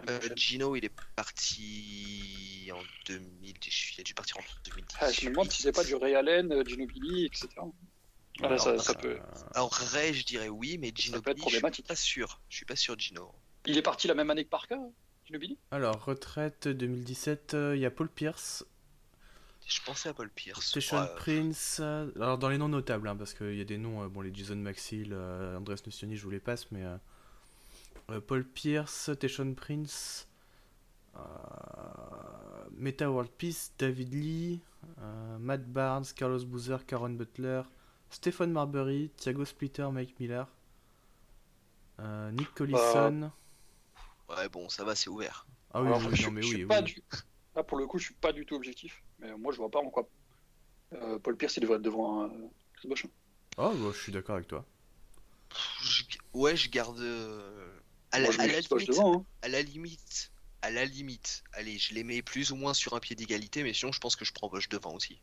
euh, Gino, il est parti en 2000. Il a dû partir en 2010. Ah, je me demande si c'est pas du Ray Allen, Gino Billy, etc. Ah, alors, ça, ça, peut. Alors Ray, je dirais oui, mais Gino peut être Billy, je suis pas sûr. Je suis pas sûr, Gino. Il est parti la même année que Parker, Gino Billy Alors retraite 2017, il euh, y a Paul Pierce. Je pensais à Paul Pierce. Station ouais. Prince. Euh, alors dans les noms notables, hein, parce qu'il y a des noms, euh, bon les Jason Maxil, euh, Andres Nocioni, je vous les passe, mais euh, Paul Pierce, Teshon Prince, Meta World Peace, David Lee, Matt Barnes, Carlos Boozer, Karen Butler, Stephen Marbury, Thiago Splitter, Mike Miller, Nick Collison. Ouais bon, ça va, c'est ouvert. Ah oui, Alors, oui, je, non mais je oui. suis oui. pas du... Là, pour le coup, je suis pas du tout objectif. Mais moi, je vois pas en quoi. Euh, Paul Pierce, il devrait être devant euh, Chris Bosh. Oh, bah, je suis d'accord avec toi. Je... Ouais, je garde. Euh... À, moi, la, à, la limite, devant, hein. à la limite, à la limite, allez, je les mets plus ou moins sur un pied d'égalité, mais sinon, je pense que je prends Bosch devant aussi.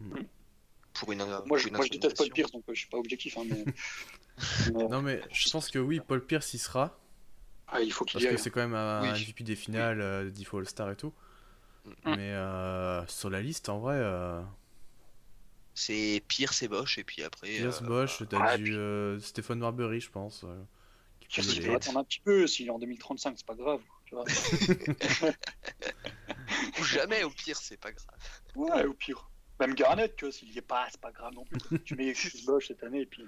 Mm. Pour une. Moi, pour je, une moi, je déteste Paul. Pierce, donc euh, je suis pas objectif. Hein, mais... mais- Non mais je pense que oui, Paul Pierce y sera, Ah, il faut qu'il parce y que aille. c'est quand même un Oui. MVP des finales, euh, 10 fois All-Star et tout. Mm. Mais euh, sur la liste, en vrai, euh, C'est Pierce et Bosch, et puis après. Pierce, euh, Bosch, t'as ah, du puis- euh, Stéphane Marbury, je pense. Je faut attendre un petit peu. S'il est en 2035, c'est pas grave. Tu vois. Ou jamais, au pire, c'est pas grave. ouais, au pire. Même Garnett, tu vois, s'il y est pas, c'est pas grave non plus. tu mets Chris Bosh cette année, et puis,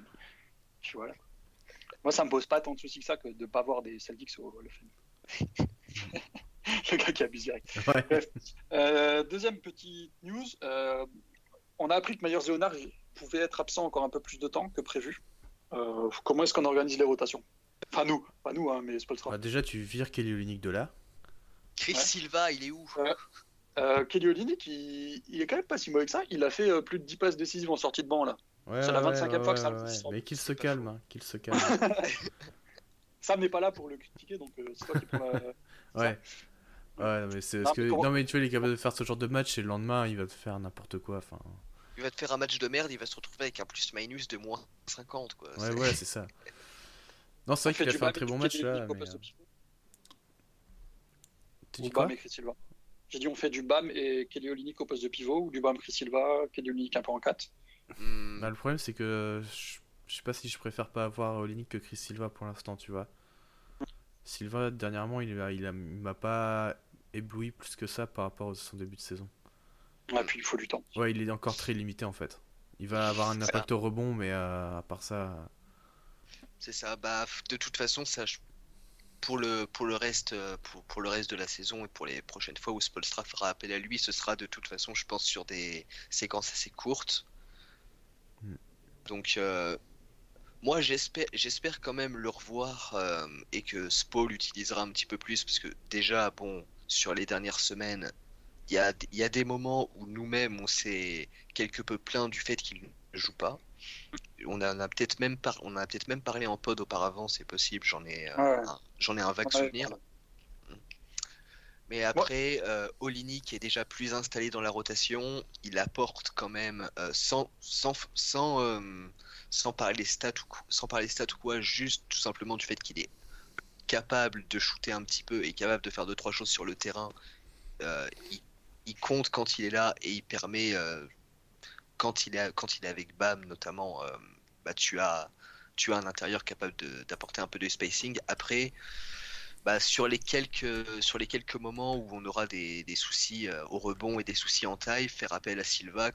puis voilà. Moi, ça me pose pas tant de soucis que ça que de pas voir des Celtics au Hall of Fame. Le gars qui abuse direct. Ouais. Euh, deuxième petite news. euh, on a appris que Myers Leonard pouvait être absent encore un peu plus de temps que prévu. Euh, comment est-ce qu'on organise les rotations? Enfin, nous, pas nous, hein, mais Spolstra. Ah, déjà, tu vires Kelly Olynyk de là. Chris Ouais. Silva, il est où Ouais. Euh, Kelly Olynyk, il, il est quand même pas si mauvais que ça. Il a fait euh, plus de 10 passes décisives en sortie de banc là. Ouais, C'est la ouais, 25e ouais, fois que ça fait. Mais qu'il se calme, hein, qu'il se calme. Sam n'est pas là pour le critiquer, donc euh, c'est toi qui prends la. Ouais. Ouais, non, mais c'est parce que non mais tu vois, il est capable de faire ce genre de match et le lendemain, il va te faire n'importe quoi. Enfin, Il va te faire un match de merde, il va se retrouver avec un plus-minus de moins 50 quoi. ouais, ouais, c'est ça. Non, c'est vrai qu'il a fait un très bon match là. Euh, Tu dis quoi Bam et Chris Silva. J'ai dit on fait du Bam et Kelly Olynyk au poste de pivot, ou du Bam Chris Silva, Kelly Olynyk un peu en 4. Hmm, Bah, le problème, c'est que je, je sais pas si je préfère pas avoir Olinik que Chris Silva pour l'instant, tu vois. Silva, dernièrement, il a- il a- il m'a pas ébloui plus que ça par rapport à son début de saison. Ouais, puis il faut du temps. Ouais, il est encore très limité en fait. Il va avoir un impact au rebond, mais euh, à part ça. C'est ça. Bah, de toute façon, ça, pour le pour le reste euh, pour, pour le reste de la saison et pour les prochaines fois où Spolstra fera appel à lui, ce sera de toute façon, je pense, sur des séquences assez courtes. Mm. Donc, euh, moi, j'espère j'espère quand même le revoir euh, et que Spo l'utilisera un petit peu plus parce que déjà, bon, sur les dernières semaines, il y a il y a des moments où nous-mêmes on s'est quelque peu plaint du fait qu'il ne joue pas. On en a peut-être même, par- on a peut-être même parlé en pod auparavant, c'est possible, j'en ai, euh, Ouais. j'en ai un vague souvenir. voilà. Mais après, euh, Olini qui est déjà plus installé dans la rotation, il apporte quand même, euh, sans, sans, sans, euh, sans, parler stats ou, sans parler stats ou quoi, juste tout simplement du fait qu'il est capable de shooter un petit peu et capable de faire deux trois choses sur le terrain. Il, il compte quand il est là et il permet, quand, il est, quand il est avec Bam notamment, euh, bah, tu, as, tu as un intérieur capable d'apporter un peu de spacing. Après, bah, sur, les quelques, sur les quelques moments où on aura des, des soucis euh, au rebond et des soucis en taille, faire appel à Silva.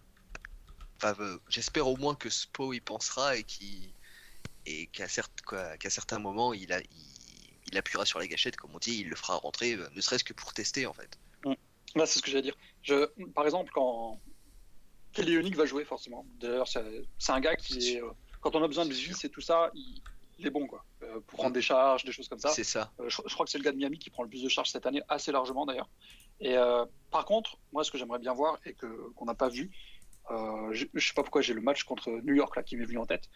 Euh, J'espère au moins que Spo y pensera et qui et qu'à quoi, qu'à certains moments il, a, il, appuiera sur la gâchette, comme on dit, il le fera rentrer, ne serait-ce que pour tester en fait. Là, c'est ce que j'allais dire. Je, par exemple, quand Kelly Olynyk va jouer, forcément. D'ailleurs, c'est un gars qui est. euh, quand on a besoin de vis et tout ça, il, il est bon, quoi. Euh, pour prendre des charges, des choses comme ça. C'est ça. Euh, je, je crois que c'est le gars de Miami qui prend le plus de charges cette année, assez largement d'ailleurs. Et euh, par contre, moi, ce que j'aimerais bien voir et que qu'on n'a pas vu, je, je sais pas pourquoi j'ai le match contre New York là qui m'est venu en tête.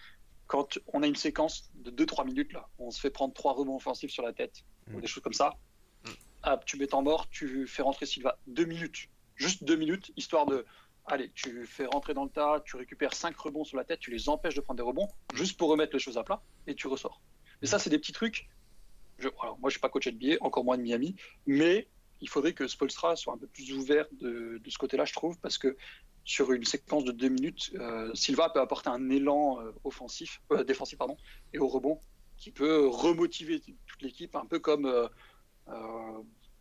Quand on a une séquence de 2-3 minutes là, on se fait prendre trois rebonds offensifs sur la tête ou Mm. des choses comme ça. Ah, tu mets en mort, tu fais rentrer Silva deux minutes, juste deux minutes, histoire de Allez, tu fais rentrer dans le tas, tu récupères 5 rebonds sur la tête, tu les empêches de prendre des rebonds, juste pour remettre les choses à plat, et tu ressors. Et ça, c'est des petits trucs. Je, moi, je suis pas coach NBA, encore moins de Miami, mais il faudrait que Spolstra soit un peu plus ouvert de, ce côté-là, je trouve, parce que sur une séquence de deux minutes, euh, Silva peut apporter un élan euh, offensif, euh, défensif pardon, et au rebond qui peut remotiver toute l'équipe, un peu comme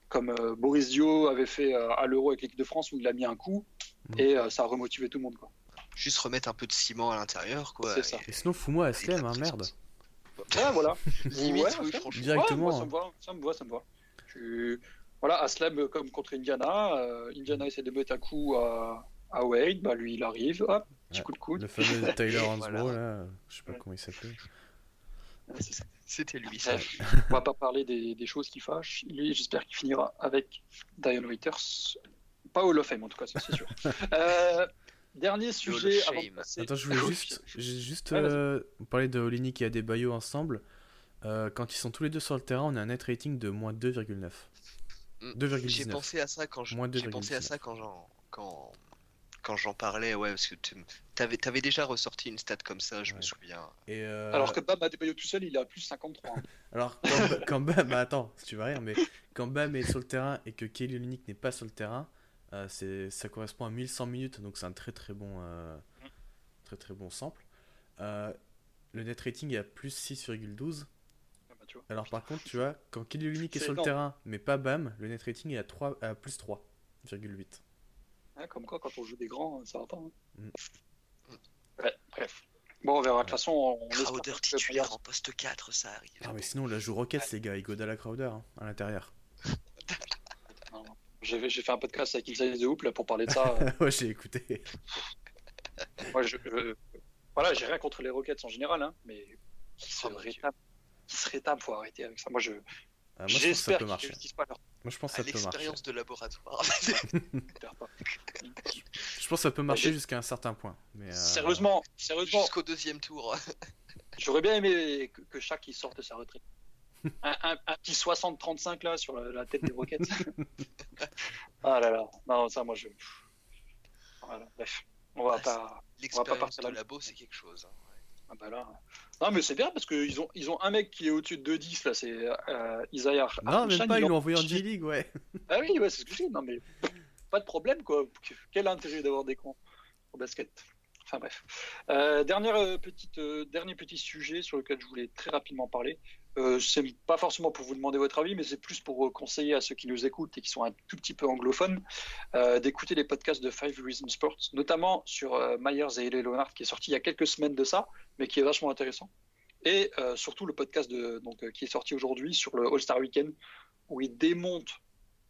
comme Boris Dio avait fait à l'Euro avec l'équipe de France où il a mis un coup Mm. et euh, ça a remotivé tout le monde. Quoi. Juste remettre un peu de ciment à l'intérieur, quoi. C'est ça. Et sinon, fous-moi Aslem, hein, merde. Ouais, voilà. Limite, Ouais, oui, franchement. Directement. Ouais, moi, ça me va, ça me va. Tu- Voilà, Aslem euh, comme contre Indiana, euh, Indiana essaie de mettre un coup à, à Wade, bah lui il arrive, hop, petit Ouais. coup de coude. Le fameux Tyler Hansbrough, Voilà. là, je sais pas Ouais. comment il s'appelait. C'était lui, ça. On va pas parler des, des choses qui fâchent. Lui, j'espère qu'il finira avec Diane Waiters. Pas Hall of Fame en tout cas, ça, c'est sûr. Euh, dernier sujet of avant de Shame. passer. Attends, je voulais juste, juste Ouais, euh, parler de Olinik et Adebayo ensemble. Euh, quand ils sont tous les deux sur le terrain, on a un net rating de moins 2,9. Mm. 2,19. J'ai pensé à ça quand je- j'ai pensé à 2,19. ça quand j'en quand quand j'en parlais, ouais, parce que tu avais, avais déjà ressorti une stat comme ça, je me souviens. Et euh, Alors que Bam Adebayo tout seul, il est à plus 53. hein. Alors, quand, quand Bam, bah attends, tu vas rire, mais quand Bam est sur le terrain et que Kelly Olynyk n'est pas sur le terrain, euh, c'est, ça correspond à 1100 minutes, donc c'est un très très bon, euh, très très bon sample. Euh, le net rating est à plus 6,12. Ah bah. Alors par contre, tu vois, quand Kelly Olynyk est C'est sur le terrain, mais pas Bam, le net rating est à, 3, à plus 3,8. Hein, comme quoi, quand on joue des grands, ça va pas. hein. Mm. Ouais, bref. Bon, on verra. De toute façon, on Crowder titulaire en poste 4, ça arrive. Ah mais sinon, on la joue Rockets, les gars, Iguodala Crowder, hein, à l'intérieur. J'ai fait un podcast avec Inside the Hoop là, pour parler de ça. ouais, j'ai écouté. Moi, je, je- voilà, j'ai rien contre les Rockets en général, hein, mais qui se Dieu. rétament, qui se rétament, faut arrêter avec ça. Moi, je, Ah, moi, je pense que ça J'espère peut qu'ils pas leur Moi, je pense que À ça peut marcher. l'expérience de laboratoire. Je pense que ça peut marcher jusqu'à un certain point. Mais, euh, Sérieusement, sérieusement, Jusqu'au deuxième tour. j'aurais bien aimé que, que Shaq il sorte de sa retraite. Un, un- un petit 60-35 là sur la, la tête des Rockets. ah là là, non ça moi je. Voilà, bref, on va Ah, pas. L'expérience partir de là- labo, c'est quelque chose. hein. Ah bah là. Non mais c'est bien parce qu'ils ont ils ont un mec qui est au-dessus de 2-10 là, c'est euh, Isaiah. Non, même pas, ils ont- l'ont envoyé en G-League, ouais. Ah oui, ouais, c'est ce que je dis. Non mais pas de problème quoi. Quel intérêt d'avoir des cons au basket. Enfin bref. Euh, dernière euh, petite euh, dernier petit sujet sur lequel je voulais très rapidement parler. Euh, c'est pas forcément pour vous demander votre avis, mais c'est plus pour euh, conseiller à ceux qui nous écoutent et qui sont un tout petit peu anglophones euh, d'écouter les podcasts de Five Reasons Sports, notamment sur euh, Myers et Ellie Leonard qui est sorti il y a quelques semaines de ça, mais qui est vachement intéressant. Et surtout le podcast qui est sorti aujourd'hui sur le All-Star Weekend, où il démonte,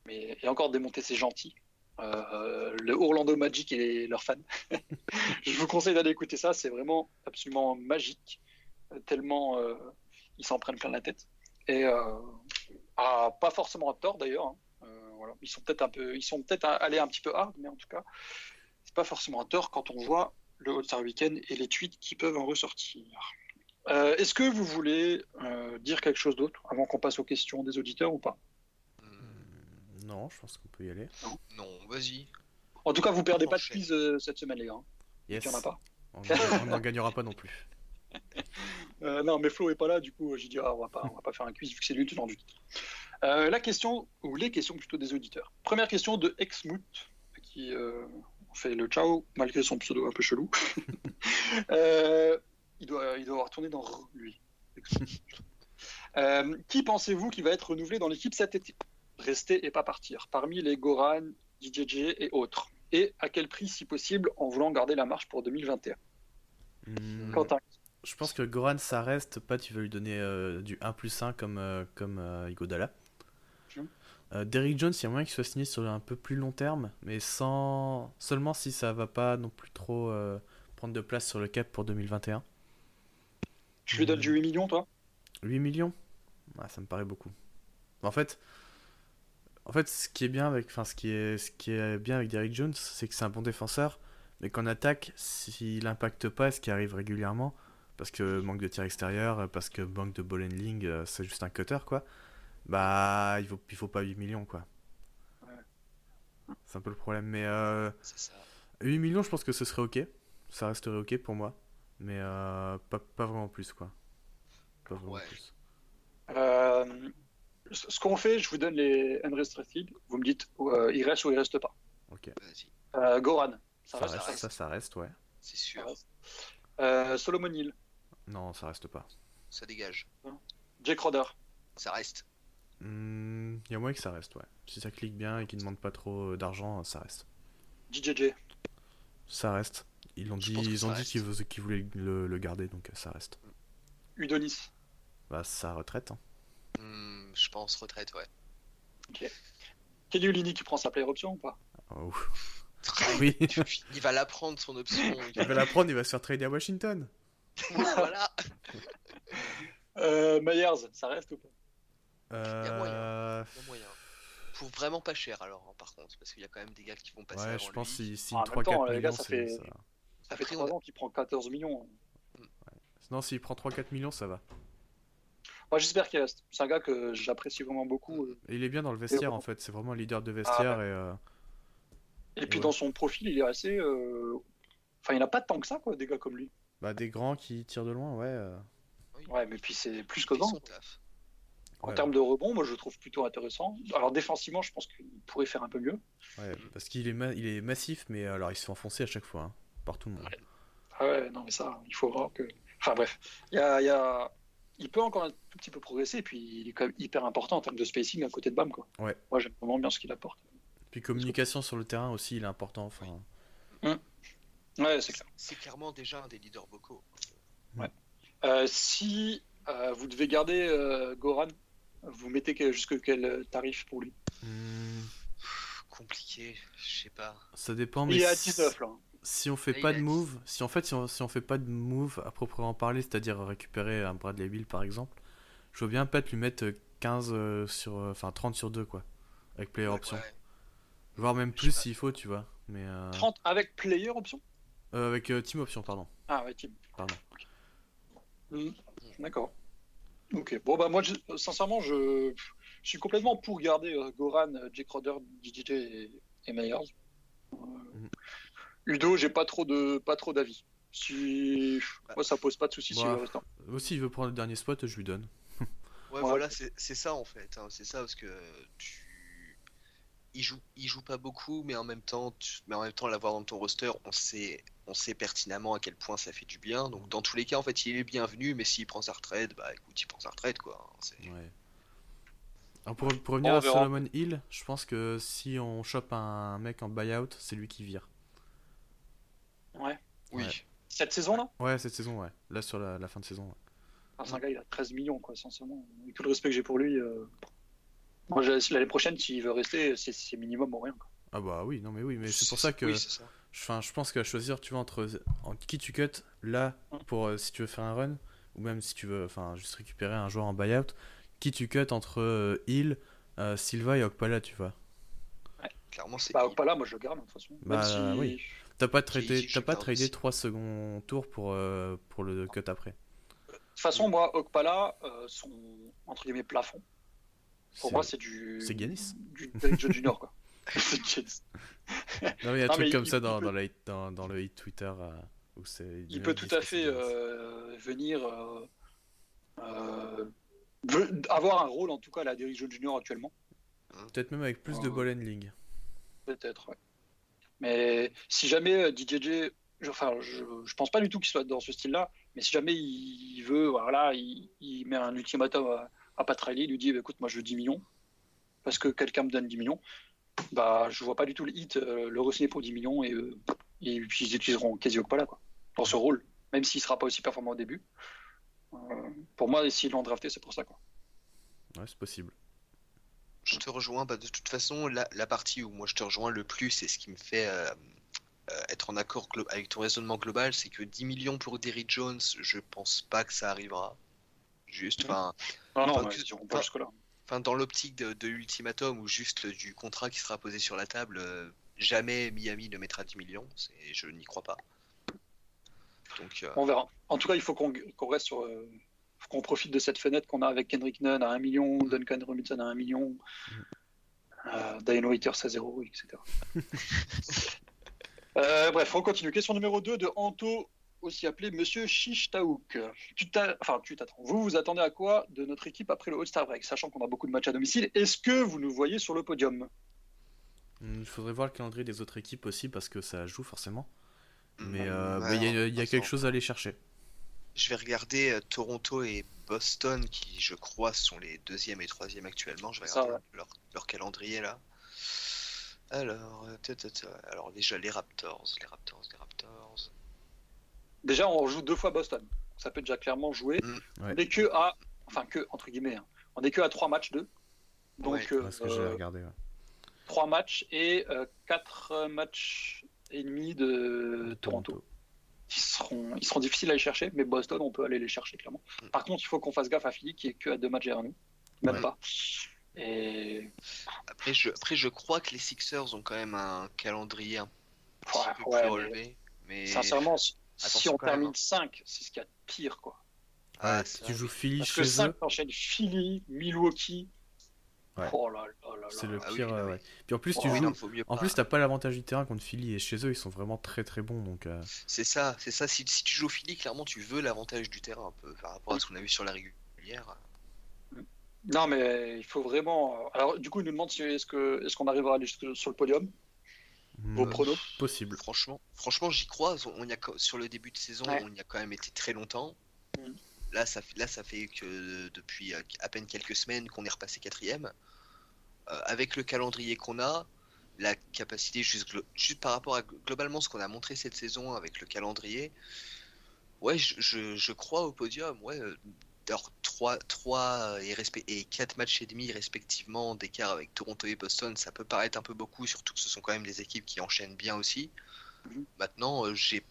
mais et encore démonter, c'est gentil, le Orlando Magic et leurs fans. Je vous conseille d'aller écouter ça, c'est vraiment absolument magique, tellement ils s'en prennent plein la tête. Et euh, ah, pas forcément à tort d'ailleurs. hein. Euh, voilà. Ils sont peut-être un peu, ils sont peut-être allés un petit peu hard, mais en tout cas, c'est pas forcément à tort quand on voit le All-Star Weekend et les tweets qui peuvent en ressortir. Euh, Est-ce que vous voulez euh, dire quelque chose d'autre avant qu'on passe aux questions des auditeurs ou pas? Hmm, Non, je pense qu'on peut y aller. Non, vas-y. En tout cas, vous perdez pas de quiz euh, cette semaine, les gars. hein. Yes. Il y en a pas. On n'en gagnera pas non plus. Euh, non, mais Flo est pas là, du coup, j'ai dit, ah, on va pas, on va pas faire un quiz vu que c'est lui le tenant du titre. Euh, la question, ou les questions plutôt des auditeurs. Première question de Exmoot, qui euh, fait le ciao, malgré son pseudo un peu chelou. Il, doit, il doit avoir tourné dans R, lui. Qui pensez-vous qui va être renouvelé dans l'équipe cet été? Rester et pas partir, parmi les Goran, DJJ et autres. Et à quel prix, si possible, en voulant garder la marche pour 2021 Hmm, Quentin Je pense que Goran, ça reste. Pas, tu veux lui donner euh, du 1 plus 1 comme, euh, comme euh, Iguodala. Mhm. Euh, Derrick Jones, il y a moyen qu'il soit signé sur un peu plus long terme, mais sans seulement si ça va pas non plus trop prendre de place sur le cap pour 2021. Je lui donne du 8 millions, toi? 8 millions? Ça me paraît beaucoup. En fait, en fait ce qui est bien avec, enfin, ce qui est, ce qui est bien avec Derrick Jones, c'est que c'est un bon défenseur, mais qu'en attaque, s'il impacte pas, ce qui arrive régulièrement, parce que manque de tir extérieur, parce que manque de ball handling, euh, c'est juste un cutter, quoi. Bah, il faut, il faut pas 8 millions, quoi. Ouais. C'est un peu le problème, mais euh, C'est ça. 8 millions, je pense que ce serait ok. Ça resterait ok pour moi, mais euh, pas, pas vraiment plus, quoi. Pas vraiment Ouais. plus. Euh, ce qu'on fait, je vous donne les unrestricted. Vous me dites euh, il reste ou il reste pas. Ok. Vas-y. Euh, Goran, ça, Ça, reste. reste, ça, ça reste, ouais. C'est sûr. Euh, Solomon Hill, Non, ça reste pas. Ça dégage. Jake Roder, Ça reste. Il Hmm, y a moyen que ça reste, ouais. Si ça clique bien et qu'il ne demande pas trop euh, d'argent, ça reste. DJJ, Ça reste. Ils l'ont dit, ont dit qu'ils vou- qu'ils voulaient le, le garder, donc euh, ça reste. Udonis, Bah, ça retraite. Hein. Hmm, je pense retraite, ouais. Kelly Olynyk qui prend sa player option ou pas? Oh. Oui. Il va la prendre son option. il va la prendre, il va se faire trader à Washington. voilà. euh, Myers, ça reste ou pas? Euh... moyen. Il y a moyen. Pour vraiment pas cher alors, hein, par contre, parce qu'il y a quand même des gars qui vont passer Ouais, avant je pense si, si Ah, en même temps, 3-4 les gars, millions, ça fait- ça- Ça fait Après, 3 on a- ans qu'il prend 14 millions. Non, s'il prend 3-4 millions, ça va. Moi j'espère qu'il reste. C'est un gars que j'apprécie vraiment beaucoup. euh. Et il est bien dans le vestiaire, en fait. C'est vraiment un leader de vestiaire et. euh, Et puis Ouais. dans son profil, il est assez. euh, Enfin, il n'y en a pas tant que ça, quoi, des gars comme lui. Bah, des grands qui tirent de loin, ouais. euh, Ouais, mais puis c'est plus que grand. En ouais, termes de rebond, moi je le trouve plutôt intéressant. Alors défensivement, je pense qu'il pourrait faire un peu mieux. ouais, parce qu'il est, ma- il est massif, mais alors il se fait enfoncer à chaque fois. hein, par tout le monde. Ah ouais, non, mais ça, il faut voir que. Enfin bref, il y a, il y a- il peut encore un tout petit peu progresser, et puis il est quand même hyper important en termes de spacing à côté de Bam, quoi. Ouais. Moi j'aime vraiment bien ce qu'il apporte. Puis communication sur le terrain aussi, il est important. Enfin, Ouais, c'est clair. C'est clairement déjà un des leaders vocaux. Euh, si euh, vous devez garder euh, Goran, vous mettez que- jusque quel tarif pour lui? Hmm, Compliqué, je sais pas. ça dépend, mais Il est à si- 19 là. si on fait Là, pas de move, si en fait si on, si on fait pas de move à proprement parler, c'est-à-dire récupérer un Bradley Bill par exemple, je veux bien peut-être lui mettre euh, 15 euh, sur. Enfin, 30 sur 2, quoi. Avec player option. Ouais. Voire même plus s'il faut, tu vois. Mais. euh, 30 avec player option? Euh, avec euh, team option, pardon. Ah ouais, team. Pardon. Hmm, D'accord. Ok. Bon, bah, moi, je- sincèrement, je, je suis complètement pour garder euh, Goran, Jake Roder, DJJ et, et Meyers. Euh, Mhm. Udo, j'ai pas trop de pas trop d'avis. Si... Moi, ça pose pas de soucis si Bah, veut rester. Aussi, il veut prendre le dernier spot, je lui donne. Ouais, Ouais. voilà, c'est c'est ça en fait. hein, C'est ça parce que tu. Il joue, il joue pas beaucoup, mais en même temps, tu- mais en même temps, l'avoir dans ton roster, on sait, on sait pertinemment à quel point ça fait du bien. Donc, dans tous les cas, en fait, il est bienvenu, mais s'il prend sa retraite, bah écoute, il prend sa retraite quoi. C'est- Ouais. Alors pour, pour revenir à. Solomon Hill, je pense que si on chope un mec en buyout, c'est lui qui vire. Ouais. Oui. Ouais. Cette saison-là Ouais, cette saison, ouais. Là, sur la, la fin de saison. ouais. Ah, C'est un gars, il a 13 millions, quoi, sincèrement. Avec tout le respect que j'ai pour lui. euh, Moi, l'année prochaine, s'il veut rester, c'est- c'est minimum ou rien. quoi. Ah bah oui, non mais oui, mais c'est pour ça que Oui, c'est ça. Enfin, je pense qu'à choisir, tu vois, entre en qui tu cut là pour euh, si tu veux faire un run ou même si tu veux, enfin, juste récupérer un joueur en buyout, qui tu cut entre euh, Hill, euh, Silva et Okpala, tu vois. Clairement, c'est. Bah, pas là, moi je le garde, de toute façon. Même Bah, si- oui. T'as pas tradé, t'as je pas tradé aussi. 3 secondes tours pour euh, pour le cut après. De toute façon, moi, Okpala, euh, son entre guillemets plafond, pour moi, c'est du. c'est Giannis. Du Jones Junior, quoi. c'est Giannis. Non, mais il y a un Non, truc comme il- ça il dans, peut- dans, la hit- dans, dans le hit Twitter euh, où c'est. Il peut tout à fait euh, venir euh, euh, avoir un rôle, en tout cas, à la Derrick Jones Junior actuellement. Peut-être même avec plus de ball handling. Peut-être, ouais. Mais si jamais euh, DJJ, je, enfin, je, je pense pas du tout qu'il soit dans ce style-là, mais si jamais il veut, voilà, il, il met un ultimatum à, à Pat Riley, il lui dit bah, écoute, moi je veux 10 millions, parce que quelqu'un me donne 10 millions, bah je vois pas du tout le hit euh, le re-signer pour 10 millions et, euh, et puis ils utiliseront quasi pas là, quoi, dans ce rôle, même s'il sera pas aussi performant au début. Euh, pour moi, s'ils l'ont drafté, c'est pour ça, quoi. Ouais, c'est possible. Je te rejoins. Bah, de toute façon, la, la partie où moi je te rejoins le plus et ce qui me fait euh, euh, être en accord avec ton raisonnement global, c'est que 10 millions pour Derrick Jones, je pense pas que ça arrivera. Juste, Mhm. enfin, non, dans l'optique de, de l'ultimatum ou juste du contrat qui sera posé sur la table, euh, jamais Miami ne mettra 10 millions. c'est- Je n'y crois pas. Donc, euh, On verra. En tout cas, il faut qu'on qu'on reste sur. euh, qu'on profite de cette fenêtre qu'on a avec Kendrick Nunn à 1 million, Duncan Robinson à 1 million, euh, Diane Waiters à 0, etc. Euh, bref, on continue. Question numéro 2 de Anto, aussi appelé Monsieur Chichtaouk. Tu enfin, tu t'attends. Vous vous attendez à quoi de notre équipe après le All-Star Break, sachant qu'on a beaucoup de matchs à domicile? Est-ce que vous nous voyez sur le podium? Hmm, Il faudrait voir le calendrier des autres équipes aussi parce que ça joue forcément. Mais mm, euh, ouais, mais il y a, y quelque chose à aller chercher. Je vais regarder euh, Toronto et Boston, qui je crois sont les deuxième et troisième actuellement. Je vais Ça, regarder leur, leur calendrier là. Alors, euh, alors déjà les Raptors, les Raptors, les Raptors. Déjà, on joue deux fois Boston. Ça peut déjà clairement jouer. Mm. On n'est que à. Enfin, que, entre guillemets. hein. On n'est que à 3 matchs d'eux. Donc, Ouais, euh, que j'ai euh, regardé. ouais. 3 matchs et 4 matchs et demi de, De Toronto. Ils seront, ils seront difficiles à aller chercher, mais Boston, on peut aller les chercher clairement. Mm. Par contre, il faut qu'on fasse gaffe à Philly qui est que à 2 matchs derrière nous. Même Ouais. pas. Et Après je, après, je crois que les Sixers ont quand même un calendrier un petit Ouais, peu ouais, plus mais relevé. Mais sincèrement, si- si on même, termine hein. 5, c'est ce qu'il y a de pire. Quoi. Ah, Ouais, ça, tu joues Philly Parce chez que 5, eux, t'enchaînes Philly, Milwaukee. Ouais. Oh là là là c'est là. le Ah oui, pire. non, euh, ouais. Puis en plus, Oh, tu oui, joues. non, En pas. plus, t'as pas l'avantage du terrain contre Philly et chez eux, ils sont vraiment très très bons. Donc, euh, C'est ça, c'est ça. Si, si tu joues Philly, clairement, tu veux l'avantage du terrain un peu par rapport à ce qu'on a vu sur la régulière. Non, mais il faut vraiment. euh, Alors, du coup, il nous demande si est-ce que est-ce qu'on arrivera à aller sur sur le podium? Vos pronos possible. Franchement, franchement, j'y crois. On y a sur le début de saison, Ouais. on y a quand même été très longtemps. Mhm. Là, ça fait, là, ça fait que depuis euh, à peine quelques semaines qu'on est repassé quatrième. Euh, avec le calendrier qu'on a, la capacité juste, juste par rapport à globalement ce qu'on a montré cette saison avec le calendrier, ouais, je, je, je crois au podium. Ouais, euh, alors 3, 3 et, respect, et 4 matchs et demi respectivement d'écart avec Toronto et Boston, ça peut paraître un peu beaucoup, surtout que ce sont quand même des équipes qui enchaînent bien aussi. Mhm. Maintenant, euh, j'ai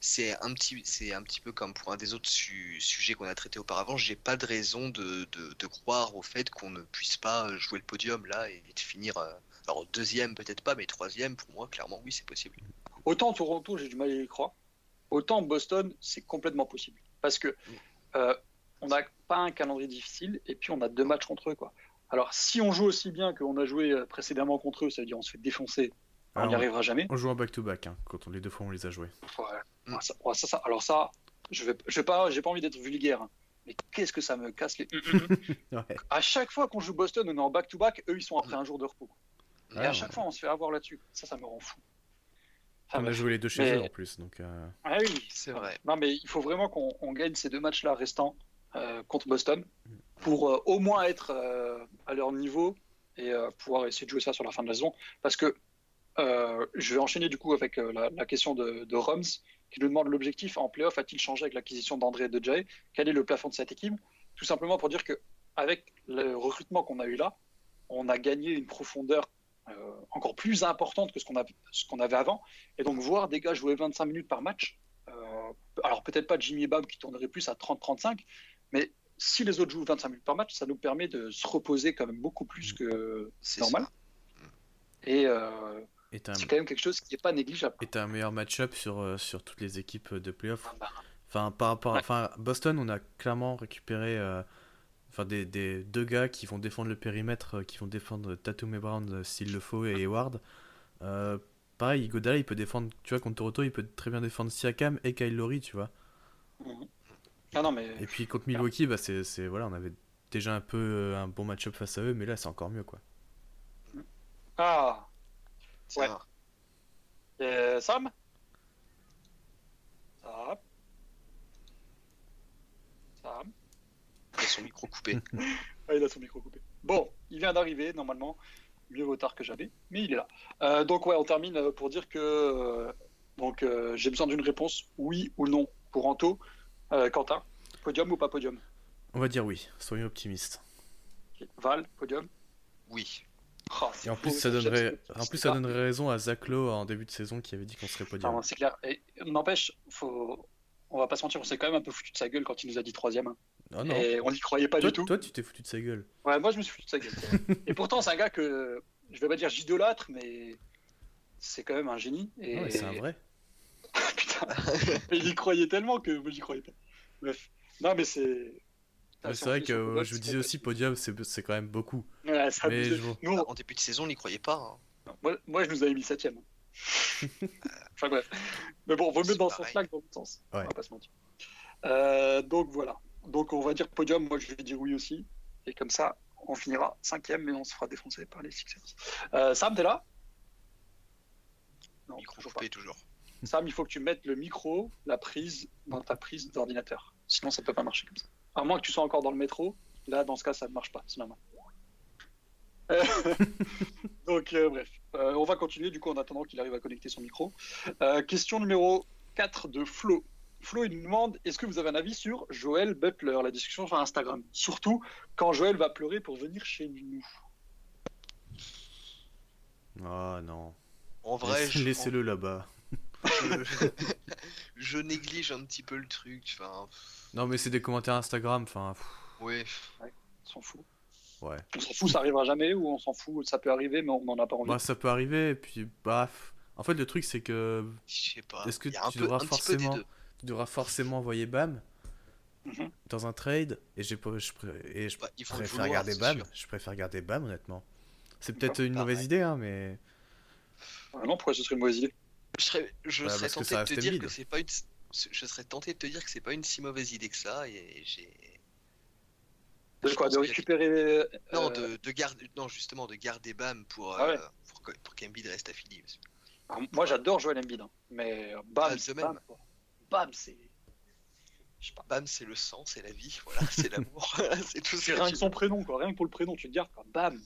c'est un petit, c'est un petit peu comme pour un des autres su- sujets qu'on a traités auparavant. J'ai pas de raison de, de, de croire au fait qu'on ne puisse pas jouer le podium là et de finir. euh, alors deuxième peut-être pas, mais troisième pour moi clairement oui c'est possible. Autant Toronto, j'ai du mal à y croire. Autant Boston, c'est complètement possible. Parce que euh, on n'a pas un calendrier difficile et puis on a deux matchs contre eux. Quoi. Alors, si on joue aussi bien qu'on a joué euh, précédemment contre eux, ça veut dire on se fait défoncer, on n'y arrivera jamais. On joue en back-to-back, hein, quand on, les deux fois on les a joués. Ouais. Mm. Ouais, ça- ouais, ça- ça- alors ça, je vais, je vais pas, j'ai pas envie d'être vulgaire, hein, mais qu'est-ce que ça me casse les. Ouais. à chaque fois qu'on joue Boston, on est en back-to-back, eux ils sont après un jour de repos. Et à chaque fois on se fait avoir là-dessus. Ça, ça me rend fou. Enfin, on a joué les deux chez Mais- eux en plus, donc. euh, Ah oui, C'est vrai. Non, mais il faut vraiment qu'on on gagne ces deux matchs-là restants euh, contre Boston pour euh, au moins être euh, à leur niveau et euh, pouvoir essayer de jouer ça sur la fin de la saison. Parce que euh, je vais enchaîner du coup avec euh, la, la question de, de Roms qui nous demande l'objectif en playoff a-t-il changé avec l'acquisition d'André et de Jay? Quel est le plafond de cette équipe? Tout simplement pour dire que avec le recrutement qu'on a eu là, on a gagné une profondeur encore plus importante que ce qu'on a- ce qu'on avait avant. Et donc voir des gars jouer 25 minutes par match, euh, alors peut-être pas Jimmy Bab qui tournerait plus à 30-35, mais si les autres jouent 25 minutes par match, ça nous permet de se reposer quand même beaucoup plus que C'est normal. ça. Et euh, un, c'est quand même quelque chose qui n'est pas négligeable. et t'as un meilleur match-up sur, euh, sur toutes les équipes de playoff? Ah bah, Enfin, par rapport à- Ouais. enfin, Boston, on a clairement récupéré euh, enfin, des, des deux gars qui vont défendre le périmètre, euh, qui vont défendre Tatum et Brown euh, s'il le faut, et Hayward. Euh, pareil, Godala, il peut défendre, tu vois, contre Toronto, il peut très bien défendre Siakam et Kyle Lowry, tu vois. mhm. Ah non, mais Et puis contre Milwaukee, bah, c'est, c'est- voilà, on avait déjà un peu euh, un bon match-up face à eux, mais là, c'est encore mieux, quoi. ah, C'est Ouais. et Sam? Sam Sam Il a son micro coupé. Ah, il a son micro coupé. Bon, il vient d'arriver, normalement. Mieux vaut tard que jamais, mais il est là. Euh, donc, ouais, on termine euh, pour dire que euh, donc euh, j'ai besoin d'une réponse, oui ou non, pour Anto. Euh, Quentin, podium ou pas podium? On va dire oui, soyons optimistes. Val, podium? Oui. Oh, c'est Et en plus, ça donnerait, ce- en plus, ce- ça donnerait raison à Zach Lowe en début de saison qui avait dit qu'on serait podium. Non, c'est clair. Et n'empêche, faut... on va pas se mentir, on s'est quand même un peu foutu de sa gueule quand il nous a dit troisième. Oh non, Et on n'y croyait pas toi, du tout. toi, tu t'es foutu de sa gueule. Ouais, moi je me suis foutu de sa gueule. et pourtant, c'est un gars que je vais pas dire j'idolâtre, mais c'est quand même un génie. Et... Ouais, c'est un vrai. Putain, il y croyait tellement que moi j'y croyais pas. Bref, non mais c'est. C'est vrai que euh, je vous disais aussi podium, c'est c'est quand même beaucoup. Ouais, Mais je Nous, En début de saison, on n'y croyait pas. hein. moi, moi, je nous avais mis septième. enfin bref. Mais bon, vaut mieux dans ce sens-là que dans l'autre sens. Ouais. On va pas se mentir. Euh, donc voilà. Donc on va dire podium. Moi je vais dire oui aussi. Et comme ça, on finira cinquième, mais on se fera défoncer par les Sixers. Euh, Sam, t'es là? Non, Micro toujours pas. toujours. Sam, il faut que tu mettes le micro, la prise dans ta prise d'ordinateur. Sinon, ça peut pas marcher comme ça. À moins que tu sois encore dans le métro. Là, dans ce cas, ça ne marche pas. C'est normal. Donc, euh, bref. Euh, on va continuer, du coup, en attendant qu'il arrive à connecter son micro. Euh, question numéro 4 de Flo. Flo, il nous demande est-ce que vous avez un avis sur Joël Butler? La discussion sur Instagram. Surtout quand Joël va pleurer pour venir chez nous. Oh non. En vrai, Laissez-le là-bas. je, je néglige un petit peu le truc. Non, mais c'est des commentaires Instagram, enfin. ouais. On s'en fout. Ouais. On s'en fout, ça arrivera jamais, ou on s'en fout, ça peut arriver, mais on n'en a pas envie. Bah, ça peut arriver, et puis, pff. En fait, le truc, c'est que Je sais pas. Est-ce que Il y a un tu peu, devras un petit peu des forcément- deux. Tu devras forcément envoyer Bam Mhm. dans un trade, et, j'ai pas, je, pré- et je Bah, il faut le préfère vouloir, garder Bam. sûr. Je préfère garder Bam, honnêtement. C'est peut-être une mauvaise idée, hein, mais. Ah non, pourquoi ce serait une mauvaise idée? Je serais, je Bah, serais tenté de te dire que c'est pas une. Je serais tenté de te dire que c'est pas une si mauvaise idée que ça et j'ai. De quoi De récupérer. euh, Non, de, de garder, non justement de garder Bam pour Ah ouais. euh, pour, pour qu'Embiid reste affilié. Moi, j'adore Joel Embiid, hein, mais bam, Ah. Bam, c'est. Je sais pas. Bam, c'est le sang, c'est la vie, voilà, c'est l'amour, c'est tout C'est ce rien que son prénom, quoi. Rien que pour le prénom, tu te gardes, quoi. Bam.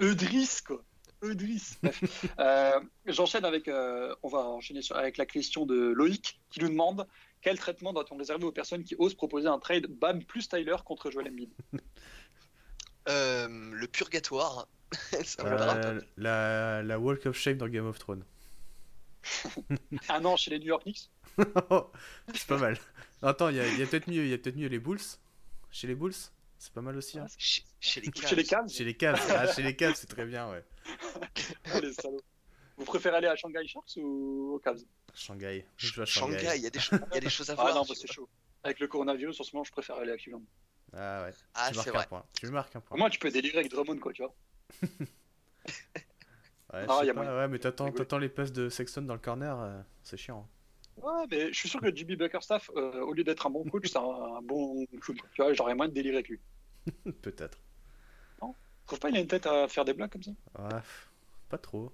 Eudris, quoi. Eudris. Bref. Euh, J'enchaîne avec. euh, on va enchaîner sur- avec la question de Loïc qui nous demande quel traitement doit-on réserver aux personnes qui osent proposer un trade Bam plus Tyler contre Joel Embiid? Euh, le purgatoire, ça Euh, la, la Walk of Shame dans Game of Thrones. Un an chez les New York Knicks? C'est pas mal. Attends, il y a, il y a peut-être mieux, il y a peut-être mieux les Bulls. Chez les Bulls, c'est pas mal aussi. Hein. Chez, chez les Chez les Cavs. Chez les Cavs, ah, chez les Cavs, c'est très bien, ouais. Vous préférez aller à Shanghai Sharks ou aux Cavs? Shanghai. Je joue à Shanghai. Shanghai, il y, a des cho- il y a des choses à Ah voir. non, bah, c'est chaud. Avec le coronavirus, en ce moment, je préfère aller à Cleveland. Ah ouais. Ah, tu c'est marques un vrai. point. Tu marques un point. Au moins, tu peux délirer avec Drummond, quoi, tu vois. Ouais, Ah, y a pas, ouais, mais t'attends, les passes de Sexton dans le corner, euh, c'est chiant. Ouais, mais je suis sûr que Jimmy Bickerstaff, euh, au lieu d'être un bon coach, c'est un, un bon clown. Tu vois, j'aurais moyen de délirer avec lui. Peut-être. Je trouve pas il a une tête à faire des blagues comme ça? Ouais, pff, pas trop.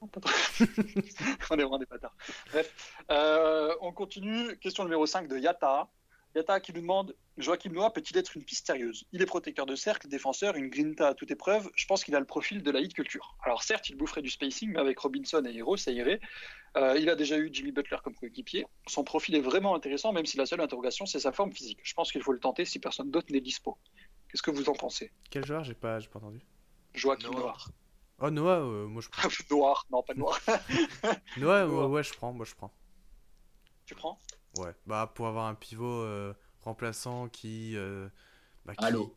Non, pas trop. On est vraiment des bâtards. Bref, euh, on continue. Question numéro 5 de Yata. Yata qui nous demande Joachim Noah peut-il être une piste sérieuse? Il est protecteur de cercle, défenseur, une grinta à toute épreuve. Je pense qu'il a le profil de la hit culture. Alors certes, il boufferait du spacing, mais avec Robinson et Hero, ça irait. Euh, il a déjà eu Jimmy Butler comme coéquipier. Son profil est vraiment intéressant, même si la seule interrogation, c'est sa forme physique. Je pense qu'il faut le tenter si personne d'autre n'est dispo. Qu'est-ce que vous en pensez? Quel joueur? J'ai pas, j'ai pas entendu. Joachim Noah. Noah. Oh, Noah, euh, moi je prends. Noir, non pas noir. Noah, ouais, Noah. ouais, je prends, moi je prends. tu prends? Ouais, bah pour avoir un pivot euh, remplaçant qui, euh, bah, qui- Allô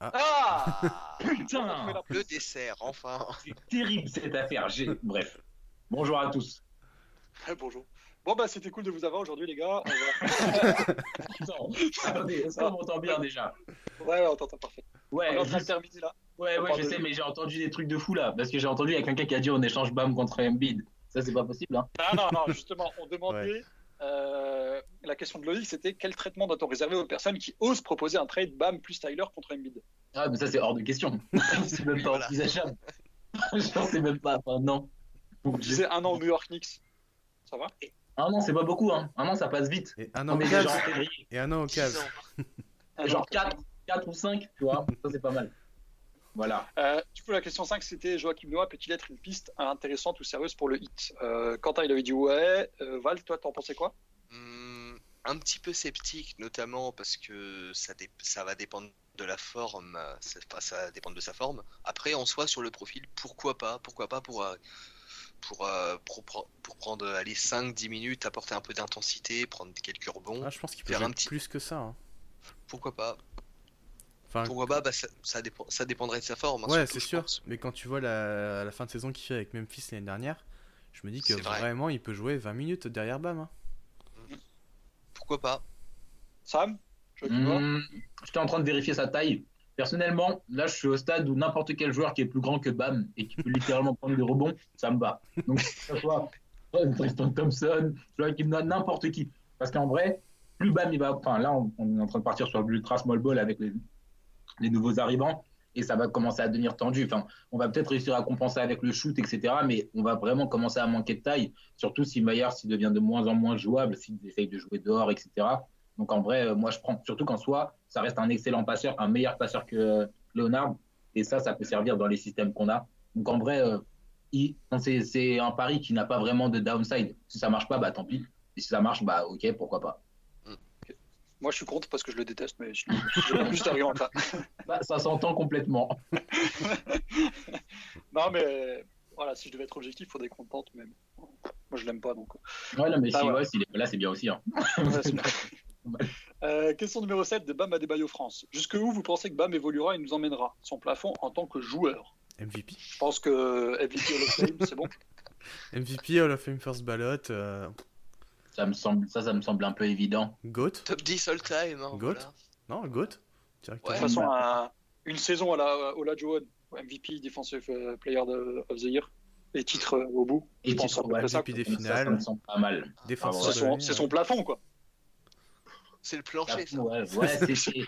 Ah Putain Le dessert, enfin. C'est terrible cette affaire. J'ai... Bref. Bonjour à tous. Bonjour. Bon bah c'était cool de vous avoir aujourd'hui les gars. On va- Attends, attendez, est-ce qu'on m'entend bien déjà Ouais, ouais, on t'entend parfait. On Ouais, est en train de juste- terminer là. ouais, on ouais, je de- sais, mais j'ai entendu des trucs de fou là. Parce que j'ai entendu, il y a quelqu'un qui a dit on échange BAM contre Embiid. Ça, c'est pas possible, hein. Non, non, non, justement, on demandait. Euh, la question de Loïc, c'était quel traitement doit-on réserver aux personnes qui osent proposer un trade BAM plus Tyler contre Embiid Ah, mais ça, c'est hors de question. c'est même pas voilà. envisageable. Genre, c'est même pas. Enfin, non. On disait un an au New York Knicks. Ça va? Un an, c'est pas beaucoup, hein. Un an, ça passe vite. Et un Non, an genre en. Et un an au 10 Cavs. ans. Un Genre an. 4, 4 ou 5, tu vois. Ça, c'est pas mal. Voilà. Euh, du coup, la question 5, c'était Joachim Noah peut-il être une piste intéressante ou sérieuse pour le hit? Euh, Quentin, il avait dit ouais. Euh, Val, toi, t'en pensais quoi? Hmm, un petit peu sceptique, notamment parce que ça, dé- ça va dépendre de la forme, ça, va dépendre de sa forme. Après, en soi, sur le profil, pourquoi pas Pourquoi pas pour, euh, pour, euh, pour, prendre allez, 5-10 minutes, apporter un peu d'intensité, prendre quelques rebonds Ah, je pense qu'il peut Faire un petit- plus que ça. hein. Pourquoi pas Enfin, Pourquoi pas bah, ça, ça, dépend, ça dépendrait de sa forme. hein, ouais, c'est je sûr. pense. Mais quand tu vois la, la fin de saison qu'il fait avec Memphis l'année dernière, je me dis que vrai. vraiment il peut jouer 20 minutes derrière Bam. hein. Pourquoi pas? Sam Noah Mmh, J'étais en train de vérifier sa taille. Personnellement, là, je suis au stade où n'importe quel joueur qui est plus grand que Bam et qui peut littéralement prendre des rebonds, ça me va. Donc, que ce soit Tristan Thompson, Joachim Noah, n'importe qui. Parce qu'en vrai, plus Bam il va. Enfin, là, on, on est en train de partir sur l'ultra small ball avec les, les nouveaux arrivants et ça va commencer à devenir tendu. Enfin, on va peut-être réussir à compenser avec le shoot, etc. Mais on va vraiment commencer à manquer de taille, surtout si s'il devient de moins en moins jouable, s'il essaye de jouer dehors, etc. Donc en vrai, euh, moi je prends. Surtout qu'en soi, ça reste un excellent passeur, un meilleur passeur que euh, Leonard. Et ça, ça peut servir dans les systèmes qu'on a. Donc en vrai, euh, c'est un pari qui n'a pas vraiment de downside. Si ça marche pas, bah tant pis. Et si ça marche, bah ok, pourquoi pas. Moi, je suis contre parce que je le déteste, mais je je- juste argument ça. Bah, ça s'entend complètement. Non, mais voilà, si je devais être objectif, il faudrait qu'on tente, mais moi, je l'aime pas, donc. Ouais, non, mais Ah si, ouais. ouais, s'il est là, c'est bien aussi. hein. Euh, question numéro 7 de Bam Adebayo France. Jusque où vous pensez que Bam évoluera et nous emmènera? Son plafond en tant que joueur MVP. Je pense que MVP Hall of Fame, c'est bon. MVP, Hall of Fame First Ballot, euh, Ça me semble, ça, ça me semble un peu évident. GOAT. Top 10 all time. hein, Goat. voilà. Non, GOAT. De toute façon, un- une saison à la Ola Johan, MVP, Defensive euh, Player of the Year, et titres euh, au bout. Et Je pense ouais, ça. Des Ça, ça finales, me semble pas mal. défenseur Ah, C'est son, plafond, quoi. C'est le plancher, ça. Ouais, ouais, c'est- c'est-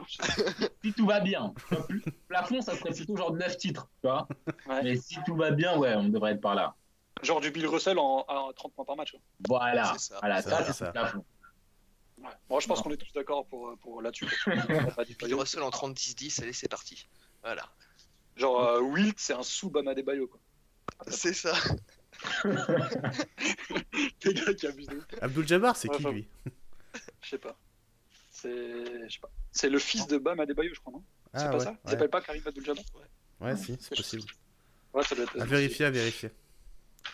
si tout va bien. Plafond, ça serait plutôt genre 9 titres, tu vois. Ouais. Mais si tout va bien, ouais, on devrait être par là. Genre du Bill Russell en, à 30 points par match. quoi. Voilà, C'est ça. voilà, Ça, ça, c'est c'est ça. le plafond. Ouais. Bon, je pense qu'on est tous d'accord pour, pour là-dessus. Bill. Russell en 30-10-10, allez, c'est parti. Voilà. Genre, euh, Wilt, c'est un sous Bam Adebayo, quoi. C'est ça. Le gars qui abuse. Abdul Jabbar, c'est qui lui? Je sais pas. C'est je sais pas. C'est le fils de Bam Adebayo, je crois, non? C'est Ah pas ouais, ça? Il ouais. s'appelle pas Karim Abdul-Jabbar? Ouais, si, c'est possible. Ouais, ça doit être. À vérifier, à vérifier.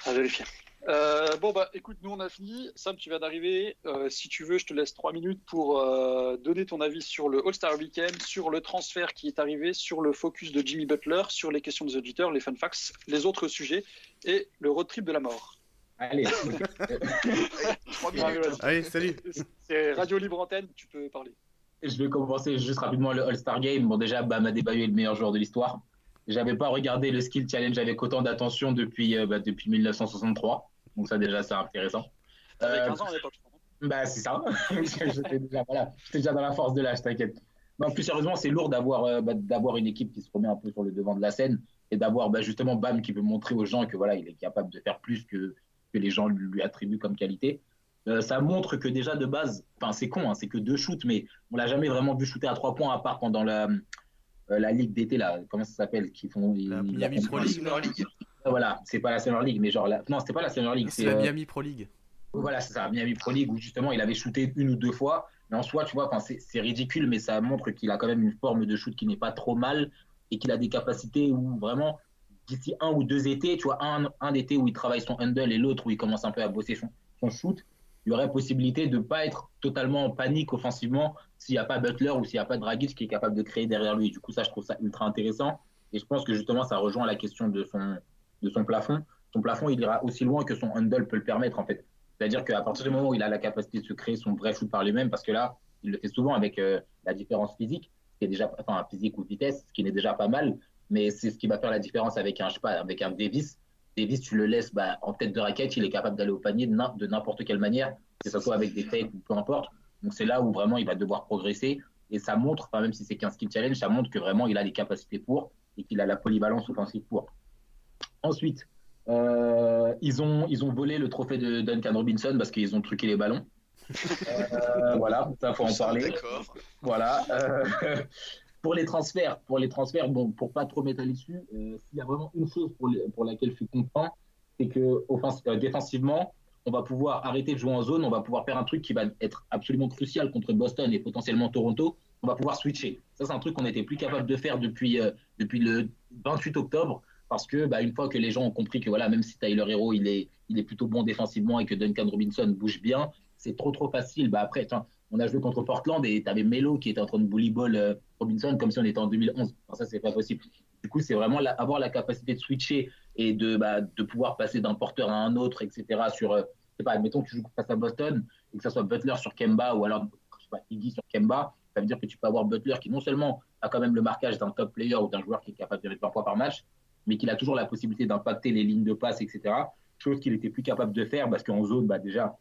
À vérifier. Euh, bon, bah écoute, nous on a fini. Sam, tu viens d'arriver. Euh, si tu veux, je te laisse trois minutes pour euh, donner ton avis sur le All-Star Weekend, sur le transfert qui est arrivé, sur le focus de Jimmy Butler, sur les questions des auditeurs, les fun facts, les autres sujets et le road trip de la mort. Allez. Trois minutes. Allez, salut. C'est Radio Libre Antenne, tu peux parler. Je vais commencer juste rapidement le All-Star Game. Bon, déjà, Bam Adebayo est le meilleur joueur de l'histoire. J'avais pas regardé le Skill Challenge avec autant d'attention depuis, euh, bah, depuis 1963. Donc, ça, déjà, c'est intéressant. T'avais Euh, 15 ans à l'époque. Bah, c'est ça. J'étais déjà, voilà, déjà dans la force de l'âge, t'inquiète. Non, plus sérieusement, c'est lourd d'avoir euh, bah, d'avoir une équipe qui se remet un peu sur le devant de la scène et d'avoir bah, justement Bam qui veut montrer aux gens que voilà, il est capable de faire plus que, que les gens lui, lui attribuent comme qualité. Euh, ça montre que déjà de base, enfin c'est con, hein, c'est que deux shoots, mais on l'a jamais vraiment vu shooter à trois points à part pendant la, euh, la ligue d'été là, comment ça s'appelle, qui font La ils- Miami Pro League. League. Voilà, c'est pas la Summer League, mais genre la... non, c'était pas la Summer League, C'est la euh, Miami Pro League. voilà, c'est ça, Miami Pro League où justement il avait shooté une ou deux fois. Mais en soi, tu vois, c'est ridicule, mais ça montre qu'il a quand même une forme de shoot qui n'est pas trop mal et qu'il a des capacités où vraiment, d'ici un ou deux étés, tu vois, un, un été où il travaille son handle et l'autre où il commence un peu à bosser son, son shoot, il y aurait possibilité de ne pas être totalement en panique offensivement s'il n'y a pas Butler ou s'il n'y a pas Dragic qui est capable de créer derrière lui. Du coup, ça, je trouve ça ultra intéressant. Et je pense que justement, ça rejoint la question de son, de son plafond. Son plafond, il ira aussi loin que son handle peut le permettre, en fait. C'est-à-dire qu'à partir du moment où il a la capacité de se créer son vrai shoot par lui-même, parce que là, il le fait souvent avec euh, la différence physique, qui est déjà, enfin, physique ou vitesse, ce qui n'est déjà pas mal, mais c'est ce qui va faire la différence avec un, je sais pas, avec un Davis. Davis, tu le laisses bah, en tête de raquette, il est capable d'aller au panier de n'im- de n'importe quelle manière, que ce soit avec des fakes ou peu importe. Donc c'est là où vraiment il va devoir progresser. Et ça montre, enfin, même si c'est qu'un skill challenge, ça montre que vraiment il a les capacités pour et qu'il a la polyvalence offensive pour. Ensuite, euh, ils, ont, ils ont volé le trophée de Duncan Robinson parce qu'ils ont truqué les ballons. Euh, voilà, ça faut en parler. D'accord. Voilà. euh, pour les transferts, pour les transferts, bon, pour pas trop m'étaler dessus, euh, s'il y a vraiment une chose pour, les- pour laquelle je suis content, c'est que offens- euh, défensivement, on va pouvoir arrêter de jouer en zone, on va pouvoir faire un truc qui va être absolument crucial contre Boston et potentiellement Toronto. On va pouvoir switcher. Ça, c'est un truc qu'on n'était plus capable de faire depuis, euh, depuis le 28 octobre. Parce que bah, une fois que les gens ont compris que voilà, même si Tyler Hero il est, il est plutôt bon défensivement et que Duncan Robinson bouge bien, c'est trop trop facile. Bah, après, on a joué contre Portland et tu avais Melo qui était en train de bully ball euh, Robinson comme si on était en 2011. Alors ça, c'est pas possible. Du coup, c'est vraiment avoir la capacité de switcher et de, bah, de pouvoir passer d'un porteur à un autre, etc. Sur, euh, je sais pas, admettons que tu joues face à Boston et que ça soit Butler sur Kemba ou alors je sais pas, Iggy sur Kemba, ça veut dire que tu peux avoir Butler qui non seulement a quand même le marquage d'un top player ou d'un joueur qui est capable de mettre 20 points par match, mais qu'il a toujours la possibilité d'impacter les lignes de passe, etc. Chose qu'il était plus capable de faire parce qu'en zone, bah, déjà,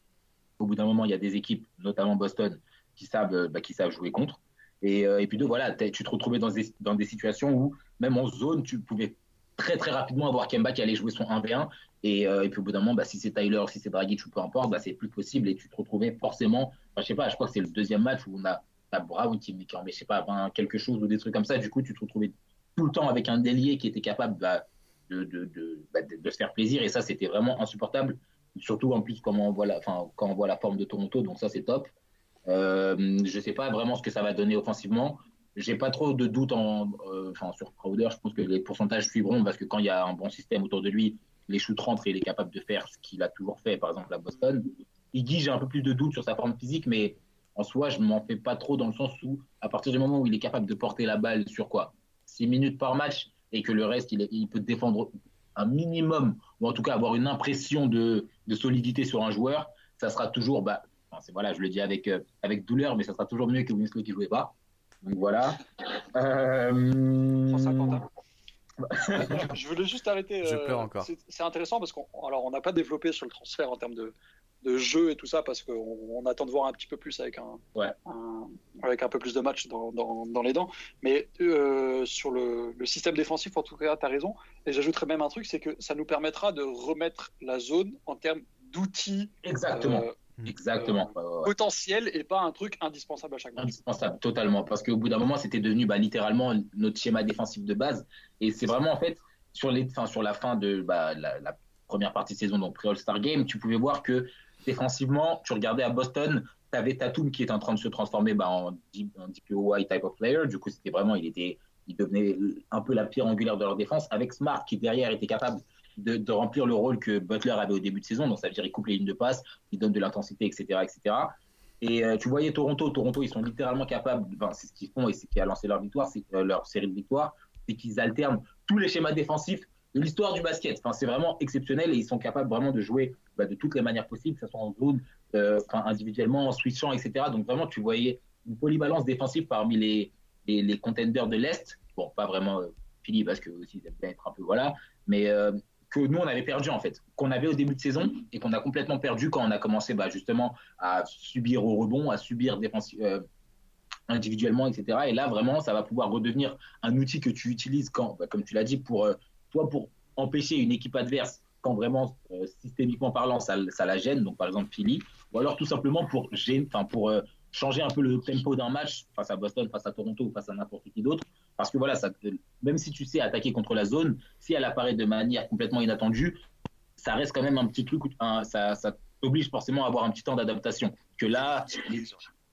au bout d'un moment, il y a des équipes, notamment Boston, qui savent, euh, bah, qui savent jouer contre. Et, euh, et puis deux, voilà, tu te retrouvais dans des, dans des situations où, même en zone, tu pouvais très très rapidement avoir Kemba qui allait jouer son 1v1. Et, euh, et puis au bout d'un moment, bah, si c'est Tyler, si c'est Dragic ou peu importe, bah, c'est plus possible et tu te retrouvais forcément, je sais pas, je crois que c'est le deuxième match où on a, t'as Brown qui met, met, je sais pas, 20, quelque chose ou des trucs comme ça. Du coup, tu te retrouvais tout le temps avec un délié qui était capable bah, de, se faire plaisir. Et ça, c'était vraiment insupportable. Surtout en plus, quand on voit la, enfin, quand on voit la forme de Toronto, donc ça, c'est top. Euh, je sais pas vraiment ce que ça va donner offensivement. J'ai pas trop de doutes en, euh, enfin, sur Crowder. Je pense que les pourcentages suivront parce que quand il y a un bon système autour de lui, les shoots rentrent et il est capable de faire ce qu'il a toujours fait, par exemple à Boston. Iggy, j'ai un peu plus de doutes sur sa forme physique, mais en soi, je m'en fais pas trop dans le sens où, à partir du moment où il est capable de porter la balle sur quoi? 6 minutes par match et que le reste, il, est- il peut défendre un minimum, ou en tout cas avoir une impression de, de solidité sur un joueur, ça sera toujours, bah, enfin, voilà, je le dis avec, euh, avec douleur, mais ça sera toujours mieux que Winslow qui jouait pas. Donc voilà. Euh... 150 ans. je voulais juste arrêter. Je euh, pleure encore. c'est- C'est intéressant parce qu'on alors on n'a pas développé sur le transfert en termes de, de jeu et tout ça parce qu'on on attend de voir un petit peu plus avec un, Ouais. un- avec un peu plus de matchs dans, dans, dans les dents. Mais euh, sur le, le système défensif, en tout cas, tu as raison. Et j'ajouterais même un truc, c'est que ça nous permettra de remettre la zone en termes d'outils Exactement. euh, Exactement. Ouais, ouais. potentiels et pas un truc indispensable à chaque match. indispensable totalement parce qu'au bout d'un moment c'était devenu bah, littéralement notre schéma défensif de base et c'est vraiment en fait sur les enfin, sur la fin de bah, la, la première partie de saison donc pré All-Star Game tu pouvais voir que défensivement tu regardais à Boston tu avais Tatum qui est en train de se transformer bah, en, en DPOY type of player du coup c'était vraiment il était il devenait un peu la pierre angulaire de leur défense avec Smart qui derrière était capable de, remplir le rôle que Butler avait au début de saison. Donc, ça veut dire qu'il coupe les lignes de passe, il donne de l'intensité, etc., etc. Et euh, tu voyais Toronto, Toronto, ils sont littéralement capables, enfin, c'est ce qu'ils font et c'est ce qui a lancé leur victoire, c'est euh, leur série de victoires, c'est qu'ils alternent tous les schémas défensifs de l'histoire du basket. Enfin, c'est vraiment exceptionnel et ils sont capables vraiment de jouer bah, de toutes les manières possibles, que ce soit en zone, euh, individuellement, en switchant, etc. Donc vraiment, tu voyais une polyvalence défensive parmi les, les, contenders de l'Est. Bon, pas vraiment Philly parce que aussi aiment bien être un peu voilà, mais que nous on avait perdu en fait, qu'on avait au début de saison et qu'on a complètement perdu quand on a commencé bah, justement à subir au rebond, à subir euh, individuellement, etc. Et là vraiment, ça va pouvoir redevenir un outil que tu utilises quand, bah, comme tu l'as dit, pour euh, toi pour empêcher une équipe adverse quand vraiment euh, systémiquement parlant ça, ça la gêne, donc par exemple Philly, ou alors tout simplement pour enfin pour euh, changer un peu le tempo d'un match face à Boston, face à Toronto ou face à n'importe qui d'autre. Parce que voilà, ça, même si tu sais attaquer contre la zone, si elle apparaît de manière complètement inattendue, ça reste quand même un petit truc, ça, ça t'oblige forcément à avoir un petit temps d'adaptation. Que là, les,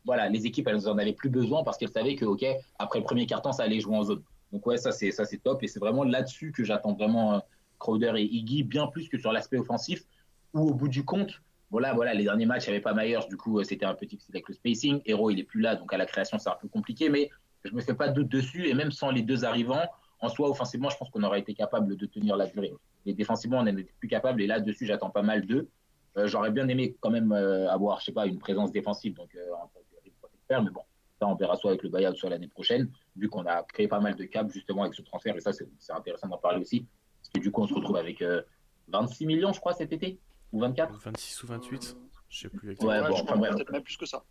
voilà, les équipes, elles en avaient plus besoin parce qu'elles savaient que, ok, après le premier quart-temps, ça allait jouer en zone. Donc ouais, ça c'est ça c'est top et c'est vraiment là-dessus que j'attends vraiment euh, Crowder et Iggy bien plus que sur l'aspect offensif. Où au bout du compte, voilà, voilà, les derniers matchs, il n'y avait pas Myers, du coup, euh, c'était un peu difficile avec le spacing. Hero, il est plus là, donc à la création, c'est un peu compliqué, mais je me fais pas de doute dessus. Et même sans les deux arrivants, en soi, offensivement, je pense qu'on aurait été capable de tenir la durée. Et défensivement, on n'était plus capable. Et là-dessus, j'attends pas mal d'eux. Euh, J'aurais bien aimé quand même euh, avoir, je sais pas, une présence défensive, donc euh, en tant que rim protecteur, mais bon, ça, on verra soit avec le buyout, soit l'année prochaine, vu qu'on a créé pas mal de caps justement avec ce transfert. Et ça, c'est intéressant d'en parler aussi. Parce que du coup, on se retrouve avec euh, 26 millions, je crois, cet été, ou 24. 26 ou 28 Je sais plus Ouais, exactement. bon, je enfin, crois bref. peut-être même plus que ça.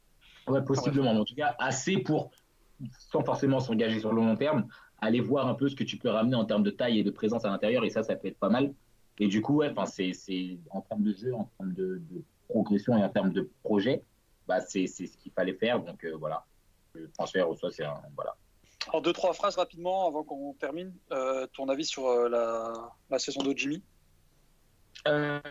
Ouais, possiblement. Mais en tout cas, assez pour, sans forcément s'engager sur le long terme, aller voir un peu ce que tu peux ramener en termes de taille et de présence à l'intérieur. Et ça, ça peut être pas mal. Et du coup, ouais, c'est, c'est en termes de jeu, en termes de, de progression et en termes de projet, bah, c'est, c'est ce qu'il fallait faire. Donc euh, voilà, le transfert, ou soit c'est un, voilà. En deux, trois phrases rapidement avant qu'on termine, euh, ton avis sur euh, la, la saison de Jimmy? Bah,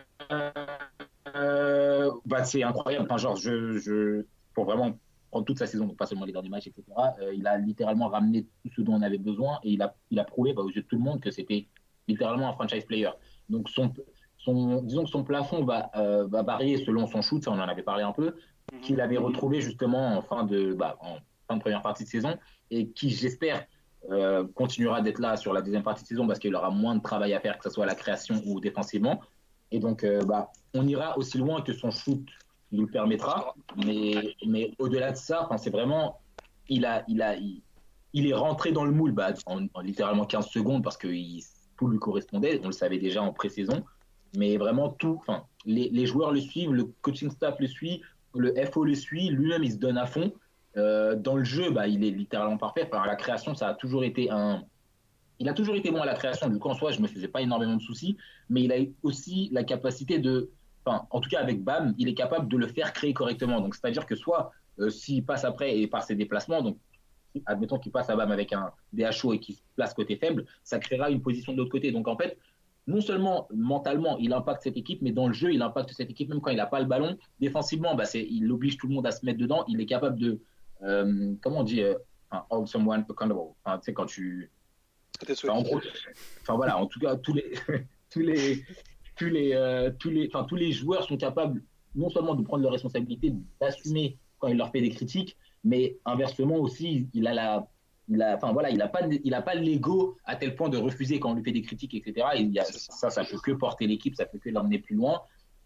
c'est incroyable. Enfin, genre, je, je, pour vraiment prendre toute sa saison, donc pas seulement les derniers matchs, etc., euh, il a littéralement ramené tout ce dont on avait besoin et il a, il a prouvé bah, aux yeux de tout le monde que c'était littéralement un franchise player. Donc, son, son, disons que son plafond va, euh, va varier selon son shoot, ça on en avait parlé un peu, qu'il avait retrouvé justement en fin de, bah, en fin de première partie de saison et qui, j'espère, euh, continuera d'être là sur la deuxième partie de saison parce qu'il aura moins de travail à faire, que ce soit à la création ou défensivement. Et donc, bah, on ira aussi loin que son shoot nous le permettra. Mais, mais au-delà de ça, c'est vraiment, il, a, il, a, il, il est rentré dans le moule bah, en, en littéralement 15 secondes parce que il, tout lui correspondait. On le savait déjà en pré-saison. Mais vraiment, tout, les, les joueurs le suivent, le coaching staff le suit, le FO le suit, lui-même, il se donne à fond. Euh, dans le jeu, bah, il est littéralement parfait. Enfin, la création, ça a toujours été un. Il a toujours été bon à la création. Du coup, en soi, je me faisais pas énormément de soucis. Mais il a aussi la capacité de. Enfin, en tout cas, avec Bam, il est capable de le faire créer correctement. Donc, c'est-à-dire que soit euh, s'il passe après et par ses déplacements, donc admettons qu'il passe à Bam avec un DHO et qu'il se place côté faible, ça créera une position de l'autre côté. Donc, en fait, non seulement mentalement, il impacte cette équipe, mais dans le jeu, il impacte cette équipe même quand il n'a pas le ballon. Défensivement, bah, il oblige tout le monde à se mettre dedans. Il est capable de, euh, comment on dit, euh, hold someone accountable. Enfin, tu sais, quand tu, enfin, en gros, enfin voilà, en tout cas, tous les, tous les, tous les, euh, tous les, tous les joueurs sont capables non seulement de prendre leurs responsabilités, d'assumer quand il leur fait des critiques, mais inversement aussi, il a la, il a, enfin voilà, il a pas, il a pas l'ego à tel point de refuser quand on lui fait des critiques, etc. Et il y a, C'est ça, ça, peut que porter l'équipe, ça peut que l'emmener plus loin.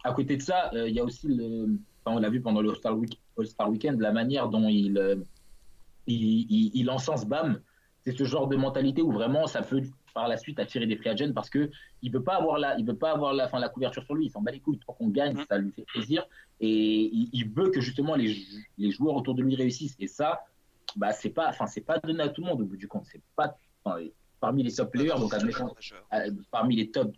À côté de ça, euh, il y a aussi le, enfin, on l'a vu pendant le All-Star Week, All-Star Weekend, la manière dont il, euh, il, il, il encense Bam. C'est ce genre de mentalité où vraiment ça peut par la suite attirer des free agents parce que il veut pas avoir la, il veut pas avoir la, fin, la couverture sur lui. Il s'en bat les couilles. Tant qu'on gagne, ça lui fait plaisir et il, il veut que justement les, les joueurs autour de lui réussissent. Et ça, bah c'est pas, enfin c'est pas donné à tout le monde au bout du compte. C'est pas parmi les top players, donc euh, parmi les top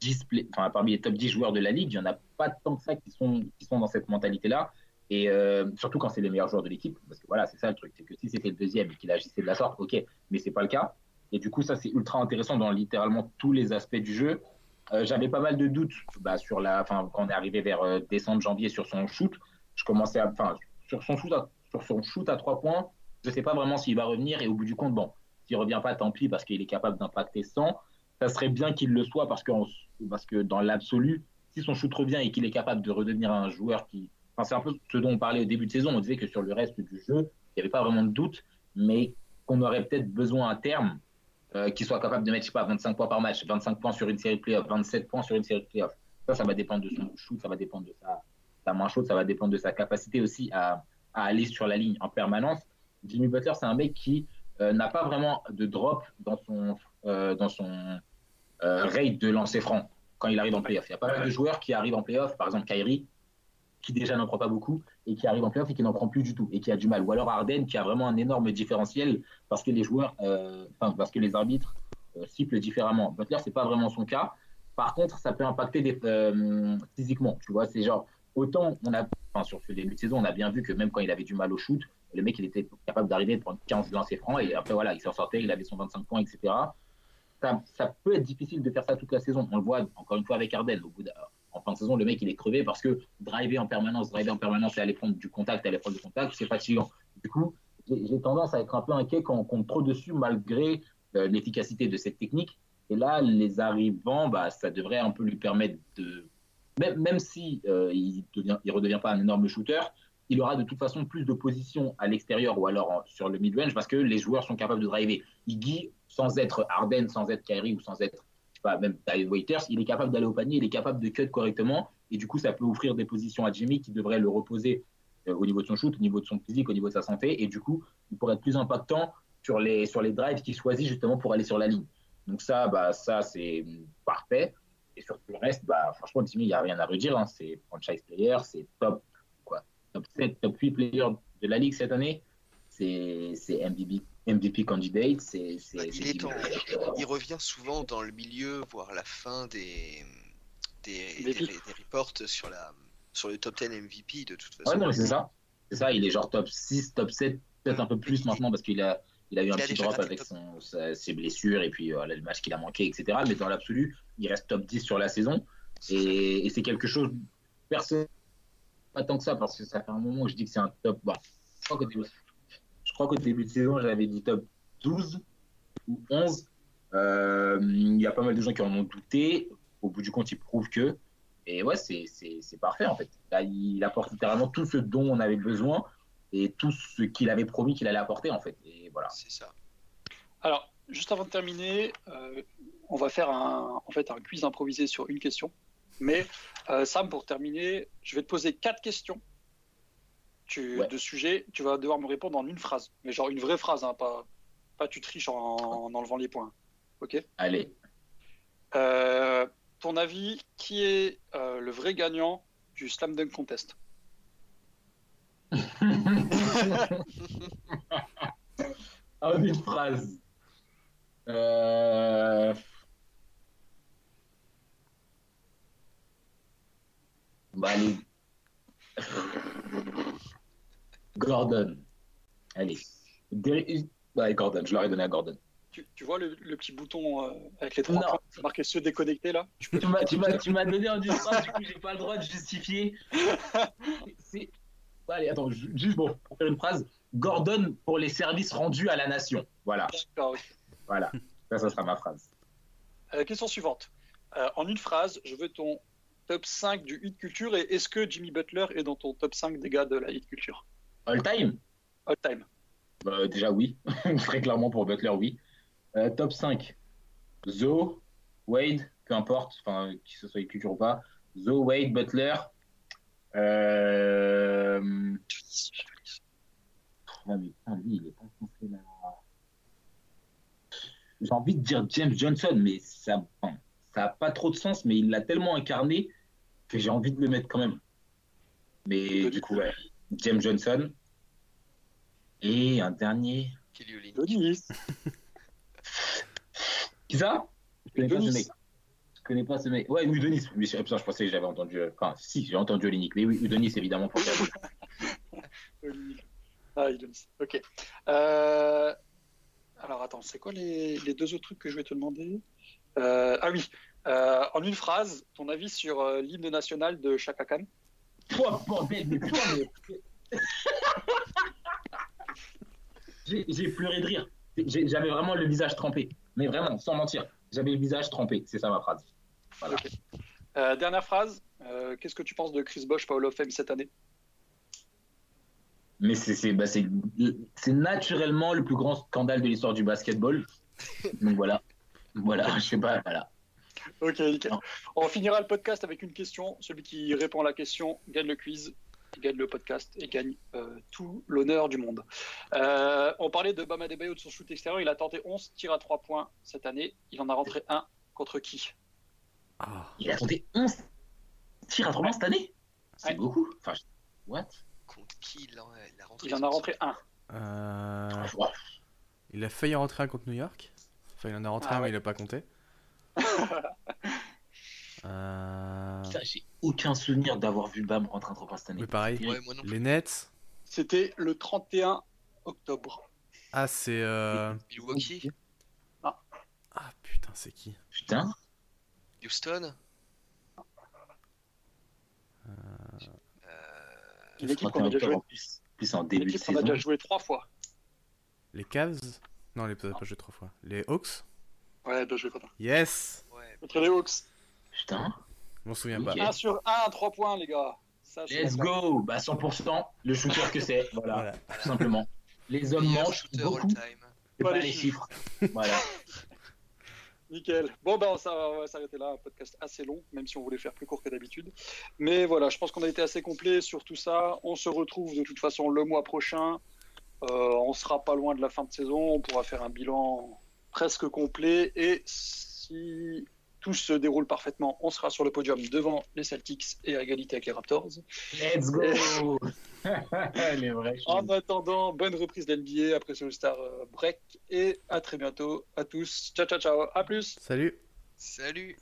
10 play- enfin, parmi les top 10 joueurs de la ligue, il n'y en a pas tant que ça qui sont, qui sont dans cette mentalité-là. Et euh, surtout quand c'est les meilleurs joueurs de l'équipe, parce que voilà, c'est ça le truc, c'est que si c'était le deuxième et qu'il agissait de la sorte, ok, mais c'est pas le cas. Et du coup, ça c'est ultra intéressant dans littéralement tous les aspects du jeu. Euh, J'avais pas mal de doutes bah, sur la, enfin, quand on est arrivé vers euh, décembre, janvier sur son shoot. Je commençais enfin, sur son shoot, à, sur son shoot à trois points, je sais pas vraiment s'il va revenir. Et au bout du compte, bon, s'il revient pas, tant pis, parce qu'il est capable d'impacter 100. ça serait bien qu'il le soit parce que, parce que dans l'absolu, si son shoot revient et qu'il est capable de redevenir un joueur qui. Enfin, c'est un peu ce dont on parlait au début de saison. On disait que sur le reste du jeu, il n'y avait pas vraiment de doute, mais qu'on aurait peut-être besoin à terme euh, qu'il soit capable de mettre, je sais pas, 25 points par match, 25 points sur une série de playoffs, 27 points sur une série de playoffs. Ça, ça va dépendre de son shoot, ça va dépendre de sa, sa main chaude, ça va dépendre de sa capacité aussi à, à aller sur la ligne en permanence. Jimmy Butler, c'est un mec qui euh, n'a pas vraiment de drop dans son, euh, dans son euh, rate de lancer franc quand il arrive en playoff. Il y a pas mal de joueurs qui arrivent en playoff, par exemple Kyrie, qui déjà n'en prend pas beaucoup, et qui arrive en playoff et qui n'en prend plus du tout, et qui a du mal. Ou alors Arden, qui a vraiment un énorme différentiel parce que les joueurs, euh, enfin, parce que les arbitres euh, sifflent différemment. Butler, c'est pas vraiment son cas. Par contre, ça peut impacter euh, physiquement. Tu vois, c'est genre, autant on a, enfin, sur ce début de saison, on a bien vu que même quand il avait du mal au shoot, le mec, il était capable d'arriver de prendre 15 lancers francs, et après, voilà, il s'en sortait, il avait son 25 points, etc. Ça, ça, peut être difficile de faire ça toute la saison. On le voit encore une fois avec Arden. Au bout de, en fin de saison, le mec, il est crevé parce que driver en permanence, driver en permanence et aller prendre du contact, aller prendre du contact, c'est fatigant. Du coup, j'ai tendance à être un peu inquiet quand on compte trop dessus malgré euh, l'efficacité de cette technique. Et là, les arrivants, bah, ça devrait un peu lui permettre de. Même, même si euh, il ne redevient pas un énorme shooter, il aura de toute façon plus de positions à l'extérieur ou alors en, sur le mid-range parce que les joueurs sont capables de driver. Iggy, sans être Arden, sans être Kyrie ou sans être pas, même Tyler Waiters, il est capable d'aller au panier, il est capable de cut correctement, et du coup, ça peut offrir des positions à Jimmy qui devraient le reposer euh, au niveau de son shoot, au niveau de son physique, au niveau de sa santé, et du coup, il pourrait être plus impactant sur les, sur les drives qu'il choisit justement pour aller sur la ligne. Donc ça, bah, ça c'est parfait. Et sur le reste, bah, franchement, Jimmy, il n'y a rien à redire. Hein. C'est franchise player, c'est top, top 7, top 8 player de la ligue cette année. C'est MVP, MVP candidate. C'est, bah, il, est en... il revient souvent dans le milieu, voire la fin des, des, des, des reports sur, la, sur le top 10 MVP de toute façon. Ouais, non, c'est ça. C'est ça, il est genre top 6, top 7, peut-être un peu plus maintenant parce qu'il a, il a eu un petit drop avec son, sa, ses blessures et puis euh, le match qu'il a manqué, etc. Mais dans l'absolu, il reste top 10 sur la saison. Et, et c'est quelque chose, personne, pas tant que ça, parce que ça fait un moment où je dis que c'est un top. Bon, je crois qu'au début, je crois qu'au début de saison, j'avais dit top 12 ou 11. Euh, il y a pas mal de gens qui en ont douté. Au bout du compte, il prouve que. Et ouais, c'est parfait en fait. Là, il apporte littéralement tout ce dont on avait besoin et tout ce qu'il avait promis qu'il allait apporter en fait. Et voilà. C'est ça. Alors, juste avant de terminer, euh, on va faire un, en fait, un quiz improvisé sur une question. Mais euh, Sam, pour terminer, je vais te poser quatre questions tu, ouais. de sujets. Tu vas devoir me répondre en une phrase. Mais genre une vraie phrase, hein, pas, pas tu triches en, en, enlevant les points. Ok? Allez. Euh, ton avis, qui est euh, le vrai gagnant du Slam Dunk Contest? En une phrase. Euh... Bah, allez. Gordon. Allez. Dé... Ouais, Gordon, je l'aurais donné à Gordon. Tu, tu vois le, le, petit bouton euh, avec les trois points, c'est marqué se déconnecter là? Tu, tu m'as donné en phrase, du coup j'ai pas le droit de justifier. Allez, attends, juste bon, pour faire une phrase. Gordon pour les services rendus à la nation. Voilà. D'accord. Voilà. Ça, ça sera ma phrase. Euh, question suivante. Euh, en une phrase, je veux ton top 5 du hit culture et est-ce que Jimmy Butler est dans ton top 5 des gars de la hit culture? All time All time. Bah, déjà, oui. Très clairement pour Butler, oui. Euh, top 5. Zoe, Wade, peu importe, enfin, qui ce soit culture ou pas. Zoe, Wade, Butler. Euh... Mais putain, lui, il est pas censé là. J'ai envie de dire James Johnson, mais ça n'a ça pas trop de sens, mais il l'a tellement incarné que j'ai envie de le mettre quand même. Mais du coup, ouais. James Johnson. Et un dernier. Denis. Qui ça? Je connais pas ce mec. Je connais pas ce mec. Ouais, Udonis. Mais je, je pensais que j'avais entendu. Enfin, si, j'ai entendu Olinik. Mais oui, Udonis, évidemment, pour faire. ah, Udonis. Ok. Euh... Alors, attends, c'est quoi les, les, deux autres trucs que je vais te demander? Euh... Ah oui. Euh, en une phrase, ton avis sur euh, l'hymne national de Chaka Khan? Mais. J'ai pleuré de rire. J'avais vraiment le visage trempé. Mais vraiment, sans mentir. J'avais le visage trempé, c'est ça ma phrase. Voilà. Euh, dernière phrase. Euh, Qu'est-ce que tu penses de Chris Bosch, Hall of Fame cette année? Mais c'est bah, naturellement le plus grand scandale de l'histoire du basketball. Donc voilà. Voilà, je sais pas, voilà. Ok, nickel. On finira le podcast avec une question. Celui qui répond à la question gagne le quiz, gagne le podcast et gagne euh, tout l'honneur du monde. Euh, on parlait de Bama Debayo de son shoot extérieur. Il a tenté 11 tirs à 3 points cette année. Il en a rentré un contre qui? Ah, Il a tenté 11 tirs à 3 points cette année? C'est Ouais. beaucoup. Enfin, je- what? Contre qui il, en- a rentré Il en a rentré un. euh, il a failli en rentrer un contre New York. Enfin, il en a rentré Ah un, ouais. mais il a pas compté. Euh... J'ai aucun souvenir d'avoir vu Bam rentrer 3 points cette année. Mais pareil, Ouais, moi non plus. les Nets. C'était le 31 octobre. Ah, c'est. Euh... Milwaukee, Ah putain, c'est qui? Putain. Houston. Euh, Une équipe qu'on 31 a déjà joué. en plus. Plus en début de équipe qu'on a saison. déjà joué trois fois. Les Cavs? Non, les pas joué trois fois. Les Hawks? Ouais, bien joué, Quentin. Yes ouais. Contre les Hawks. Putain. Je m'en souviens pas. 1 sur 1, 3 points, les gars. Ça, c'est Let's go Bah 100%, le shooter que c'est, voilà, Voilà. tout simplement. Les hommes mangent beaucoup, Pas pas les chiffres. voilà. Nickel. Bon, ben, ça on va s'arrêter là. Un podcast assez long, même si on voulait faire plus court que d'habitude. Mais voilà, je pense qu'on a été assez complet sur tout ça. On se retrouve de toute façon le mois prochain. Euh, on sera pas loin de la fin de saison. On pourra faire un bilan presque complet. Et si tout se déroule parfaitement, on sera sur le podium devant les Celtics et à égalité avec les Raptors. Let's go En attendant, bonne reprise d'NBA après ce Star Break. Et à très bientôt à tous. Ciao, ciao, ciao. À plus. Salut Salut